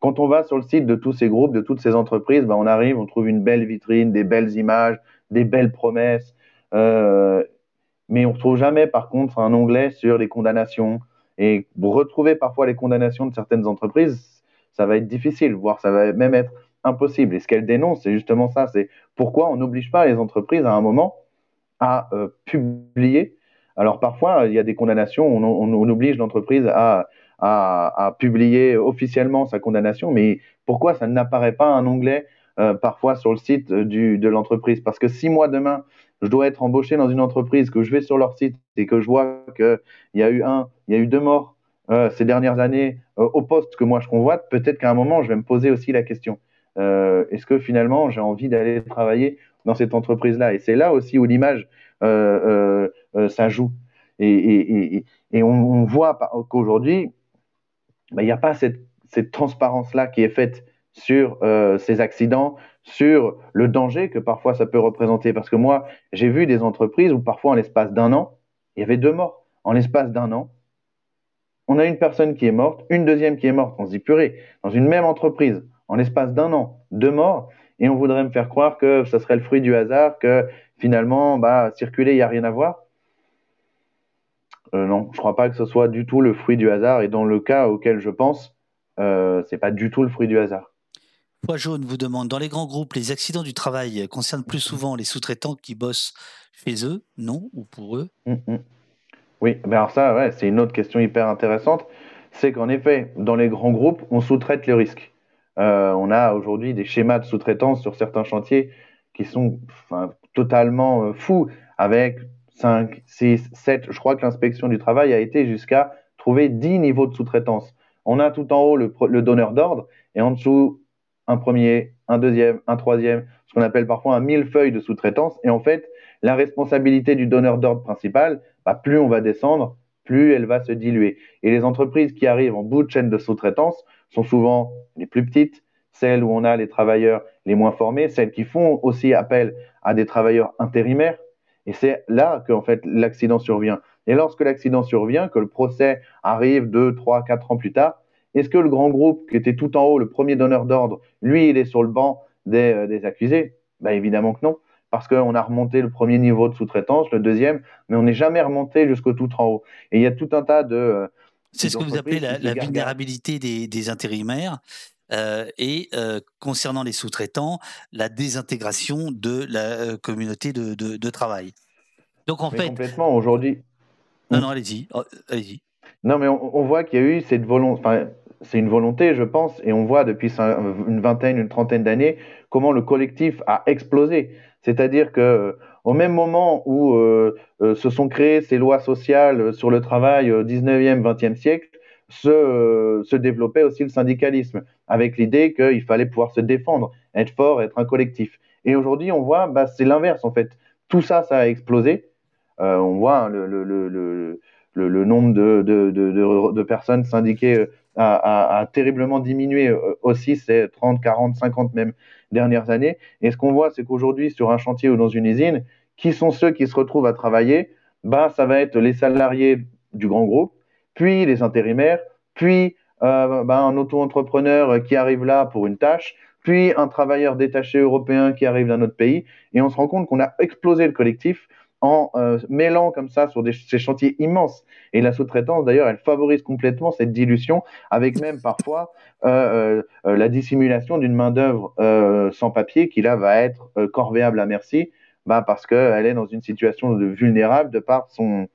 quand on va sur le site de tous ces groupes, de toutes ces entreprises, ben on arrive, on trouve une belle vitrine, des belles images, des belles promesses, mais on ne retrouve jamais par contre un onglet sur les condamnations. Et retrouver parfois les condamnations de certaines entreprises, ça va être difficile, voire ça va même être impossible. Et ce qu'elle dénonce, c'est justement ça, c'est pourquoi on n'oblige pas les entreprises à un moment à publier alors parfois, il y a des condamnations, on, oblige l'entreprise à, publier officiellement sa condamnation, mais pourquoi ça n'apparaît pas un onglet euh, parfois sur le site de l'entreprise? Parce que si moi demain, je dois être embauché dans une entreprise, que je vais sur leur site et que je vois qu'il y a eu un, il y a eu deux morts euh, ces dernières années euh, au poste que moi je convoite, peut-être qu'à un moment, je vais me poser aussi la question. Est-ce que finalement, j'ai envie d'aller travailler dans cette entreprise-là? Et c'est là aussi où l'image ça joue. Et, on, voit qu'aujourd'hui, bah, il n'y a pas cette, transparence-là qui est faite sur ces accidents, sur le danger que parfois ça peut représenter. Parce que moi, j'ai vu des entreprises où parfois en l'espace d'un an, il y avait deux morts. En l'espace d'un an, on a une personne qui est morte, une deuxième qui est morte. On se dit, purée, dans une même entreprise, en l'espace d'un an, deux morts, et on voudrait me faire croire que ça serait le fruit du hasard, que finalement, bah, circuler, il n'y a rien à voir. Euh, non, je ne crois pas que ce soit du tout le fruit du hasard. Et dans le cas auquel je pense, euh, c'est pas du tout le fruit du hasard. Poids jaune vous demande, dans les grands groupes, les accidents du travail concernent plus souvent les sous-traitants qui bossent chez eux, non Ou pour eux? Mm. Oui, mais alors ça, ouais, c'est une autre question hyper intéressante. C'est qu'en effet, dans les grands groupes, on sous-traite le risque. Euh, on a aujourd'hui des schémas de sous-traitance sur certains chantiers qui sont totalement euh, fous, avec 5, 6, 7. Je crois que l'inspection du travail a été jusqu'à trouver 10 niveaux de sous-traitance. On a tout en haut le, donneur d'ordre et en dessous un premier, un deuxième, un troisième, ce qu'on appelle parfois un millefeuille de sous-traitance. Et en fait, la responsabilité du donneur d'ordre principal, bah, plus on va descendre, plus elle va se diluer. Et les entreprises qui arrivent en bout de chaîne de sous-traitance sont souvent les plus petites, celles où on a les travailleurs les moins formés, celles qui font aussi appel à des travailleurs intérimaires. Et c'est là que en fait l'accident survient. Et lorsque l'accident survient, que le procès arrive deux, trois, quatre ans plus tard, est-ce que le grand groupe qui était tout en haut, le premier donneur d'ordre, lui, il est sur le banc des, euh, accusés? Ben, Évidemment que non, parce qu'on a remonté le premier niveau de sous-traitance, le deuxième, mais on n'est jamais remonté jusqu'au tout en haut. Et il y a tout un tas de... Euh, C'est ce que vous appelez la, vulnérabilité des, intérimaires. Euh, et concernant les sous-traitants, la désintégration de la communauté de, travail. Donc en fait, complètement aujourd'hui. Non, non, allez-y, oh, allez-y. Non, mais on, voit qu'il y a eu cette volonté, enfin, c'est une volonté, je pense, et on voit depuis une vingtaine, une trentaine d'années comment le collectif a explosé. C'est-à-dire que euh, au même moment où euh, euh, se sont créées ces lois sociales sur le travail au 19e, 20e siècle, se, se développait aussi le syndicalisme, avec l'idée qu'il fallait pouvoir se défendre, être fort, être un collectif. Et aujourd'hui, on voit, bah, c'est l'inverse en fait. Tout ça, ça a explosé. on voit hein, le, le, le, le, nombre de, de, de, de, personnes syndiquées euh, a, a, terriblement diminué euh, aussi ces 30, 40, 50 même dernières années. Et ce qu'on voit, c'est qu'aujourd'hui, sur un chantier ou dans une usine, qui sont ceux qui se retrouvent à travailler? Bah, Ça va être les salariés du grand groupe, puis les intérimaires, puis euh, bah, un auto-entrepreneur qui arrive là pour une tâche, puis un travailleur détaché européen qui arrive d'un autre pays. Et on se rend compte qu'on a explosé le collectif en euh, mêlant comme ça sur ces chantiers immenses. Et la sous-traitance, d'ailleurs, elle favorise complètement cette dilution, avec même parfois euh, la dissimulation d'une main-d'œuvre sans papier qui là va être corvéable à merci, bah, parce qu'elle est dans une situation de vulnérable de par son,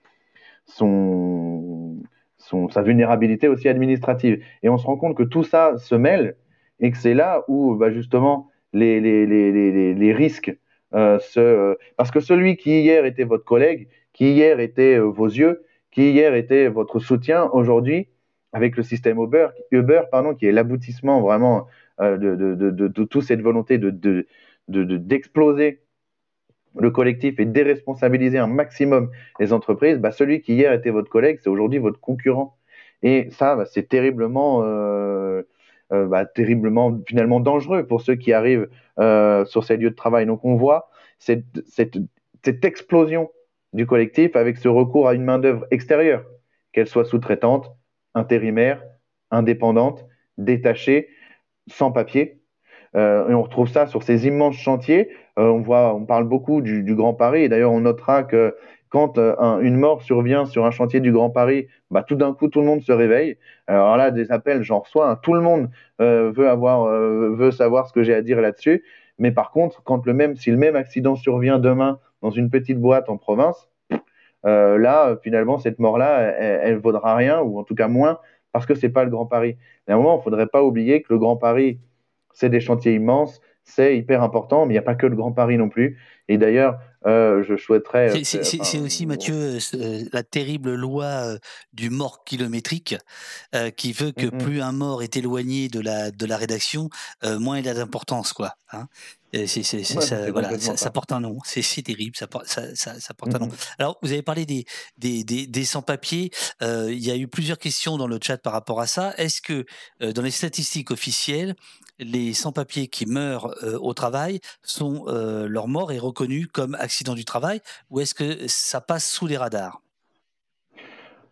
sa vulnérabilité aussi administrative. Et on se rend compte que tout ça se mêle et que c'est là où bah, justement les, les, les, les, risques euh, ce, parce que celui qui hier était votre collègue, qui hier était euh, vos yeux, qui hier était votre soutien, aujourd'hui, avec le système Uber, Uber pardon, qui est l'aboutissement vraiment euh, de, de, de, de, toute cette volonté de, d'exploser le collectif et déresponsabiliser un maximum les entreprises, bah, celui qui hier était votre collègue, c'est aujourd'hui votre concurrent. Et ça, bah, c'est terriblement, euh, euh, bah, terriblement finalement dangereux pour ceux qui arrivent euh, sur ces lieux de travail. Donc on voit cette, cette, cette explosion du collectif avec ce recours à une main-d'œuvre extérieure, qu'elle soit sous-traitante, intérimaire, indépendante, détachée, sans papier. Et on retrouve ça sur ces immenses chantiers. Euh, on voit, on parle beaucoup du, Grand Paris. Et d'ailleurs, on notera que quand euh, une mort survient sur un chantier du Grand Paris, bah, tout d'un coup, tout le monde se réveille. Alors là, des appels, j'en reçois. Hein. tout le monde euh, veut, avoir, veut savoir ce que j'ai à dire là-dessus. Mais par contre, quand le même, si le même accident survient demain dans une petite boîte en province, là, finalement, cette mort-là, elle, ne vaudra rien, ou en tout cas moins, parce que c'est pas le Grand Paris. Moment, il faudrait pas oublier que le Grand Paris, c'est des chantiers immenses, c'est hyper important, mais il n'y a pas que le Grand Paris non plus. Et d'ailleurs, euh, je souhaiterais. C'est aussi, Mathieu, euh, la terrible loi du mort kilométrique qui veut que plus un mort est éloigné de la, de la rédaction, moins il a d'importance. quoi. Hein ça, voilà, ça, porte un nom. C'est terrible, ça, porte un nom. Alors, vous avez parlé des, des, des, des sans-papiers. il y a eu plusieurs questions dans le chat par rapport à ça. Est-ce que dans les statistiques officielles, les sans-papiers qui meurent au travail sont leur mort est reconnue comme accident du travail ou est-ce que ça passe sous les radars?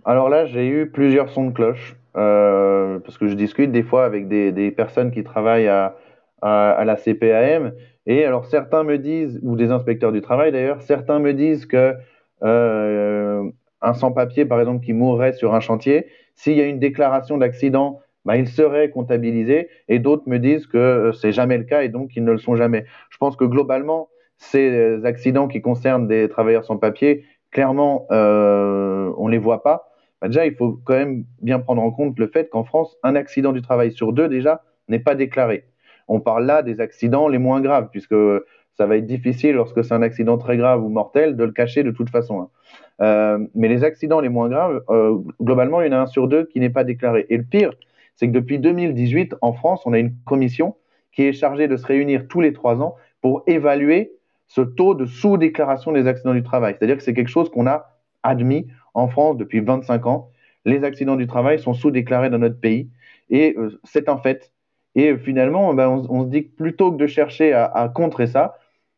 Alors là, j'ai eu plusieurs sons de cloche parce que je discute des fois avec des, personnes qui travaillent à, la CPAM et alors certains me disent ou des inspecteurs du travail d'ailleurs, certains me disent que un sans-papier par exemple qui mourrait sur un chantier, s'il y a une déclaration d'accident bah, ils seraient comptabilisés et d'autres me disent que euh, c'est jamais le cas et donc qu'ils ne le sont jamais. Je pense que globalement, ces accidents qui concernent des travailleurs sans papier, clairement, euh, on les voit pas. Bah, déjà, il faut quand même bien prendre en compte le fait qu'en France, un accident du travail sur deux déjà n'est pas déclaré. On parle là des accidents les moins graves, puisque ça va être difficile lorsque c'est un accident très grave ou mortel de le cacher de toute façon. Hein. Euh, mais les accidents les moins graves, euh, globalement, il y en a un sur deux qui n'est pas déclaré. Et le pire, c'est que depuis 2018, en France, on a une commission qui est chargée de se réunir tous les trois ans pour évaluer ce taux de sous-déclaration des accidents du travail. C'est-à-dire que c'est quelque chose qu'on a admis en France depuis 25 ans. Les accidents du travail sont sous-déclarés dans notre pays et euh, c'est un fait. Et finalement, ben, on, se dit que plutôt que de chercher à, contrer ça,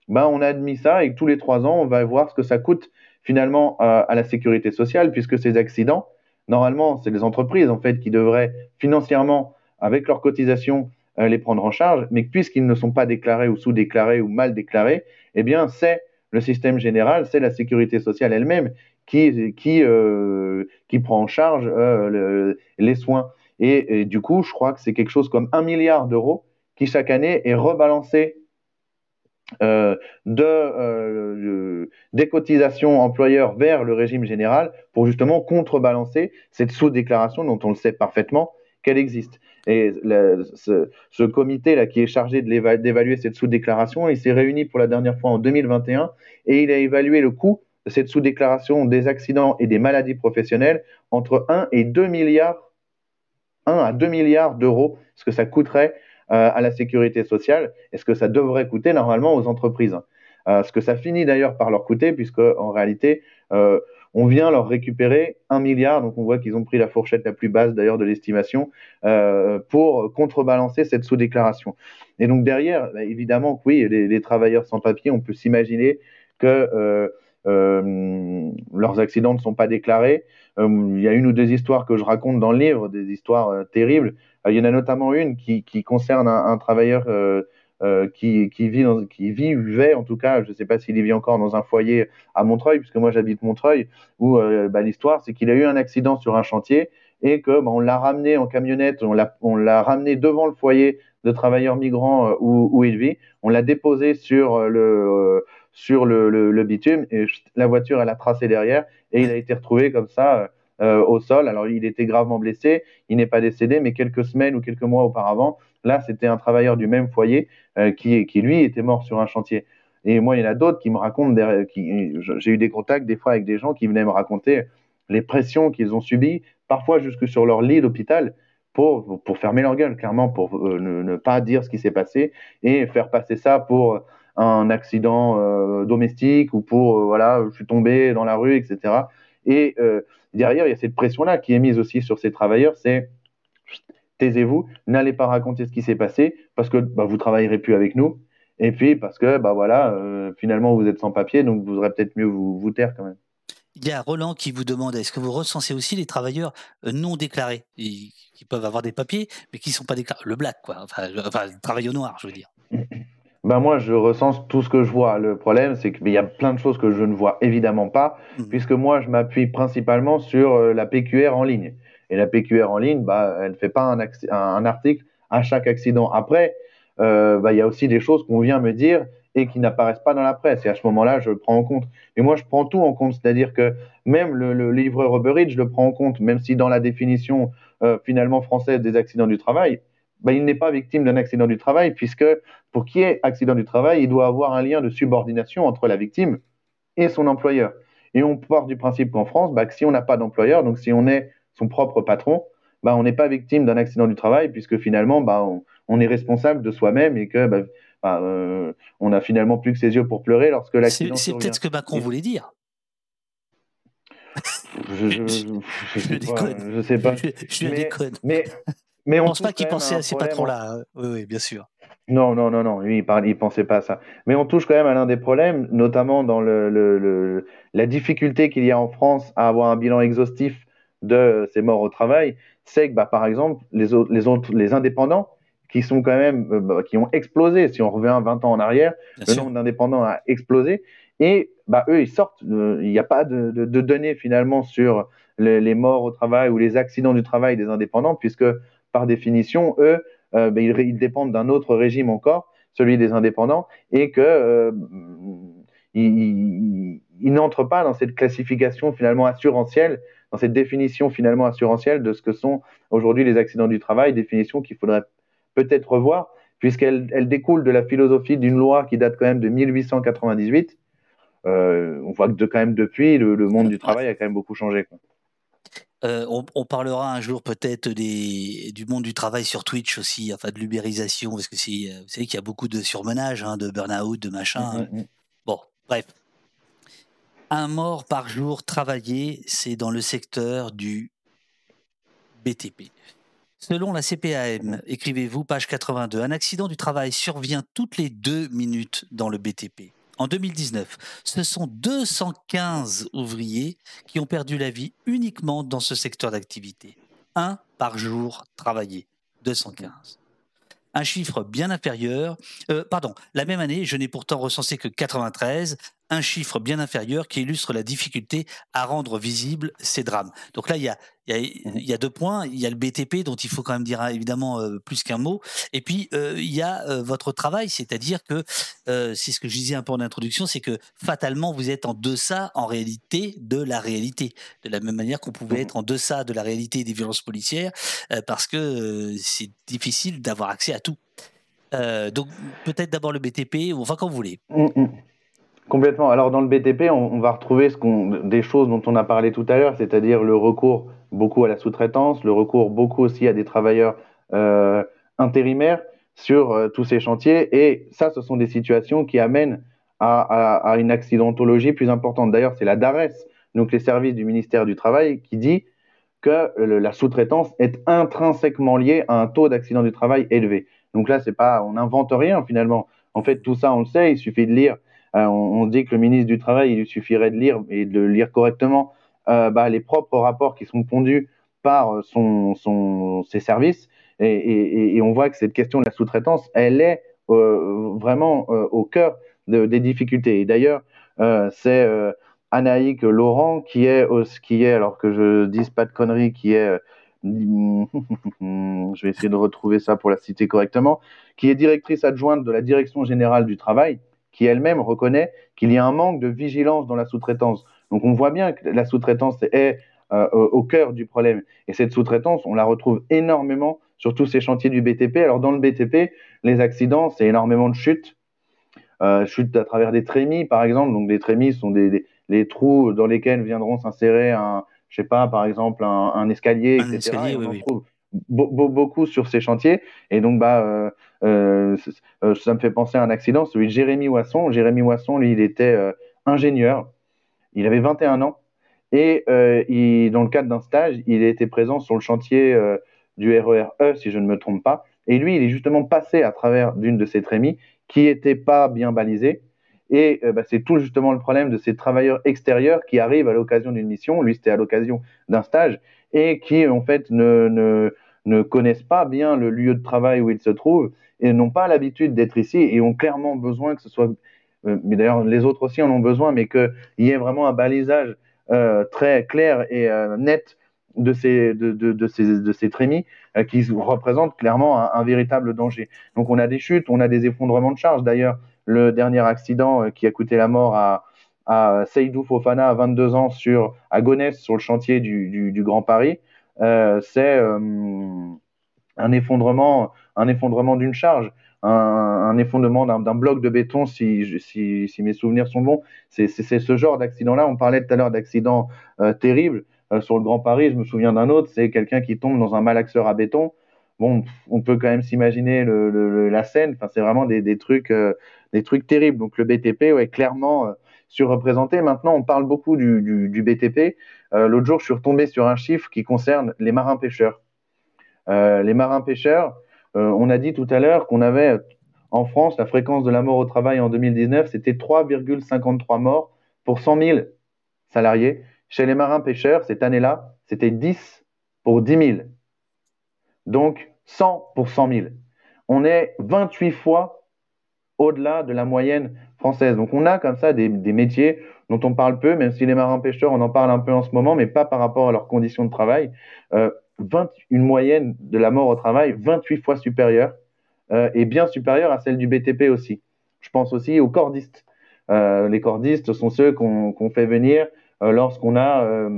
ben, on a admis ça et tous les trois ans, on va voir ce que ça coûte finalement à, la sécurité sociale, puisque ces accidents, normalement, c'est les entreprises en fait qui devraient financièrement, avec leurs cotisations, euh, les prendre en charge, mais puisqu'ils ne sont pas déclarés ou sous-déclarés ou mal déclarés, eh bien, c'est le système général, c'est la sécurité sociale elle-même qui, qui, euh, prend en charge euh, les soins. Et, du coup, je crois que c'est quelque chose comme un milliard d'euros qui chaque année est rebalancé euh, de, des cotisations employeurs vers le régime général pour justement contrebalancer cette sous-déclaration dont on le sait parfaitement qu'elle existe. Et ce, ce, comité là qui est chargé d'évaluer cette sous-déclaration, il s'est réuni pour la dernière fois en 2021 et il a évalué le coût de cette sous-déclaration des accidents et des maladies professionnelles entre 1 et 2 milliards 1 à 2 milliards d'euros, ce que ça coûterait euh, à la sécurité sociale? Et ce que ça devrait coûter normalement aux entreprises? Euh, ce que ça finit d'ailleurs par leur coûter, puisque en réalité, euh, on vient leur récupérer un milliard, donc on voit qu'ils ont pris la fourchette la plus basse d'ailleurs de l'estimation, pour contrebalancer cette sous-déclaration. Et donc derrière, bah, évidemment, oui, les, travailleurs sans papier, on peut s'imaginer que leurs accidents ne sont pas déclarés. il y a une ou deux histoires que je raconte dans le livre, des histoires terribles, euh, il y en a notamment une qui, concerne un, travailleur euh, euh, qui, vit dans, qui vivait en tout cas, je ne sais pas s'il vit encore dans un foyer à Montreuil, puisque moi j'habite Montreuil, où bah, l'histoire c'est qu'il a eu un accident sur un chantier et que bah, on l'a ramené en camionnette, on l'a, ramené devant le foyer de travailleurs migrants où, il vit, on l'a déposé sur le sur le, bitume et la voiture elle a tracé derrière et il a été retrouvé comme ça euh, au sol. Alors il était gravement blessé, il n'est pas décédé, mais quelques semaines ou quelques mois auparavant, là c'était un travailleur du même foyer euh, qui, lui était mort sur un chantier. Et moi, il y en a d'autres qui me racontent, j'ai eu des contacts des fois avec des gens qui venaient me raconter les pressions qu'ils ont subies, parfois jusque sur leur lit d'hôpital, pour, fermer leur gueule, clairement, pour euh, ne, pas dire ce qui s'est passé et faire passer ça pour un accident domestique ou pour, voilà, je suis tombé dans la rue, etc. Et euh, derrière, il y a cette pression-là qui est mise aussi sur ces travailleurs, c'est taisez-vous, n'allez pas raconter ce qui s'est passé parce que bah, vous travaillerez plus avec nous. Et puis parce que bah voilà, euh, finalement vous êtes sans papier, donc vous aurez peut-être mieux vous, vous taire quand même. Il y a Roland qui vous demande est-ce que vous recensez aussi les travailleurs euh, non déclarés, qui peuvent avoir des papiers, mais qui ne sont pas déclarés, le black, quoi, enfin, enfin, le travail au noir, je veux dire. ben moi, je recense tout ce que je vois. Le problème, c'est qu'il y a plein de choses que je ne vois évidemment pas, mmh. puisque moi, je m'appuie principalement sur euh, la PQR en ligne. Et la PQR en ligne, bah, elle ne fait pas un, article à chaque accident. Après, euh, bah, il y a aussi des choses qu'on vient me dire et qui n'apparaissent pas dans la presse. Et à ce moment-là, je le prends en compte. Mais moi, je prends tout en compte. C'est-à-dire que même le, le livreur Uber je le prends en compte, même si dans la définition euh, finalement française des accidents du travail, bah, il n'est pas victime d'un accident du travail, puisque pour qu'il y ait accident du travail, il doit avoir un lien de subordination entre la victime et son employeur. Et on part du principe qu'en France, bah, si on n'a pas d'employeur, donc si on est son propre patron, bah, on n'est pas victime d'un accident du travail, puisque finalement, bah, on, est responsable de soi-même et que bah, bah euh, on a finalement plus que ses yeux pour pleurer lorsque l'accident C'est peut-être ce que Macron voulait dire. Je, je, déconne. Je sais pas. Je, déconne. Mais, mais on pense pas qu'il pensait à ces patrons-là. Hein. Oui, oui, bien sûr. Non, non, non, non, lui, il ne pensait pas à ça. Mais on touche quand même à l'un des problèmes, notamment dans le, le, la difficulté qu'il y a en France à avoir un bilan exhaustif de ces morts au travail, c'est que, bah, par exemple, les, autres, les, autres, les indépendants, qui sont quand même, euh, bah, qui ont explosé, si on revient 20 ans en arrière, le nombre d'indépendants a explosé, et bah, eux, ils sortent, euh, il n'y a pas de, de, données finalement sur les, les morts au travail ou les accidents du travail des indépendants, puisque par définition, eux, ben, ils, dépendent d'un autre régime encore, celui des indépendants, et que ils, n'entrent pas dans cette classification finalement assurantielle, dans cette définition finalement assurantielle de ce que sont aujourd'hui les accidents du travail, définition qu'il faudrait peut-être revoir, puisqu'elle elle découle de la philosophie d'une loi qui date quand même de 1898. Euh, on voit que de, quand même depuis, le, monde du travail a quand même beaucoup changé. Euh, on, parlera un jour peut-être du monde du travail sur Twitch aussi, enfin de l'ubérisation, parce que vous savez qu'il y a beaucoup de surmenage, hein, de burn-out, de machin. Mm, mm, mm. Bon, bref. Un mort par jour travaillé, c'est dans le secteur du BTP. Selon la CPAM, écrivez-vous, page 82, un accident du travail survient toutes les deux minutes dans le BTP. En 2019, ce sont 215 ouvriers qui ont perdu la vie uniquement dans ce secteur d'activité. Un par jour travaillé. 215 un chiffre bien inférieur. Euh, pardon, la même année, je n'ai pourtant recensé que 93, un chiffre bien inférieur qui illustre la difficulté à rendre visibles ces drames. Donc là, il y a, il y a, deux points. Il y a le BTP dont il faut quand même dire hein, évidemment euh, plus qu'un mot. Et puis, euh, il y a votre travail, c'est-à-dire que, c'est ce que je disais un peu en introduction, c'est que fatalement, vous êtes en deçà, en réalité, de la réalité. De la même manière qu'on pouvait mmh être en deçà de la réalité des violences policières, parce que c'est difficile d'avoir accès à tout. donc peut-être d'abord le BTP, ou enfin quand vous voulez. Mmh, mmh. Complètement. Alors dans le BTP, on, va retrouver des choses dont on a parlé tout à l'heure, c'est-à-dire le recours beaucoup à la sous-traitance, le recours beaucoup aussi à des travailleurs euh, intérimaires sur euh, tous ces chantiers. Et ça, ce sont des situations qui amènent à, une accidentologie plus importante. D'ailleurs, c'est la DARES, donc les services du ministère du Travail, qui dit que la sous-traitance est intrinsèquement liée à un taux d'accident du travail élevé. Donc là, c'est pas, on n'invente rien finalement. En fait, tout ça, on le sait. Il suffit de lire euh, on, dit que le ministre du Travail, il lui suffirait de lire et de lire correctement euh, bah, les propres rapports qui sont pondus par ses services. Et, on voit que cette question de la sous-traitance, elle est euh, vraiment au cœur des difficultés. Et d'ailleurs, c'est Anaïque Laurent qui est, qui est, alors que je dise pas de conneries, qui est, je vais essayer de retrouver ça pour la citer correctement, qui est directrice adjointe de la Direction générale du travail qui elle-même reconnaît qu'il y a un manque de vigilance dans la sous-traitance. Donc on voit bien que la sous-traitance est euh, au cœur du problème. Et cette sous-traitance, on la retrouve énormément sur tous ces chantiers du BTP. Alors dans le BTP, les accidents, c'est énormément de chutes. Euh, chutes à travers des trémies, par exemple. Donc des trémies sont des, les trous dans lesquels viendront s'insérer un, je sais pas, par exemple un, escalier, etc. oui, beaucoup sur ces chantiers. Et donc, bah, euh, euh, euh, ça me fait penser à un accident, celui de Jérémy Wasson. Jérémy Wasson, lui, il était ingénieur. Il avait 21 ans. Et il, dans le cadre d'un stage, il était présent sur le chantier du RER E, si je ne me trompe pas. Et lui, il est justement passé à travers d'une de ces trémies qui n'était pas bien balisée. Et bah, c'est tout justement le problème de ces travailleurs extérieurs qui arrivent à l'occasion d'une mission, lui c'était à l'occasion d'un stage, et qui en fait ne, ne connaissent pas bien le lieu de travail où ils se trouvent et n'ont pas l'habitude d'être ici et ont clairement besoin que ce soit, euh, mais d'ailleurs les autres aussi en ont besoin, mais qu'il y ait vraiment un balisage euh, très clair et euh, net de ces, de, de, ces, de ces trémies qui représentent clairement un, véritable danger. Donc on a des chutes, on a des effondrements de charge. D'ailleurs, le dernier accident qui a coûté la mort à, à Seydou Fofana à 22 ans sur, à Gonesse sur le chantier du, Grand Paris, c'est euh, un effondrement, un effondrement d'une charge, un, effondrement d'un bloc de béton, si, mes souvenirs sont bons. C'est ce genre d'accident-là. On parlait tout à l'heure d'accidents euh, terribles. sur le Grand Paris, je me souviens d'un autre, c'est quelqu'un qui tombe dans un malaxeur à béton. Bon, on peut quand même s'imaginer la scène. Enfin, c'est vraiment des, trucs, des trucs terribles. Donc le BTP, ouais, clairement surreprésenté. Maintenant, on parle beaucoup du BTP. Euh, l'autre jour, je suis retombé sur un chiffre qui concerne les marins-pêcheurs. Euh, les marins-pêcheurs, euh, on a dit tout à l'heure qu'on avait en France la fréquence de la mort au travail en 2019, c'était 3,53 morts pour 100 000 salariés. Chez les marins-pêcheurs, cette année-là, c'était 10 pour 10 000. Donc 100 pour 100 000. On est 28 fois au-delà de la moyenne française. Donc on a comme ça des, des métiers dont on parle peu, même si les marins-pêcheurs, on en parle un peu en ce moment, mais pas par rapport à leurs conditions de travail. Euh, une moyenne de la mort au travail 28 fois supérieure et bien supérieure à celle du BTP aussi. Je pense aussi aux cordistes. les cordistes sont ceux qu'on fait venir lorsqu'on a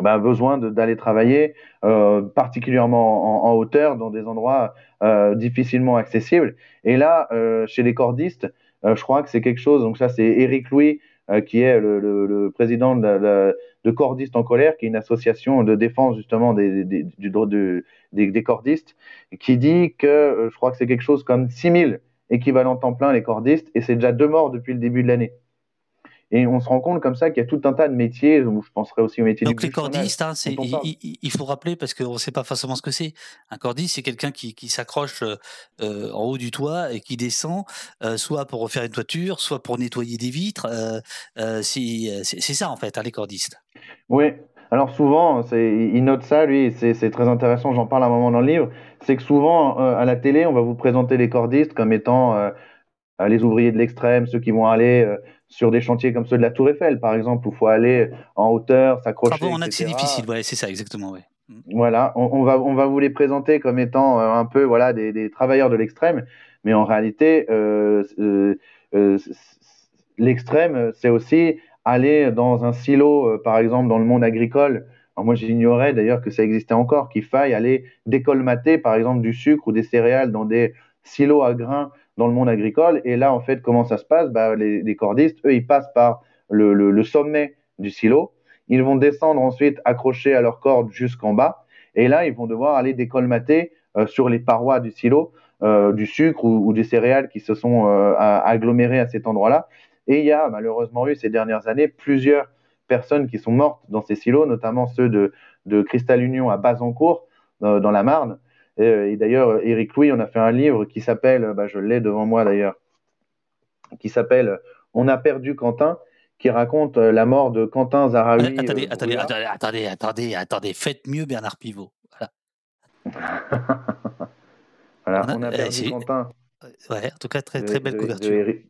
bah, besoin d'aller travailler, euh, particulièrement en, hauteur, dans des endroits euh, difficilement accessibles. Et là, euh, chez les cordistes, euh, je crois que c'est quelque chose, donc ça c'est Eric Louis, euh, qui est le, président de, de, Cordistes en colère, qui est une association de défense justement des, des, du, de, des, des cordistes, qui dit que euh, je crois que c'est quelque chose comme 6000 équivalents temps plein les cordistes, et c'est déjà deux morts depuis le début de l'année. Et on se rend compte comme ça qu'il y a tout un tas de métiers, je penserais aussi au métier Donc les cordistes, hein, il, il, faut rappeler, parce qu'on ne sait pas forcément ce que c'est. Un cordiste, c'est quelqu'un qui, qui s'accroche euh, en haut du toit et qui descend, euh, soit pour refaire une toiture, soit pour nettoyer des vitres. Euh c'est ça, en fait, hein, les cordistes. Oui. Alors souvent, il note ça, lui, c'est très intéressant, j'en parle à un moment dans le livre, c'est que souvent, à la télé, on va vous présenter les cordistes comme étant les ouvriers de l'extrême, ceux qui vont aller sur des chantiers comme ceux de la Tour Eiffel, par exemple, où il faut aller en hauteur, s'accrocher. Travaux en accès difficile, ouais, c'est ça, exactement. Ouais. Voilà, on, on, va, on va vous les présenter comme étant euh, un peu voilà, des, des travailleurs de l'extrême, mais en réalité, euh, euh, l'extrême, c'est aussi aller dans un silo, par exemple, dans le monde agricole. Alors moi, j'ignorais d'ailleurs que ça existait encore, qu'il faille aller décolmater, par exemple, du sucre ou des céréales dans des silos à grains dans le monde agricole. Et là, en fait, comment ça se passe? Bah, les, les, cordistes, eux, ils passent par le, le, le, sommet du silo. Ils vont descendre ensuite accrochés à leur corde jusqu'en bas. Et là, ils vont devoir aller décolmater euh, sur les parois du silo euh, du sucre ou, ou, des céréales qui se sont euh, agglomérées à cet endroit-là. Et il y a malheureusement eu ces dernières années plusieurs personnes qui sont mortes dans ces silos, notamment ceux de, de Cristal Union à Bazancourt, euh, dans la Marne, et, euh, et d'ailleurs, Eric Louis, on a fait un livre qui s'appelle, bah, je l'ai devant moi d'ailleurs, qui s'appelle On a perdu Quentin, qui raconte euh, la mort de Quentin Zaraoui. Attendez, euh, attendez, attendez, attendez, attendez, attendez, faites mieux Bernard Pivot. Voilà, voilà on, on a perdu Quentin. Ouais, en tout cas, très, très belle de, couverture. De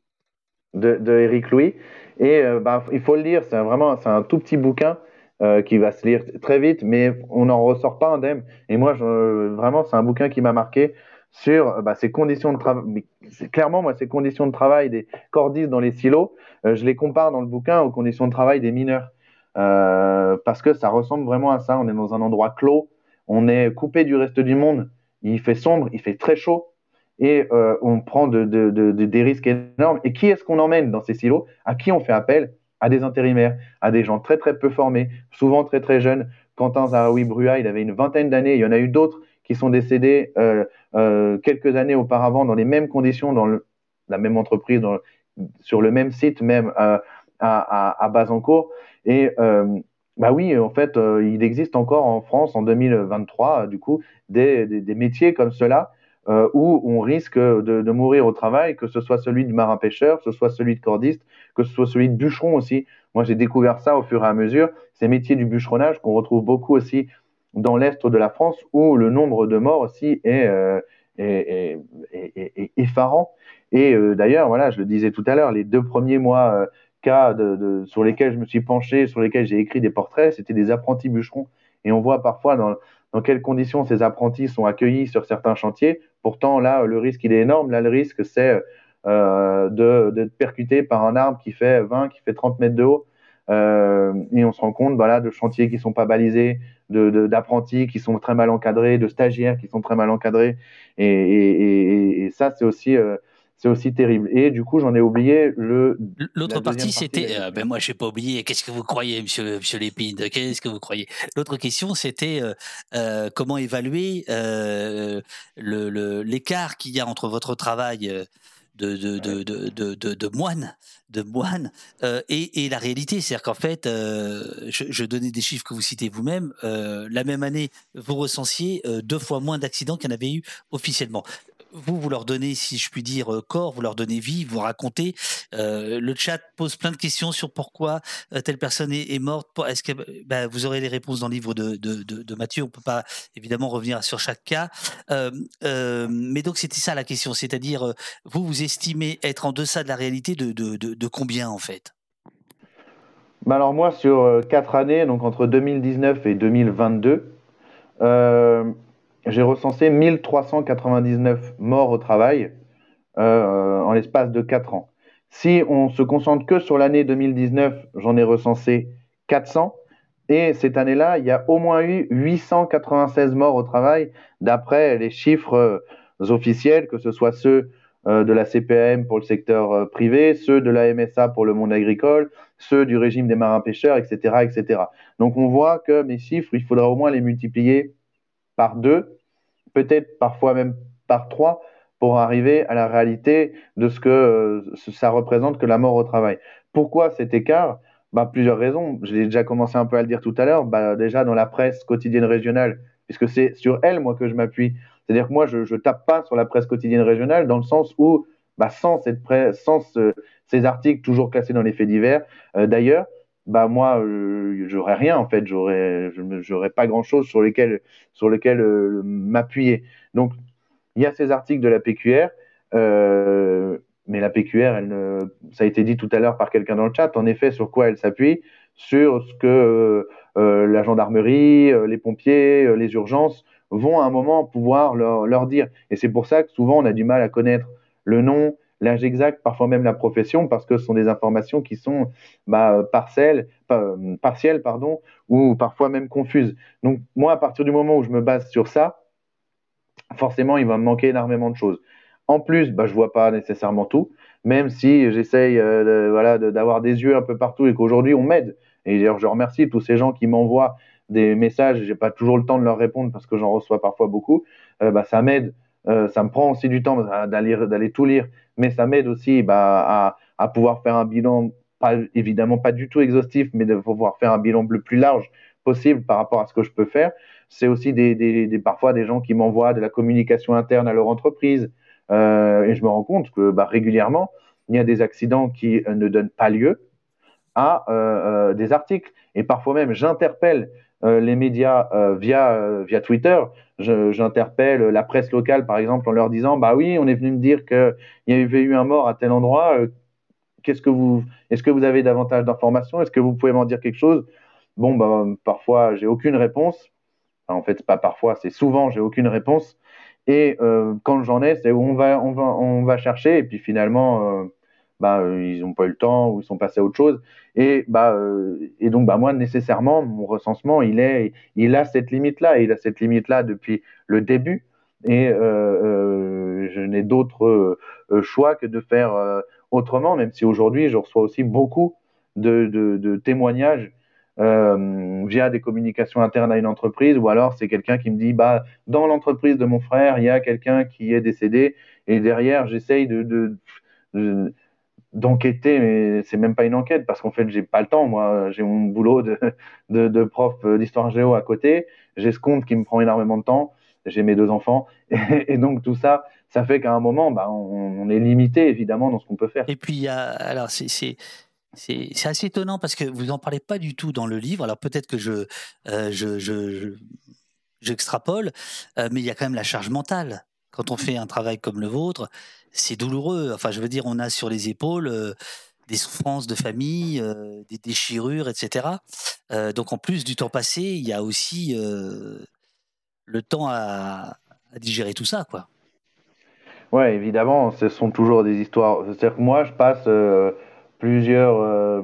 de, de Eric Louis. Et euh, bah, il faut le lire, c'est vraiment c'est un tout petit bouquin euh, qui va se lire très vite, mais on n'en ressort pas indemne. Et moi, vraiment, c'est un bouquin qui m'a marqué sur bah, ces conditions de travail. Clairement, moi, ces conditions de travail des cordistes dans les silos, euh, je les compare dans le bouquin aux conditions de travail des mineurs. Euh, parce que ça ressemble vraiment à ça. On est dans un endroit clos, on est coupé du reste du monde, il fait sombre, il fait très chaud, et on prend de, de, de, des risques énormes. Et qui est-ce qu'on emmène dans ces silos? À qui on fait appel? À des intérimaires, à des gens très très peu formés, souvent très très jeunes. Quentin Zaraoui Brua, il avait une vingtaine d'années. Il y en a eu d'autres qui sont décédés euh, euh, quelques années auparavant dans les mêmes conditions, dans la même entreprise, sur le même site même euh, à, à. Et bah oui, en fait, il existe encore en France en 2023, du coup, des métiers comme cela euh, où on risque de, mourir au travail, que ce soit celui de marin-pêcheur, que ce soit celui de cordiste, que ce soit celui de bûcheron aussi. Moi, j'ai découvert ça au fur et à mesure, ces métiers du bûcheronnage qu'on retrouve beaucoup aussi dans l'est de la France, où le nombre de morts aussi est, euh, effarant. Et euh, d'ailleurs, voilà, je le disais tout à l'heure, les deux premiers mois cas sur lesquels je me suis penché, sur lesquels j'ai écrit des portraits, c'était des apprentis bûcherons. Et on voit parfois dans, dans quelles conditions ces apprentis sont accueillis sur certains chantiers? Pourtant, là, le risque, il est énorme. Là, le risque, c'est euh, de percuter par un arbre qui fait 20, qui fait 30 mètres de haut. Euh, et on se rend compte voilà, de chantiers qui sont pas balisés, d'apprentis de, qui sont très mal encadrés, de stagiaires qui sont très mal encadrés. Et, et, et, et ça, c'est aussi euh, c'est aussi terrible. Et du coup, j'en ai oublié le. L'autre partie, c'était. Euh, ben moi, je n'ai pas oublié. Qu'est-ce que vous croyez, monsieur, monsieur Lépine? Qu'est-ce que vous croyez? L'autre question, c'était euh, euh, comment évaluer l'écart le, qu'il y a entre votre travail. De, de, de, de, de, de, moine, de moine et, et, la réalité. C'est-à-dire qu'en fait, je, je, donnais des chiffres que vous citez vous-même. La même année, vous recensiez deux fois moins d'accidents qu'il y en avait eu officiellement vous, vous leur donnez, si je puis dire, euh, corps, vous leur donnez vie, vous racontez. Euh, le chat pose plein de questions sur pourquoi euh, telle personne est, morte. Est-ce que ben, vous aurez les réponses dans le livre de, de, Mathieu On peut pas évidemment revenir sur chaque cas. Mais donc c'était ça la question, c'est-à-dire vous vous estimez être en deçà de la réalité de combien en fait? Bah alors moi sur quatre années, donc entre 2019 et 2022, j'ai recensé 1399 morts au travail en l'espace de 4 ans. Si on se concentre que sur l'année 2019, j'en ai recensé 400. Et cette année-là, il y a au moins eu 896 morts au travail, d'après les chiffres euh, officiels, que ce soit ceux euh, de la CPM pour le secteur euh, privé, ceux de la MSA pour le monde agricole, ceux du régime des marins-pêcheurs, etc., etc. Donc on voit que mes chiffres, il faudra au moins les multiplier par deux, peut-être parfois même par trois, pour arriver à la réalité de ce que ça représente que la mort au travail. Pourquoi cet écart? Bah, Plusieurs raisons. J'ai déjà commencé un peu à le dire tout à l'heure. Bah, déjà dans la presse quotidienne régionale, puisque c'est sur elle, moi, que je m'appuie. C'est-à-dire que moi, je ne tape pas sur la presse quotidienne régionale dans le sens où, bah, sans, cette presse, sans ces articles toujours classés dans les faits divers, euh, d'ailleurs, bah moi euh, j'aurais rien en fait. J'aurais j'aurais pas grand chose sur lesquels sur lesquels euh, m'appuyer. Donc il y a ces articles de la PQR mais la PQR, elle ne... ça a été dit tout à l'heure par quelqu'un dans le chat, en effet, sur quoi elle s'appuie? Sur ce que euh, euh, la gendarmerie, euh, les pompiers, les urgences vont à un moment pouvoir leur, leur dire. Et c'est pour ça que souvent on a du mal à connaître le nom, l'âge exact, parfois même la profession, parce que ce sont des informations qui sont bah, partielles, pardon, ou parfois même confuses. Donc moi, à partir du moment où je me base sur ça, forcément, il va me manquer énormément de choses. En plus, bah, je vois pas nécessairement tout, même si j'essaye euh, voilà, d'avoir des yeux un peu partout et qu'aujourd'hui on m'aide. Et je remercie tous ces gens qui m'envoient des messages. J'ai pas toujours le temps de leur répondre parce que j'en reçois parfois beaucoup. Euh, bah, ça m'aide. Euh, ça me prend aussi du temps d'aller tout lire, mais ça m'aide aussi bah, à, pouvoir faire un bilan, évidemment pas du tout exhaustif, mais de pouvoir faire un bilan le plus large possible par rapport à ce que je peux faire. C'est aussi parfois des gens qui m'envoient de la communication interne à leur entreprise, euh, et je me rends compte que bah, régulièrement, il y a des accidents qui euh, ne donnent pas lieu à euh, des articles. Et parfois même, j'interpelle les médias via, via Twitter. J'interpelle la presse locale, par exemple, en leur disant Bah oui, on est venu me dire qu'il y avait eu un mort à tel endroit. Qu'est-ce que vous, est-ce que vous avez davantage d'informations? Est-ce que vous pouvez m'en dire quelque chose? Bon, bah, parfois, j'ai aucune réponse. en fait, pas parfois, c'est souvent, j'ai aucune réponse. Et euh, quand j'en ai, c'est où on va, on, va, on va chercher, et puis finalement, euh, bah, ils n'ont pas eu le temps, ou ils sont passés à autre chose. Et, bah, euh, et donc, bah, moi, nécessairement, mon recensement, il, est, il a cette limite-là, il a cette limite-là depuis le début. Et je n'ai d'autre choix que de faire autrement, même si aujourd'hui, je reçois aussi beaucoup de, de, de témoignages euh, via des communications internes à une entreprise, ou alors c'est quelqu'un qui me dit bah dans l'entreprise de mon frère il y a quelqu'un qui est décédé et derrière j'essaye de, d'enquêter, mais c'est même pas une enquête parce qu'en fait j'ai pas le temps. Moi, j'ai mon boulot de, de, prof d'histoire géo à côté. J'ai ce compte qui me prend énormément de temps. J'ai mes deux enfants et, donc tout ça, ça fait qu'à un moment, bah, on, est limité évidemment dans ce qu'on peut faire. Et puis alors c'est c'est assez étonnant parce que vous n'en parlez pas du tout dans le livre. Alors peut-être que je, euh, je, j'extrapole, euh, mais il y a quand même la charge mentale. Quand on fait un travail comme le vôtre, c'est douloureux. Enfin, je veux dire, on a sur les épaules euh, des souffrances de famille, des déchirures, etc. donc en plus du temps passé, il y a aussi le temps à, à, digérer tout ça, quoi. Ouais, évidemment, ce sont toujours des histoires. C'est-à-dire que moi, je passe plusieurs euh,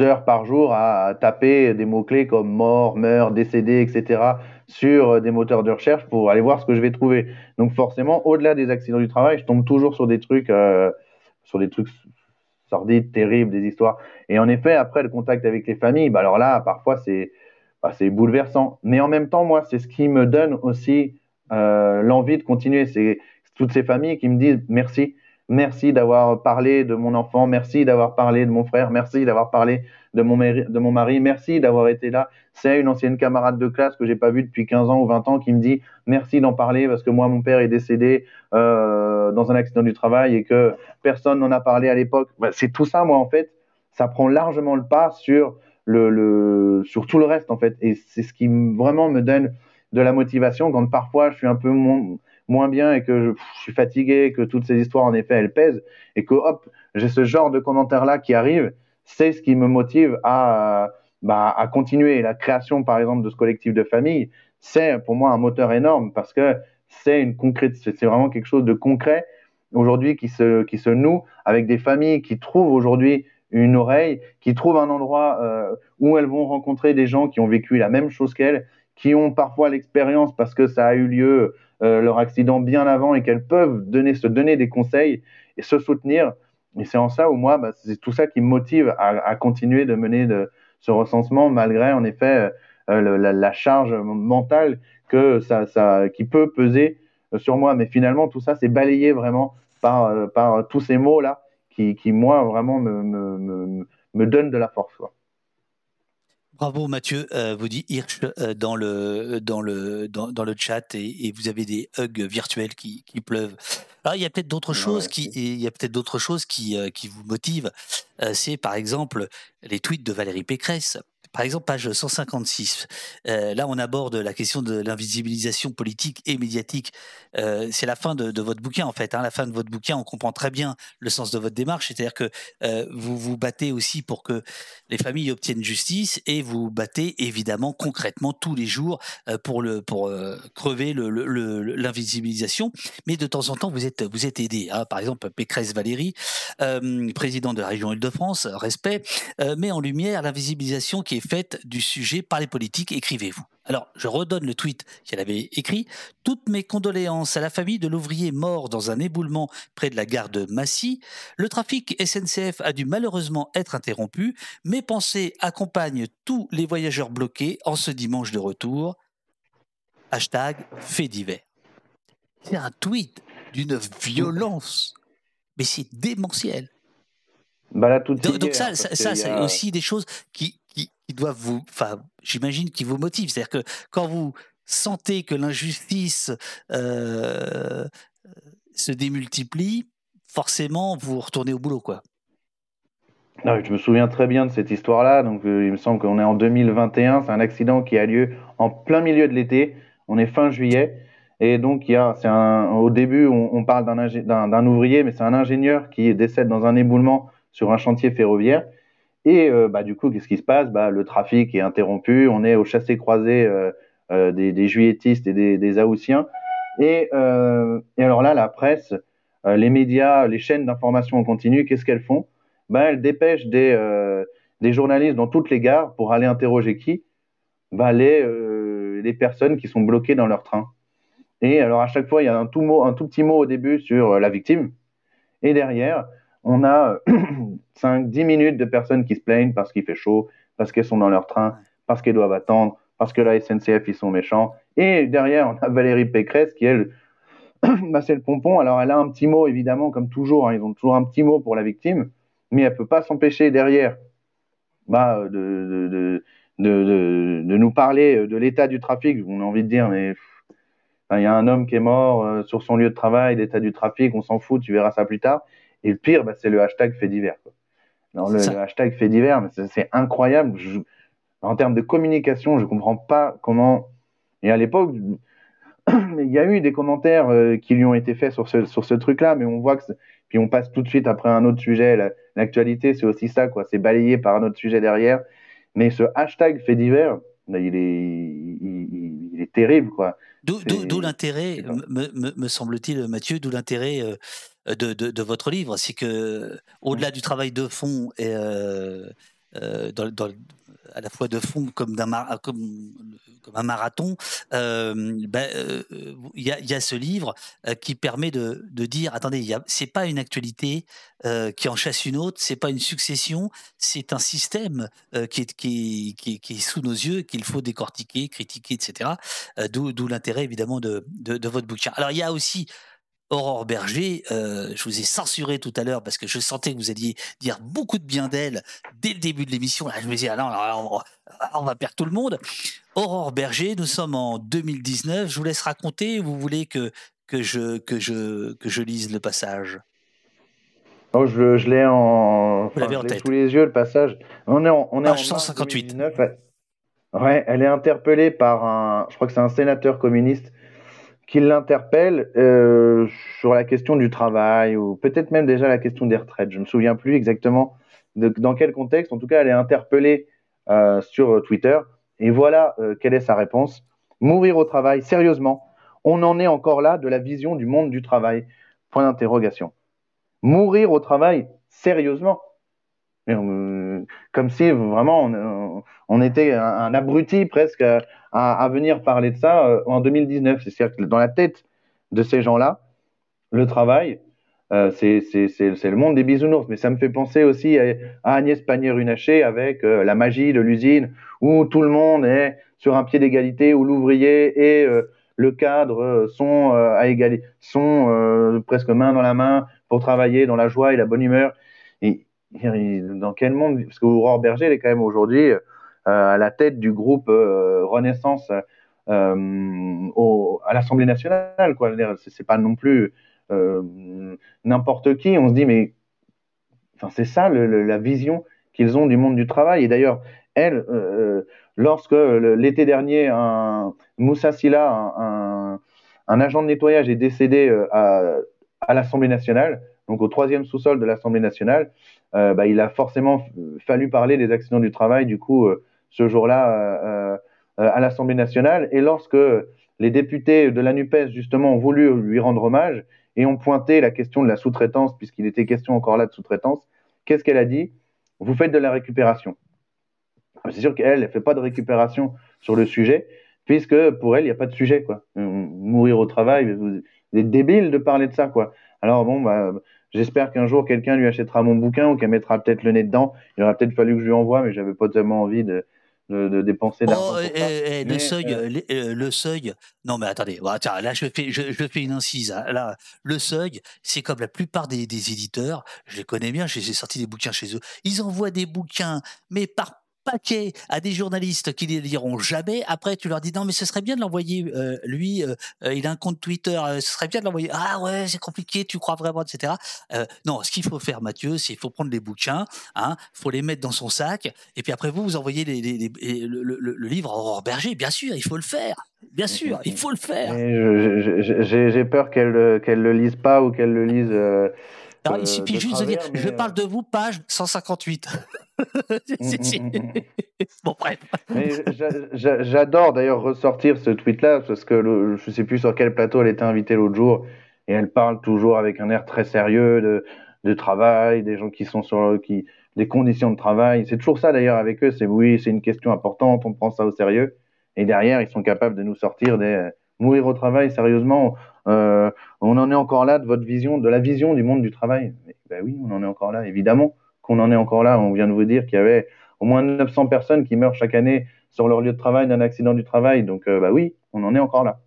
heures par jour à, taper des mots-clés comme mort, meurt, décédé, etc. sur euh, des moteurs de recherche pour aller voir ce que je vais trouver. Donc forcément, au-delà des accidents du travail, je tombe toujours sur des trucs, euh, sur des trucs sordides, terribles, des histoires. Et en effet, après le contact avec les familles, bah alors là, parfois c'est bah, c'est bouleversant. Mais en même temps, moi, c'est ce qui me donne aussi l'envie de continuer. C'est toutes ces familles qui me disent merci Merci d'avoir parlé de mon enfant, merci d'avoir parlé de mon frère, merci d'avoir parlé de mon, mari, de mon mari, merci d'avoir été là. C'est une ancienne camarade de classe que j'ai pas vue depuis 15 ans ou 20 ans qui me dit merci d'en parler parce que moi mon père est décédé euh, dans un accident du travail et que personne n'en a parlé à l'époque. Bah, c'est tout ça moi en fait, ça prend largement le pas sur le, sur tout le reste en fait et c'est ce qui vraiment me donne de la motivation quand parfois je suis un peu mon, moins bien et que je, suis fatigué, que toutes ces histoires, en effet, elles pèsent, et que hop, j'ai ce genre de commentaires-là qui arrive, c'est ce qui me motive à, bah, à continuer. La création, par exemple, de ce collectif de famille, c'est pour moi un moteur énorme parce que c'est une concrète, c'est vraiment quelque chose de concret aujourd'hui qui se, qui se noue avec des familles qui trouvent aujourd'hui une oreille, qui trouvent un endroit euh, où elles vont rencontrer des gens qui ont vécu la même chose qu'elles, qui ont parfois l'expérience parce que ça a eu lieu euh, leur accident bien avant et qu'elles peuvent donner, se donner des conseils et se soutenir. Et c'est en ça où moi, bah, c'est tout ça qui me motive à, continuer de mener ce recensement malgré en effet euh, la, charge mentale que ça, ça, qui peut peser sur moi. Mais finalement, tout ça, c'est balayé vraiment par, euh, par tous ces mots-là qui, qui, moi, vraiment me, me, me, donnent de la force. Bravo Mathieu, euh, vous dit Hirsch euh, dans, le, dans, le, dans, dans le chat et, et, vous avez des hugs virtuels qui, qui pleuvent. Alors il y a peut-être d'autres choses qui il y a peut-être d'autres choses qui, qui vous motivent. c'est par exemple les tweets de Valérie Pécresse par exemple, page 156. Euh, là, on aborde la question de l'invisibilisation politique et médiatique. Euh, c'est la fin de, votre bouquin, en fait. Hein. La fin de votre bouquin, on comprend très bien le sens de votre démarche. C'est-à-dire que euh, vous vous battez aussi pour que les familles obtiennent justice et vous battez évidemment concrètement tous les jours pour, crever l'invisibilisation. Mais de temps en temps, vous êtes, vous êtes aidé. Hein. Par exemple, Pécresse Valérie, président de la région Île-de-France, respect, met en lumière l'invisibilisation qui est faite du sujet par les politiques, écrivez-vous. Alors, je redonne le tweet qu'elle avait écrit. Toutes mes condoléances à la famille de l'ouvrier mort dans un éboulement près de la gare de Massy. Le trafic SNCF a dû malheureusement être interrompu. Mes pensées accompagnent tous les voyageurs bloqués en ce dimanche de retour. Hashtag fait divers. C'est un tweet d'une violence, mais c'est démentiel. Bah là, donc, donc ça, ça, ça c'est a... aussi des choses qui, qui, doivent vous, enfin, j'imagine, qui vous motivent. C'est-à-dire que quand vous sentez que l'injustice euh, se démultiplie, forcément, vous retournez au boulot, quoi. Non, je me souviens très bien de cette histoire-là. Donc, euh, il me semble qu'on est en 2021. C'est un accident qui a lieu en plein milieu de l'été. On est fin juillet. Et donc, il y a, un, au début, on, parle d'un ouvrier, mais c'est un ingénieur qui décède dans un éboulement sur un chantier ferroviaire. Et euh, bah, du coup, qu'est-ce qui se passe? Bah, Le trafic est interrompu, on est au chassé-croisé euh, euh, des, des, juilletistes et des, des. Et, alors là, la presse, les médias, les chaînes d'information en continu, qu'est-ce qu'elles font? Bah, Elles dépêchent des, journalistes dans toutes les gares pour aller interroger qui? Bah, les, les personnes qui sont bloquées dans leur train. Et alors à chaque fois, il y a un tout, mot, un tout petit mot au début sur la victime. Et derrière, on a 5-10 minutes de personnes qui se plaignent parce qu'il fait chaud, parce qu'elles sont dans leur train, parce qu'elles doivent attendre, parce que la SNCF, ils sont méchants. Et derrière, on a Valérie Pécresse qui, elle, bah, c'est le pompon. Alors, elle a un petit mot, évidemment, comme toujours. Hein, ils ont toujours un petit mot pour la victime, mais elle peut pas s'empêcher derrière bah, de, de, de, de, de nous parler de l'état du trafic. On a envie de dire, mais il y a un homme qui est mort euh, sur son lieu de travail, l'état du trafic, on s'en fout, tu verras ça plus tard. Et le pire, bah, c'est le hashtag fait divers. Quoi. Le, le, hashtag fait divers, c'est incroyable. Je, en termes de communication, je comprends pas comment. Et à l'époque, il y a eu des commentaires euh, qui lui ont été faits sur ce, sur ce truc-là, mais on voit que. Puis on passe tout de suite après un autre sujet. L'actualité, c'est aussi ça, quoi. C'est balayé par un autre sujet derrière. Mais ce hashtag fait divers, bah, il, est, il, il, est terrible, quoi. D'où l'intérêt, me, me, me semble-t-il, Mathieu, d'où l'intérêt. Euh, de, de, de, votre livre, c'est que au-delà du travail de fond et euh, euh, dans, dans, à la fois de fond comme, d'un comme, comme un marathon, euh, ben, il y, a, y, a, ce livre qui permet de, de dire attendez, c'est pas une actualité qui en chasse une autre, c'est pas une succession, c'est un système qui est, qui, qui, qui, est sous nos yeux, qu'il faut décortiquer, critiquer, etc. D'où l'intérêt évidemment de, de, de, votre bouquin. Alors il y a aussi Aurore Berger, euh, je vous ai censuré tout à l'heure parce que je sentais que vous alliez dire beaucoup de bien d'elle dès le début de l'émission. Là, je me disais, ah non, alors, on, va perdre tout le monde. Aurore Berger, nous sommes en 2019. Je vous laisse raconter. Vous voulez que, que, je, que, je, que je lise le passage? Oh, je, je l'ai en, enfin, je sous les yeux le passage. On est en, on est Page en 158. 2019. Ouais, elle est interpellée par un, je crois que c'est un sénateur communiste l'interpelle euh, sur la question du travail ou peut-être même déjà la question des retraites. Je ne me souviens plus exactement dans quel contexte. En tout cas, elle est interpellée euh, sur Twitter et voilà euh, quelle est sa réponse. Mourir au travail, sérieusement, on en est encore là de la vision du monde du travail. Point d'interrogation. Mourir au travail, sérieusement. Euh, comme si vraiment on, était un, abruti presque à, venir parler de ça euh, en 2019. C'est-à-dire que dans la tête de ces gens-là, le travail, euh, c'est le monde des bisounours. Mais ça me fait penser aussi à, Agnès Pannier-Runacher avec la magie de l'usine où tout le monde est sur un pied d'égalité, où l'ouvrier et le cadre sont à sont presque main dans la main pour travailler dans la joie et la bonne humeur. Et dans quel monde Parce qu'Aurore Berger, elle est quand même aujourd'hui euh, à la tête du groupe euh, Renaissance euh, au, à l'Assemblée nationale. Quoi. C'est pas non plus n'importe qui. On se dit, mais enfin, c'est ça la vision qu'ils ont du monde du travail. Et d'ailleurs, elle, lorsque l'été dernier, un, Moussa Silla, un, un, agent de nettoyage, est décédé à, à l'Assemblée nationale, donc au troisième sous-sol de l'Assemblée nationale, euh, bah, il a forcément fallu parler des accidents du travail, du coup, euh, ce jour-là, euh, à l'Assemblée nationale. Et lorsque les députés de la NUPES, justement, ont voulu lui rendre hommage et ont pointé la question de la sous-traitance, puisqu'il était question encore là de sous-traitance, qu'est-ce qu'elle a dit? Vous faites de la récupération. C'est sûr qu'elle ne fait pas de récupération sur le sujet, puisque pour elle, il n'y a pas de sujet. Quoi. Mourir au travail, vous êtes débile de parler de ça. Quoi. Alors bon, bah, J'espère qu'un jour quelqu'un lui achètera mon bouquin ou qu'elle mettra peut-être le nez dedans. Il aurait peut-être fallu que je lui envoie, mais j'avais pas tellement envie de, de, dépenser d'argent. Oh, le, seuil, euh, euh, le seuil, non mais attendez, là je fais, je, je, fais une incise. Hein. Là, le seuil, c'est comme la plupart des, des éditeurs, je les connais bien, j'ai sorti des bouquins chez eux. Ils envoient des bouquins, mais par paquet à des journalistes qui les liront jamais. Après, tu leur dis non, mais ce serait bien de l'envoyer. Euh, lui, euh, euh, il a un compte Twitter. ce serait bien de l'envoyer. Ah ouais, c'est compliqué. Tu crois vraiment, etc. non, ce qu'il faut faire, Mathieu, c'est il faut prendre les bouquins, hein, faut les mettre dans son sac, et puis après vous, vous envoyez le, livre à Aurore Berger. Bien sûr, il faut le faire. Bien sûr, il faut le faire. J'ai peur qu'elle qu'elle le lise pas ou qu'elle le lise. Alors, il suffit juste de dire, je parle de vous, page 158. bon, bref. J'adore d'ailleurs ressortir ce tweet-là, parce que je ne sais plus sur quel plateau elle était invitée l'autre jour, et elle parle toujours avec un air très sérieux de, de travail, des gens qui sont sur qui, des conditions de travail. C'est toujours ça d'ailleurs avec eux, c'est oui, c'est une question importante, on prend ça au sérieux, et derrière, ils sont capables de nous sortir des mourir au travail, sérieusement, euh, on en est encore là de votre vision, de la vision du monde du travail. Ben oui, on en est encore là, évidemment qu'on en est encore là. On vient de vous dire qu'il y avait au moins 900 personnes qui meurent chaque année sur leur lieu de travail d'un accident du travail. Donc, euh, bah oui, on en est encore là.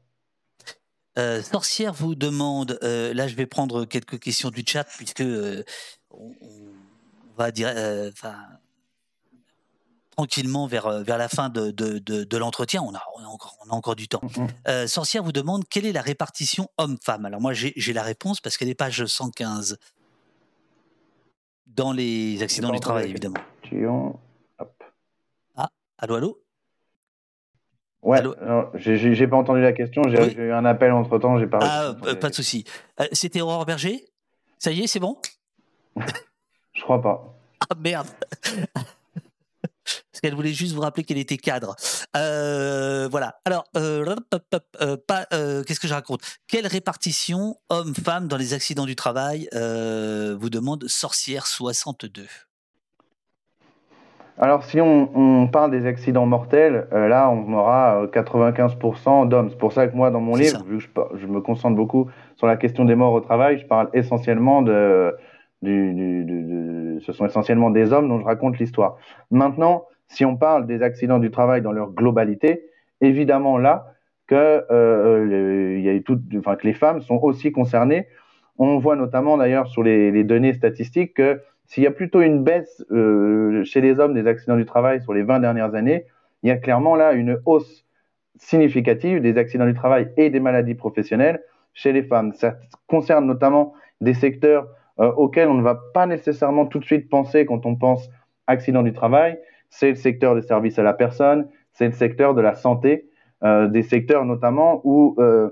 Euh, Sorcière vous demande, euh, là je vais prendre quelques questions du chat puisque on, va dire, tranquillement vers, vers la fin de, de, l'entretien. On a, on, a encore, on a encore du temps. Mm-hmm. Sorcière vous demande quelle est la répartition homme-femme? Alors moi j'ai la réponse parce qu'elle est page 115 dans les accidents du travail, évidemment. Ah, allô, allô? Ouais, j'ai pas entendu la question, j'ai eu un appel entre temps, j'ai pas. Ah, euh, pas de souci. Euh, c'était Aurore Berger? Ça y est, c'est bon? Je crois pas. Ah merde parce qu'elle voulait juste vous rappeler qu'elle était cadre. Euh, voilà. Alors, euh, euh, qu'est-ce que je raconte? Quelle répartition homme-femme dans les accidents du travail vous demande Sorcière 62 alors, si on, parle des accidents mortels, là, on aura 95% d'hommes. C'est pour ça que moi, dans mon livre, vu que je, me concentre beaucoup sur la question des morts au travail, je parle essentiellement de, ce sont essentiellement des hommes dont je raconte l'histoire. Maintenant, si on parle des accidents du travail dans leur globalité, évidemment là que, euh, euh, y a tout, enfin, que les femmes sont aussi concernées. On voit notamment d'ailleurs sur les, données statistiques que s'il y a plutôt une baisse euh, chez les hommes des accidents du travail sur les 20 dernières années, il y a clairement là une hausse significative des accidents du travail et des maladies professionnelles chez les femmes. Ça concerne notamment des secteurs auxquels on ne va pas nécessairement tout de suite penser quand on pense accident du travail, c'est le secteur des services à la personne, c'est le secteur de la santé, euh, des secteurs notamment où euh,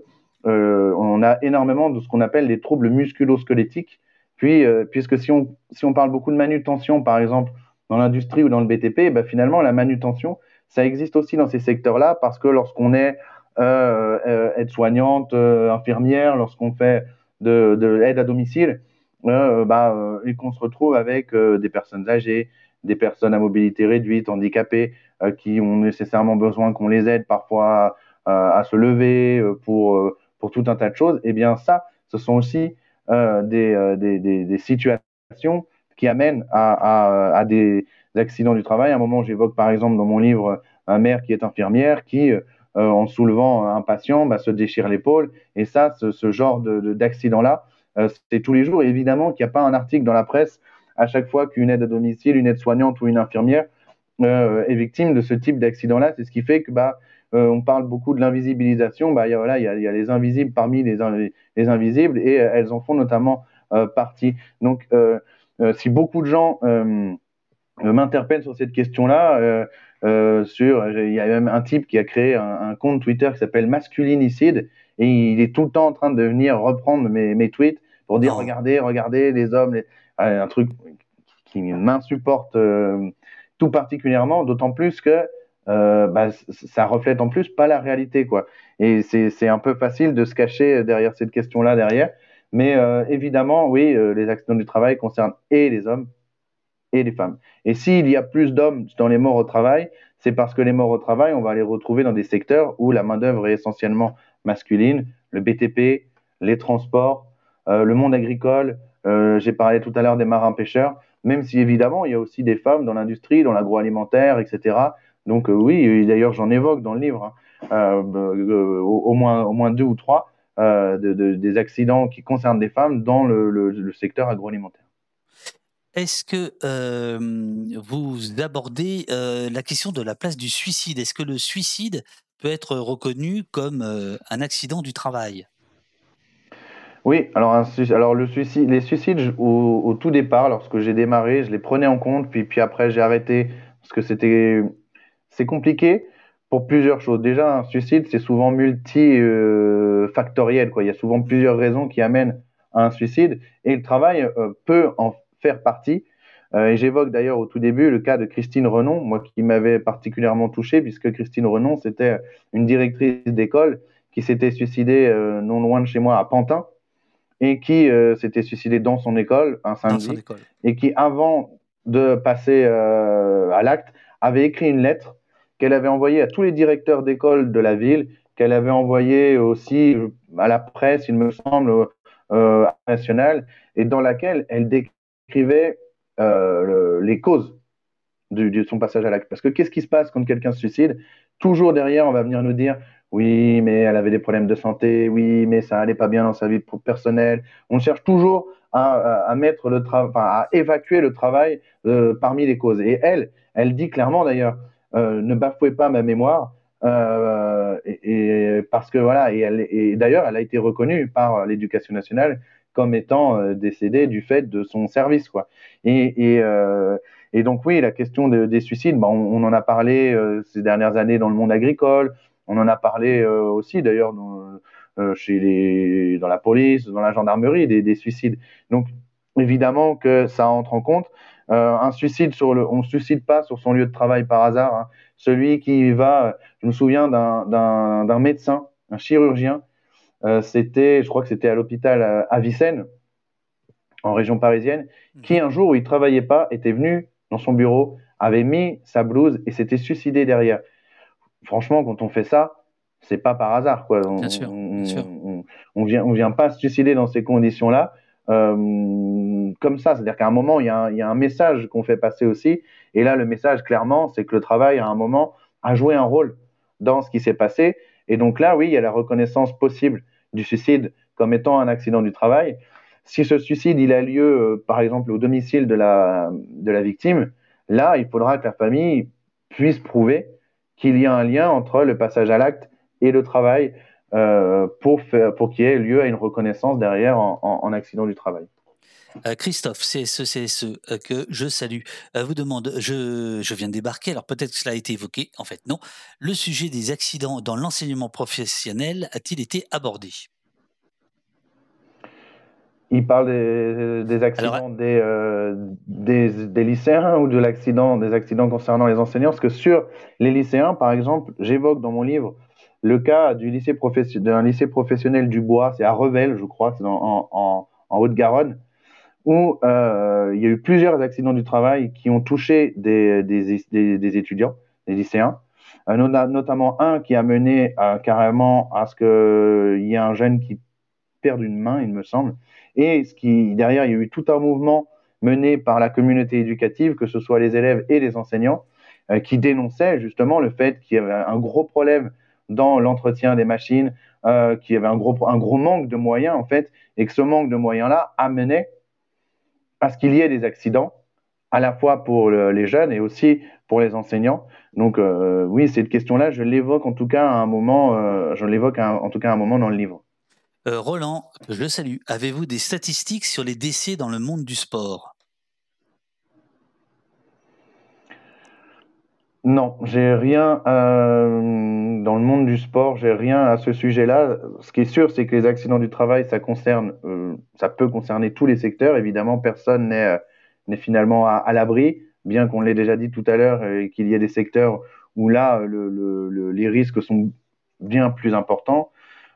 euh, on a énormément de ce qu'on appelle les troubles musculo-squelettiques. Puis, puisque si on, si on parle beaucoup de manutention, par exemple, dans l'industrie ou dans le BTP, bah, finalement, la manutention, ça existe aussi dans ces secteurs-là parce que lorsqu'on est aide-soignante, infirmière, lorsqu'on fait de, de l'aide à domicile, bah, et qu'on se retrouve avec des personnes âgées, des personnes à mobilité réduite, handicapées, qui ont nécessairement besoin qu'on les aide parfois à se lever pour, pour tout un tas de choses, et eh bien ça, ce sont aussi des, des, des, des situations qui amènent à, à, des accidents du travail. À un moment, j'évoque par exemple dans mon livre un maire qui est infirmière qui, euh, en soulevant un patient, bah, se déchire l'épaule. Et ça, ce, ce genre d'accident-là, euh, c'est tous les jours. Évidemment qu'il n'y a pas un article dans la presse à chaque fois qu'une aide à domicile, une aide-soignante ou une infirmière euh, est victime de ce type d'accident-là. C'est ce qui fait que bah, on parle beaucoup de l'invisibilisation. Bah, il y, a, y, y a les invisibles parmi les, les invisibles et elles en font notamment partie. Donc, euh, si beaucoup de gens euh, m'interpellent sur cette question-là, euh, sur, il y a même un type qui a créé un, compte Twitter qui s'appelle Masculinicide et il est tout le temps en train de venir reprendre mes tweets pour dire regardez, regardez les hommes, un truc qui m'insupporte tout particulièrement, d'autant plus que euh, bah, ça reflète en plus pas la réalité quoi. Et c'est un peu facile de se cacher derrière cette question-là derrière. Mais euh, évidemment, oui, euh, les accidents du travail concernent et les hommes et les femmes. Et s'il y a plus d'hommes dans les morts au travail, c'est parce que les morts au travail, on va les retrouver dans des secteurs où la main-d'œuvre est essentiellement masculine, le BTP, les transports, euh, le monde agricole. J'ai parlé tout à l'heure des marins-pêcheurs, même si évidemment, il y a aussi des femmes dans l'industrie, dans l'agroalimentaire, etc. Donc oui, d'ailleurs, j'en évoque dans le livre, hein, au, moins, au moins deux ou trois. Euh, de, des accidents qui concernent des femmes dans le, secteur agroalimentaire. Est-ce que euh, vous abordez euh, la question de la place du suicide? Est-ce que le suicide peut être reconnu comme un accident du travail? Oui, alors, alors suicide, les suicides, au, au tout départ, lorsque j'ai démarré, je les prenais en compte, puis, puis après j'ai arrêté parce que c'était c'est compliqué pour plusieurs choses. Déjà, un suicide, c'est souvent multifactoriel. quoi. Il y a souvent plusieurs raisons qui amènent à un suicide. Et le travail euh, peut en faire partie. Euh, et j'évoque d'ailleurs au tout début le cas de Christine Renon, moi qui m'avait particulièrement touché, puisque Christine Renon, c'était une directrice d'école qui s'était suicidée euh, non loin de chez moi à Pantin, et qui s'était suicidée dans son école un samedi, et qui, avant de passer à l'acte, avait écrit une lettre qu'elle avait envoyé à tous les directeurs d'école de la ville, qu'elle avait envoyé aussi à la presse, il me semble, euh, nationale, et dans laquelle elle décrivait euh, les causes de, son passage à l'acte. Parce que qu'est-ce qui se passe quand quelqu'un se suicide? Toujours derrière, on va venir nous dire oui, mais elle avait des problèmes de santé, oui, mais ça allait pas bien dans sa vie personnelle. On cherche toujours à, mettre le travail, à évacuer le travail euh, parmi les causes. Et elle, elle dit clairement d'ailleurs, euh, ne bafouez pas ma mémoire. Euh, et, parce que voilà, et, d'ailleurs, elle a été reconnue par l'éducation nationale comme étant décédée du fait de son service, quoi. Et, et donc oui, la question des suicides, bah, on, en a parlé ces dernières années dans le monde agricole, on en a parlé aussi d'ailleurs dans, chez les, dans la police, dans la gendarmerie, des, des, suicides. Donc évidemment que ça entre en compte. Euh, un suicide sur le, on ne suicide pas sur son lieu de travail par hasard. Hein. Celui qui va, je me souviens d'un médecin, un chirurgien, euh, c'était, je crois que c'était à l'hôpital euh, à Avicenne, en région parisienne, qui un jour où il travaillait pas était venu dans son bureau, avait mis sa blouse et s'était suicidé derrière. Franchement, quand on fait ça, c'est pas par hasard, quoi. On, bien sûr, bien sûr. on, vient, on vient pas se suicider dans ces conditions-là. Euh, comme ça. C'est-à-dire qu'à un moment, il y, a un, il y, a un, message qu'on fait passer aussi. Et là, le message, clairement, c'est que le travail, à un moment, a joué un rôle dans ce qui s'est passé. Et donc là, oui, il y a la reconnaissance possible du suicide comme étant un accident du travail. Si ce suicide, il a lieu, euh, par exemple, au domicile de la, de la victime, là, il faudra que la famille puisse prouver qu'il y a un lien entre le passage à l'acte et le travail euh, pour, pour qu'il y ait lieu à une reconnaissance derrière en, accident du travail. Euh, Christophe, c'est ce, euh, que je salue. vous demande, je, je, viens de débarquer, alors peut-être que cela a été évoqué, en fait non. Le sujet des accidents dans l'enseignement professionnel a-t-il été abordé? Il parle des, accidents des, des, des, lycéens ou de l'accident, des accidents concernant les enseignants, parce que sur les lycéens, par exemple, j'évoque dans mon livre le cas du lycée d'un lycée professionnel du Bois, c'est à Revel, je crois, c'est en, en, en Haute-Garonne, où euh, il y a eu plusieurs accidents du travail qui ont touché des, des, des, étudiants, des lycéens, euh, notamment un qui a mené euh, carrément à ce qu'il y ait un jeune qui perde une main, il me semble, et ce qui, derrière, il y a eu tout un mouvement mené par la communauté éducative, que ce soit les élèves et les enseignants, qui dénonçaient justement le fait qu'il y avait un gros problème dans l'entretien des machines, euh, qu'il y avait un gros, un gros manque de moyens en fait, et que ce manque de moyens-là amenait à ce qu'il y ait des accidents, à la fois pour les jeunes et aussi pour les enseignants. Donc euh, oui, cette question-là, je l'évoque en tout cas à un moment, euh, je l'évoque en tout cas à un moment dans le livre. Roland, je le salue. Avez-vous des statistiques sur les décès dans le monde du sport? Non, j'ai rien euh, dans le monde du sport, j'ai rien à ce sujet-là. Ce qui est sûr, c'est que les accidents du travail, ça euh, ça peut concerner tous les secteurs. Évidemment, personne n'est euh, finalement à, l'abri, bien qu'on l'ait déjà dit tout à l'heure, et qu'il y ait des secteurs où là, les risques sont bien plus importants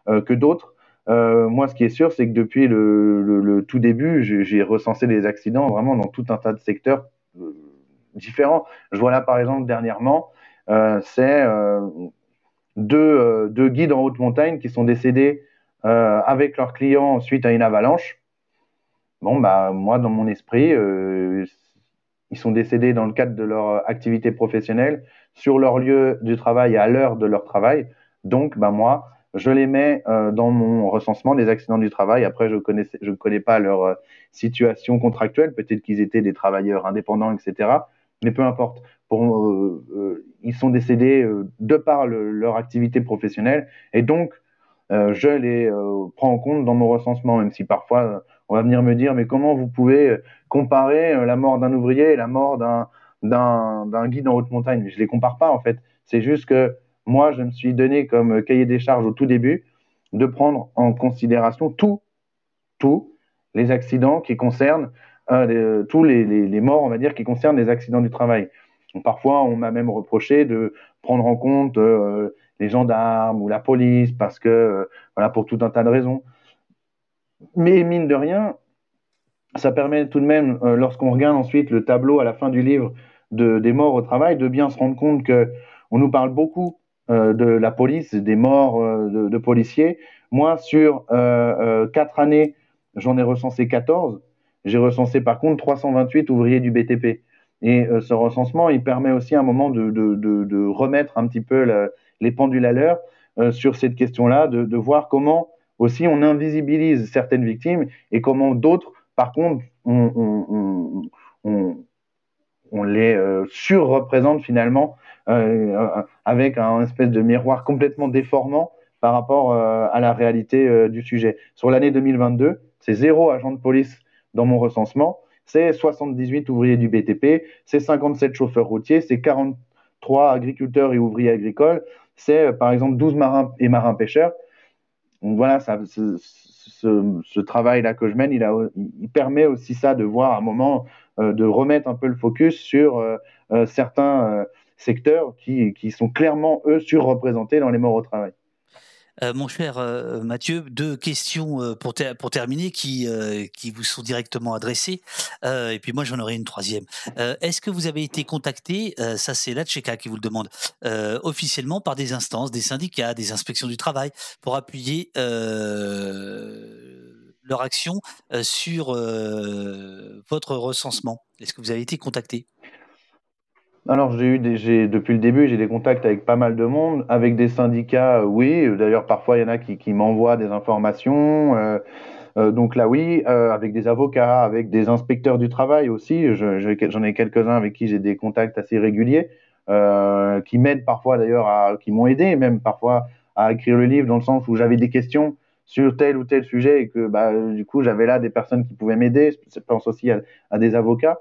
que d'autres. Moi, ce qui est sûr, c'est que depuis le tout début, j'ai recensé des accidents vraiment dans tout un tas de secteurs différents. Je vois là, par exemple, dernièrement, euh, c'est euh, deux, euh, guides en haute montagne qui sont décédés avec leurs clients suite à une avalanche. Bon, bah, moi, dans mon esprit, ils sont décédés dans le cadre de leur activité professionnelle, sur leur lieu du travail à l'heure de leur travail. Donc, bah, moi, je les mets dans mon recensement des accidents du travail. Après, je ne connais, pas leur situation contractuelle. Peut-être qu'ils étaient des travailleurs indépendants, etc mais peu importe. Euh, euh, ils sont décédés euh, de par leur activité professionnelle et donc je les prends en compte dans mon recensement, même si parfois on va venir me dire mais comment vous pouvez comparer la mort d'un ouvrier et la mort d'un guide en haute montagne? Je les compare pas en fait. C'est juste que moi je me suis donné comme cahier des charges au tout début de prendre en considération tous les accidents qui concernent euh, tous les, morts, on va dire, qui concernent les accidents du travail. parfois, on m'a même reproché de prendre en compte euh, les gendarmes ou la police parce que, euh, voilà, pour tout un tas de raisons. Mais mine de rien, ça permet tout de même, lorsqu'on regarde ensuite le tableau à la fin du livre de, des morts au travail, de bien se rendre compte que on nous parle beaucoup de la police, des morts de, de, policiers. Moi, sur quatre années, j'en ai recensé 14. J'ai recensé par contre 328 ouvriers du BTP. Et euh, ce recensement, il permet aussi à un moment de, remettre un petit peu les pendules à l'heure euh, sur cette question-là, de, voir comment aussi on invisibilise certaines victimes et comment d'autres, par contre, on, on, on, on les euh, surreprésente finalement avec un espèce de miroir complètement déformant par rapport à la réalité du sujet. Sur l'année 2022, c'est zéro agent de police dans mon recensement, c'est 78 ouvriers du BTP, c'est 57 chauffeurs routiers, c'est 43 agriculteurs et ouvriers agricoles, c'est euh, par exemple 12 marins et marins pêcheurs. Donc voilà, ce, travail-là que je mène, il, permet aussi ça de voir à un moment, euh, de remettre un peu le focus sur euh, certains secteurs qui, sont clairement, eux, surreprésentés dans les morts au travail. Euh, mon cher euh, Mathieu, deux questions euh, pour, terminer qui, vous sont directement adressées. et puis moi, j'en aurai une troisième. Est-ce que vous avez été contacté, ça c'est la Tchéka qui vous le demande, officiellement par des instances, des syndicats, des inspections du travail, pour appuyer leur action sur votre recensement? Est-ce que vous avez été contacté? Alors, j'ai eu des, depuis le début, j'ai des contacts avec pas mal de monde, avec des syndicats, euh, oui. D'ailleurs, parfois, il y en a qui, qui m'envoient des informations. Euh, euh, donc là, oui, avec des avocats, avec des inspecteurs du travail aussi. J'en ai quelques-uns avec qui j'ai des contacts assez réguliers, qui m'aident parfois d'ailleurs, qui m'ont aidé même parfois à écrire le livre, dans le sens où j'avais des questions sur tel ou tel sujet et que bah, du coup, j'avais là des personnes qui pouvaient m'aider. Je pense aussi à des avocats.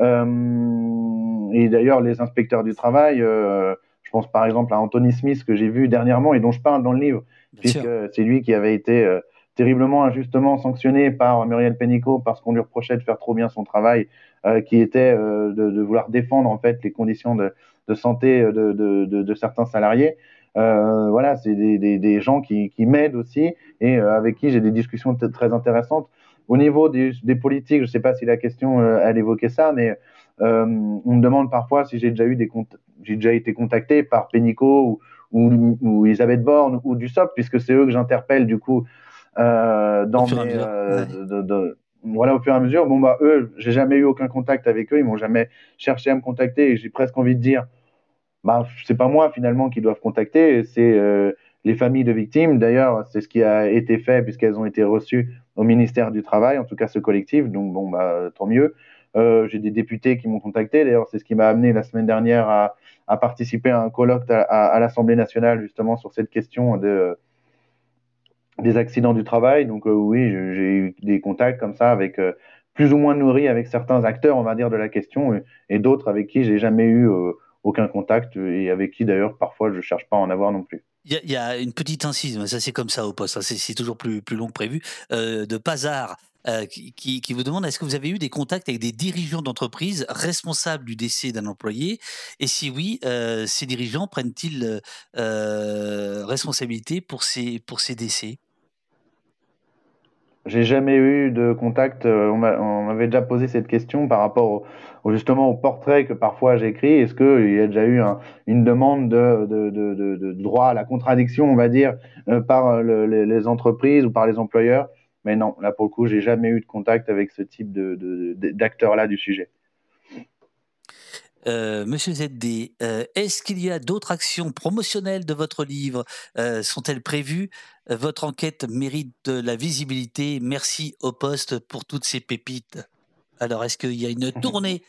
Euh, et d'ailleurs, les inspecteurs du travail, euh, je pense par exemple à Anthony Smith que j'ai vu dernièrement et dont je parle dans le livre, puisque c'est lui qui avait été euh, terriblement injustement sanctionné par Muriel Pénicaud parce qu'on lui reprochait de faire trop bien son travail, qui était de, de, vouloir défendre en fait les conditions de, de santé de, de, certains salariés. voilà, c'est des, des, des, gens qui, qui m'aident aussi et avec qui j'ai des discussions très intéressantes. Au niveau des, des politiques, je ne sais pas si la question elle évoquait ça, mais on me demande parfois si j'ai déjà eu des j'ai déjà été contacté par Pénicaud ou, ou, ou, Elisabeth Borne ou du SOP, puisque c'est eux que j'interpelle du coup euh, dans mes, euh, de, de, voilà au fur et à mesure. Bon bah eux, j'ai jamais eu aucun contact avec eux, ils m'ont jamais cherché à me contacter et j'ai presque envie de dire, bah c'est pas moi finalement qui doivent contacter, c'est euh, les familles de victimes. D'ailleurs, c'est ce qui a été fait puisqu'elles ont été reçues au ministère du Travail, en tout cas ce collectif. Donc bon bah tant mieux. Euh, j'ai des députés qui m'ont contacté. D'ailleurs, c'est ce qui m'a amené la semaine dernière à, participer à un colloque à, l'Assemblée nationale justement sur cette question de des accidents du travail. Donc euh, oui, j'ai eu des contacts comme ça avec euh, plus ou moins nourris avec certains acteurs, on va dire, de la question, et, d'autres avec qui j'ai jamais eu aucun contact et avec qui d'ailleurs parfois je cherche pas à en avoir non plus. Il y, a une petite incise, ça c'est comme ça au poste, hein, c'est toujours plus, plus long que prévu, de Pazar. qui, qui, vous demande est-ce que vous avez eu des contacts avec des dirigeants d'entreprise responsables du décès d'un employé? Et si oui, ces dirigeants prennent-ils responsabilité pour ces, pour ces décès? J'ai jamais eu de contact. Euh, on m'avait déjà posé cette question par rapport au, justement au portrait que parfois j'écris. Est-ce qu'il y a déjà eu une demande de, droit à la contradiction, on va dire, euh, par les, entreprises ou par les employeurs? Mais non, là pour le coup, j'ai jamais eu de contact avec ce type d'acteurs-là du sujet. Euh, Monsieur ZD, euh, est-ce qu'il y a d'autres actions promotionnelles de votre livre? Euh, Sont-elles prévues? Votre enquête mérite de la visibilité. Merci au poste pour toutes ces pépites. Alors, est-ce qu'il y a une tournée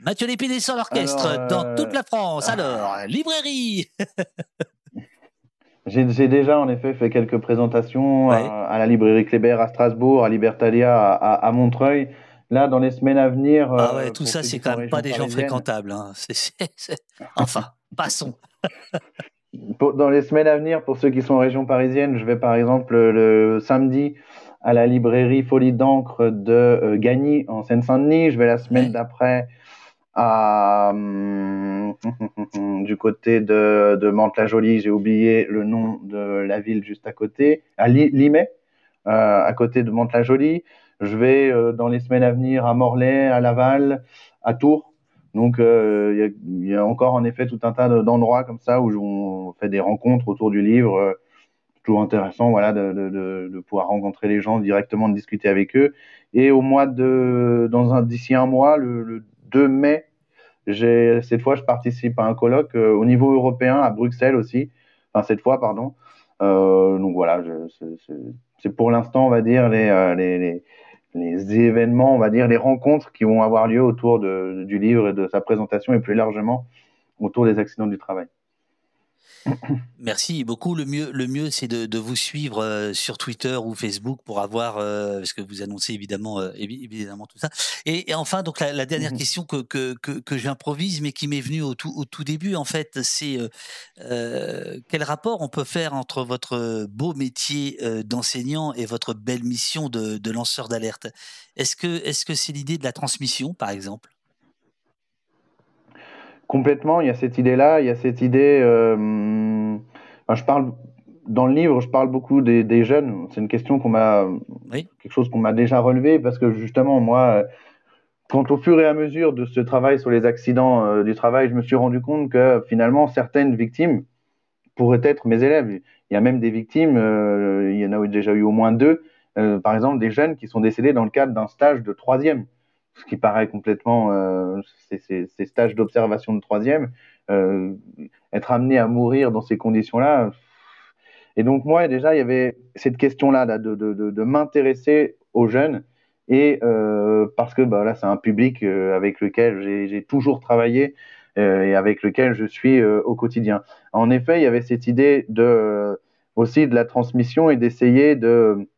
Mathieu Lépine sur l'orchestre dans toute la France. Alors, librairie J'ai déjà en effet fait quelques présentations à, la librairie Kléber à Strasbourg, à Libertalia à Montreuil. Là, dans les semaines à venir. Ah ouais, euh, tout ça, c'est quand même pas des gens fréquentables. Hein. Enfin, passons. dans les semaines à venir, pour ceux qui sont en région parisienne, je vais par exemple le samedi à la librairie Folie d'encre de euh, Gagny en Seine-Saint-Denis. Je vais la semaine d'après à hum, du côté de, de Mantes-la-Jolie. J'ai oublié le nom de la ville juste à côté, à Limay, euh, à côté de Mantes-la-Jolie. Je vais euh, dans les semaines à venir à Morlaix, à Laval, à Tours. Donc euh, il y, a encore en effet tout un tas d'endroits comme ça où on fait des rencontres autour du livre. Euh, toujours intéressant voilà, de, de, de, pouvoir rencontrer les gens directement, de discuter avec eux. Et au mois de, dans un, d'ici un mois, le, le 2 mai, j'ai, cette fois, je participe à un colloque au niveau européen à Bruxelles aussi. Enfin, cette fois, pardon. Euh, donc voilà, c'est, pour l'instant, on va dire, les, les, les événements, on va dire, les rencontres qui vont avoir lieu autour de, du livre et de sa présentation et plus largement autour des accidents du travail. Merci beaucoup. Le mieux, le mieux c'est de, de, vous suivre euh, sur Twitter ou Facebook pour avoir, euh, parce que vous annoncez évidemment, euh, évidemment tout ça. Et, et enfin, donc la, la dernière mmh question que, que, que, que j'improvise, mais qui m'est venue au tout, au tout début, en fait, c'est quel rapport on peut faire entre votre beau métier d'enseignant et votre belle mission de, de lanceur d'alerte? Est-ce que est-ce que c'est l'idée de la transmission, par exemple? Complètement, il y a cette idée-là, il y a cette idée. Euh, je parle dans le livre, je parle beaucoup des, des jeunes. C'est une question qu'on m'a, quelque chose qu'on m'a déjà relevé parce que justement, moi, quand au fur et à mesure de ce travail sur les accidents euh, du travail, je me suis rendu compte que finalement certaines victimes pourraient être mes élèves. Il y a même des victimes, euh, il y en a déjà eu au moins deux, par exemple des jeunes qui sont décédés dans le cadre d'un stage de troisième ce qui paraît complètement euh, ces, stages d'observation de troisième, euh, être amené à mourir dans ces conditions-là. Et donc moi déjà il y avait cette question-là de, de, de, de m'intéresser aux jeunes et euh, parce que bah, là c'est un public euh, avec lequel j'ai toujours travaillé euh, et avec lequel je suis euh, au quotidien. En effet il y avait cette idée de aussi de la transmission et d'essayer de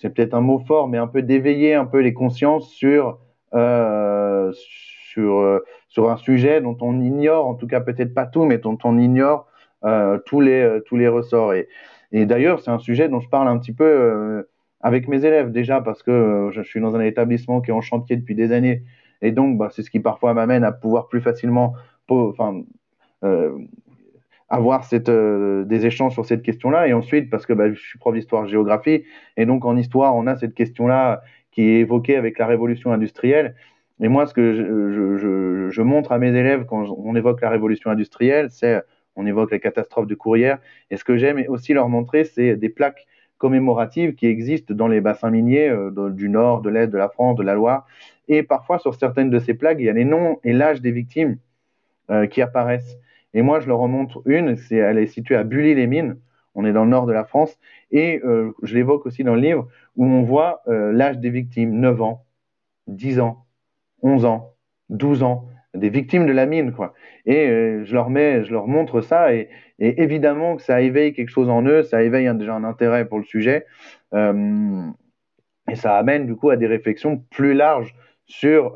c'est peut-être un mot fort, mais un peu d'éveiller un peu les consciences sur, euh, sur, euh, sur un sujet dont on ignore, en tout cas peut-être pas tout, mais dont on ignore euh, tous, les, euh, tous les ressorts. Et, d'ailleurs, c'est un sujet dont je parle un petit peu euh, avec mes élèves déjà, parce que je suis dans un établissement qui est en chantier depuis des années. Et donc, bah, c'est ce qui parfois m'amène à pouvoir plus facilement enfin, avoir cette, des échanges sur cette question-là. Et ensuite, parce que bah, je suis prof d'histoire-géographie, et donc en histoire, on a cette question-là qui est évoquée avec la révolution industrielle. Et moi, ce que je, je, je, montre à mes élèves quand on évoque la révolution industrielle, c'est on évoque les catastrophes de courrières. Et ce que j'aime aussi leur montrer, c'est des plaques commémoratives qui existent dans les bassins miniers euh, du nord, de l'est, de la France, de la Loire. Et parfois, sur certaines de ces plaques, il y a les noms et l'âge des victimes euh, qui apparaissent. Et moi, je leur en montre une, elle est située à Bully-les-Mines, on est dans le nord de la France, et euh, je l'évoque aussi dans le livre, où on voit l'âge des victimes, 9 ans, 10 ans, 11 ans, 12 ans, des victimes de la mine, quoi. Et euh, je leur je leur montre ça, et, évidemment que ça éveille quelque chose en eux, ça éveille déjà un intérêt pour le sujet, euh, et ça amène du coup à des réflexions plus larges sur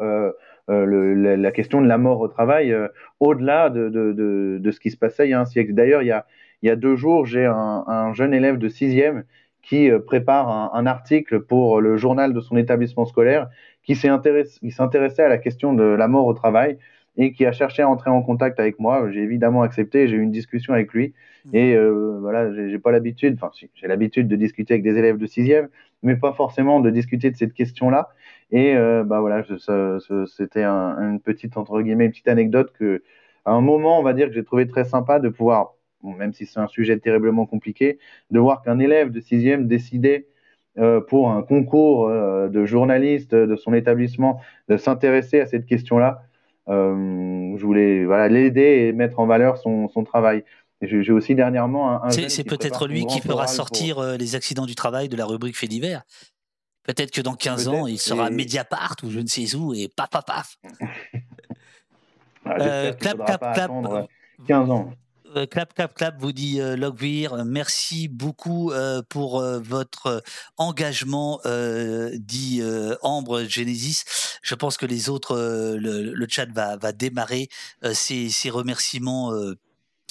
euh, la, question de la mort au travail, au-delà de, de, ce qui se passait il y a un siècle. D'ailleurs, il y a, il y a deux jours, j'ai un, un, jeune élève de sixième qui prépare un, un, article pour le journal de son établissement scolaire qui s'intéressait à la question de la mort au travail et qui a cherché à entrer en contact avec moi. J'ai évidemment accepté, j'ai eu une discussion avec lui. Mmh. Et euh, voilà, j'ai pas l'habitude, enfin, j'ai l'habitude de discuter avec des élèves de sixième, mais pas forcément de discuter de cette question-là. Et euh, bah voilà, c'était un, une petite entre guillemets une petite anecdote que, à un moment, on va dire que j'ai trouvé très sympa de pouvoir, même si c'est un sujet terriblement compliqué, de voir qu'un élève de sixième décidait euh, pour un concours euh, de journaliste de son établissement de s'intéresser à cette question-là. Je voulais voilà, l'aider et mettre en valeur son, son travail. J'ai aussi dernièrement un. c'est peut-être lui qui fera sortir les accidents du travail de la rubrique fait divers. Peut-être que dans 15 ans, il sera à Mediapart ou je ne sais où et paf, paf, paf. clap, clap, clap. 15 ans. Euh, clap, clap, clap, vous dit euh, Logvir. Merci beaucoup euh, pour votre engagement, dit Ambre Genesis. Je pense que les autres, le, chat va, va démarrer. ces remerciements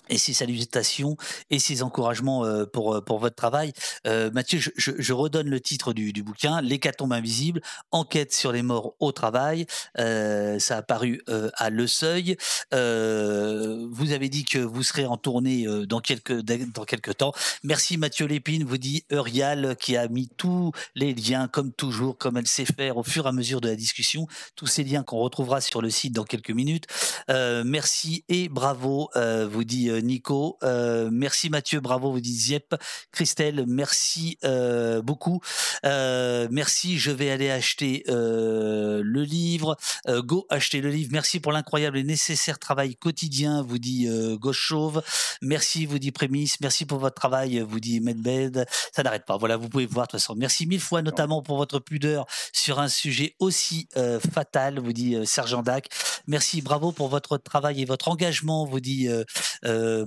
et ses salutations et ses encouragements pour, pour votre travail. Mathieu, je, je, redonne le titre du, du bouquin, L'hécatombe invisible, enquête sur les morts au travail. ça a paru à Le Seuil. vous avez dit que vous serez en tournée dans quelques, dans quelques temps. Merci Mathieu Lépine, vous dit Eurial, qui a mis tous les liens, comme toujours, comme elle sait faire au fur et à mesure de la discussion. Tous ces liens qu'on retrouvera sur le site dans quelques minutes. merci et bravo, vous dit Nico. Euh, merci Mathieu, bravo, vous dites Ziep. Christelle, merci euh, beaucoup. Euh, merci, je vais aller acheter le livre. go acheter le livre. Merci pour l'incroyable et nécessaire travail quotidien, vous dit Gauche Chauve. Merci, vous dit Prémisse. Merci pour votre travail, vous dit Medbed. Ça n'arrête pas. Voilà, vous pouvez voir de toute façon. Merci mille fois, notamment pour votre pudeur sur un sujet aussi fatal, vous dit Sergent Dac. Merci, bravo pour votre travail et votre engagement, vous dit euh,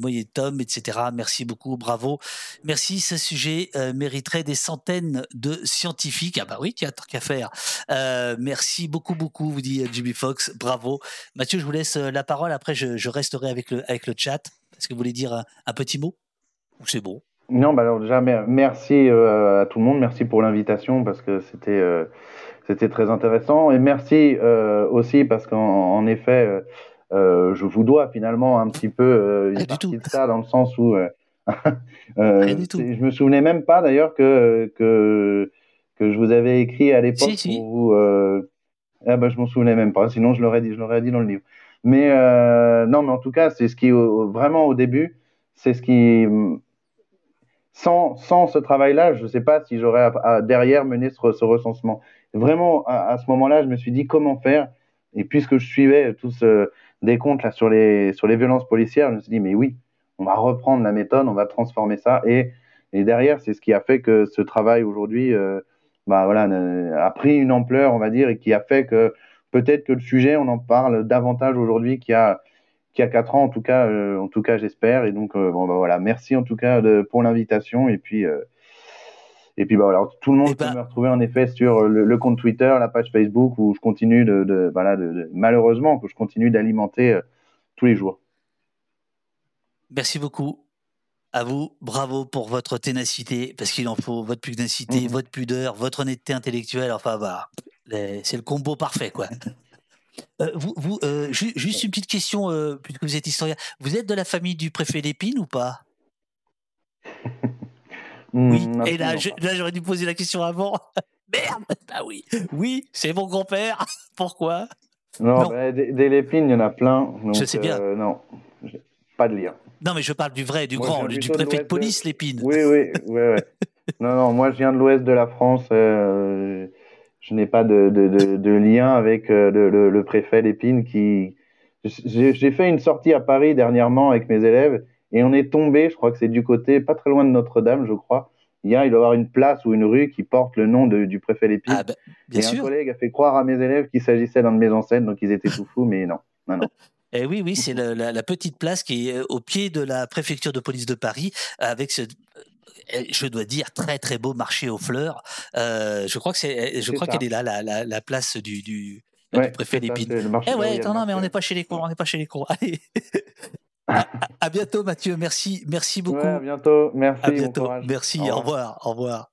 Moyen Tom, etc. Merci beaucoup, bravo. Merci, ce sujet euh, mériterait des centaines de scientifiques. Ah bah oui, tu as qu'à faire. Euh, merci beaucoup, beaucoup, vous dit Jimmy Fox, bravo. Mathieu, je vous laisse la parole. Après, je, resterai avec le, avec le chat. Est-ce que vous voulez dire un, petit mot? Ou c'est bon? Non, bah alors déjà, merci à tout le monde. Merci pour l'invitation parce que c'était c'était très intéressant. Et merci aussi parce qu'en effet, euh, je vous dois finalement un petit peu euh, une partie de ça dans le sens où euh, euh je me souvenais même pas d'ailleurs que, que que je vous avais écrit à l'époque vous. Ah bah, je m'en souvenais même pas. Sinon je l'aurais dit, je l'aurais dit dans le livre. Mais non, mais en tout cas, c'est ce qui vraiment au début, c'est ce qui sans, sans ce travail-là, je ne sais pas si j'aurais derrière mené ce, ce recensement. Vraiment, à, à ce moment-là, je me suis dit comment faire. Et puisque je suivais tout ce, des comptes là, sur, les, sur les violences policières, je me suis dit, mais oui, on va reprendre la méthode, on va transformer ça. Et, et derrière, c'est ce qui a fait que ce travail aujourd'hui euh, bah, voilà, a pris une ampleur, on va dire, et qui a fait que peut-être que le sujet, on en parle davantage aujourd'hui qu'il y a qu'il y a quatre ans, en tout cas, euh, en tout cas, j'espère. Et donc, euh, bon, bah, voilà, merci en tout cas de, pour l'invitation. Et puis, et puis bah, voilà, tout le monde peut me retrouver en effet sur le, compte Twitter, la page Facebook où je continue de, voilà, de, malheureusement que je continue d'alimenter euh, tous les jours. Merci beaucoup. À vous, bravo pour votre ténacité, parce qu'il en faut votre pugnacité, mhm. votre pudeur, votre honnêteté intellectuelle. Enfin, voilà, c'est le combo parfait, quoi. vous, vous juste une petite question, puisque vous êtes historien. Vous êtes de la famille du préfet Lépine ou pas? Oui. Hmm, Et là, j'aurais dû poser la question avant. Merde Bah oui, oui, c'est mon grand-père. Pourquoi? Non, bah, des, Lépines, il y en a plein. je sais bien. non, pas de lien. Non, mais je parle du vrai, du grand, du préfet de police, Lépine. Oui, oui, oui. non, non, moi je viens de l'ouest de la France. Euh, je n'ai pas de, de, de, lien avec euh, le, le, préfet Lépine qui. J'ai fait une sortie à Paris dernièrement avec mes élèves et on est tombé, je crois que c'est du côté, pas très loin de Notre-Dame, je crois. Il, y a, il doit y avoir une place ou une rue qui porte le nom du préfet Lépine. Ah, bah, bien et sûr. un collègue a fait croire à mes élèves qu'il s'agissait d'un de mes ancêtres, donc ils étaient tout fous, mais non. non, non. Eh oui, oui, c'est la, petite place qui est au pied de la préfecture de police de Paris, avec ce, je dois dire, très très beau marché aux fleurs. Euh, je crois que c'est, je crois qu'elle est là, la, la, place du, du, préfet Lépine. Eh ouais, non, non, mais on n'est pas chez les cons, on n'est pas chez les cons. Allez. à, bientôt, Mathieu. Merci, merci beaucoup. à bientôt. Merci. À bientôt. Merci. Au revoir. Au revoir.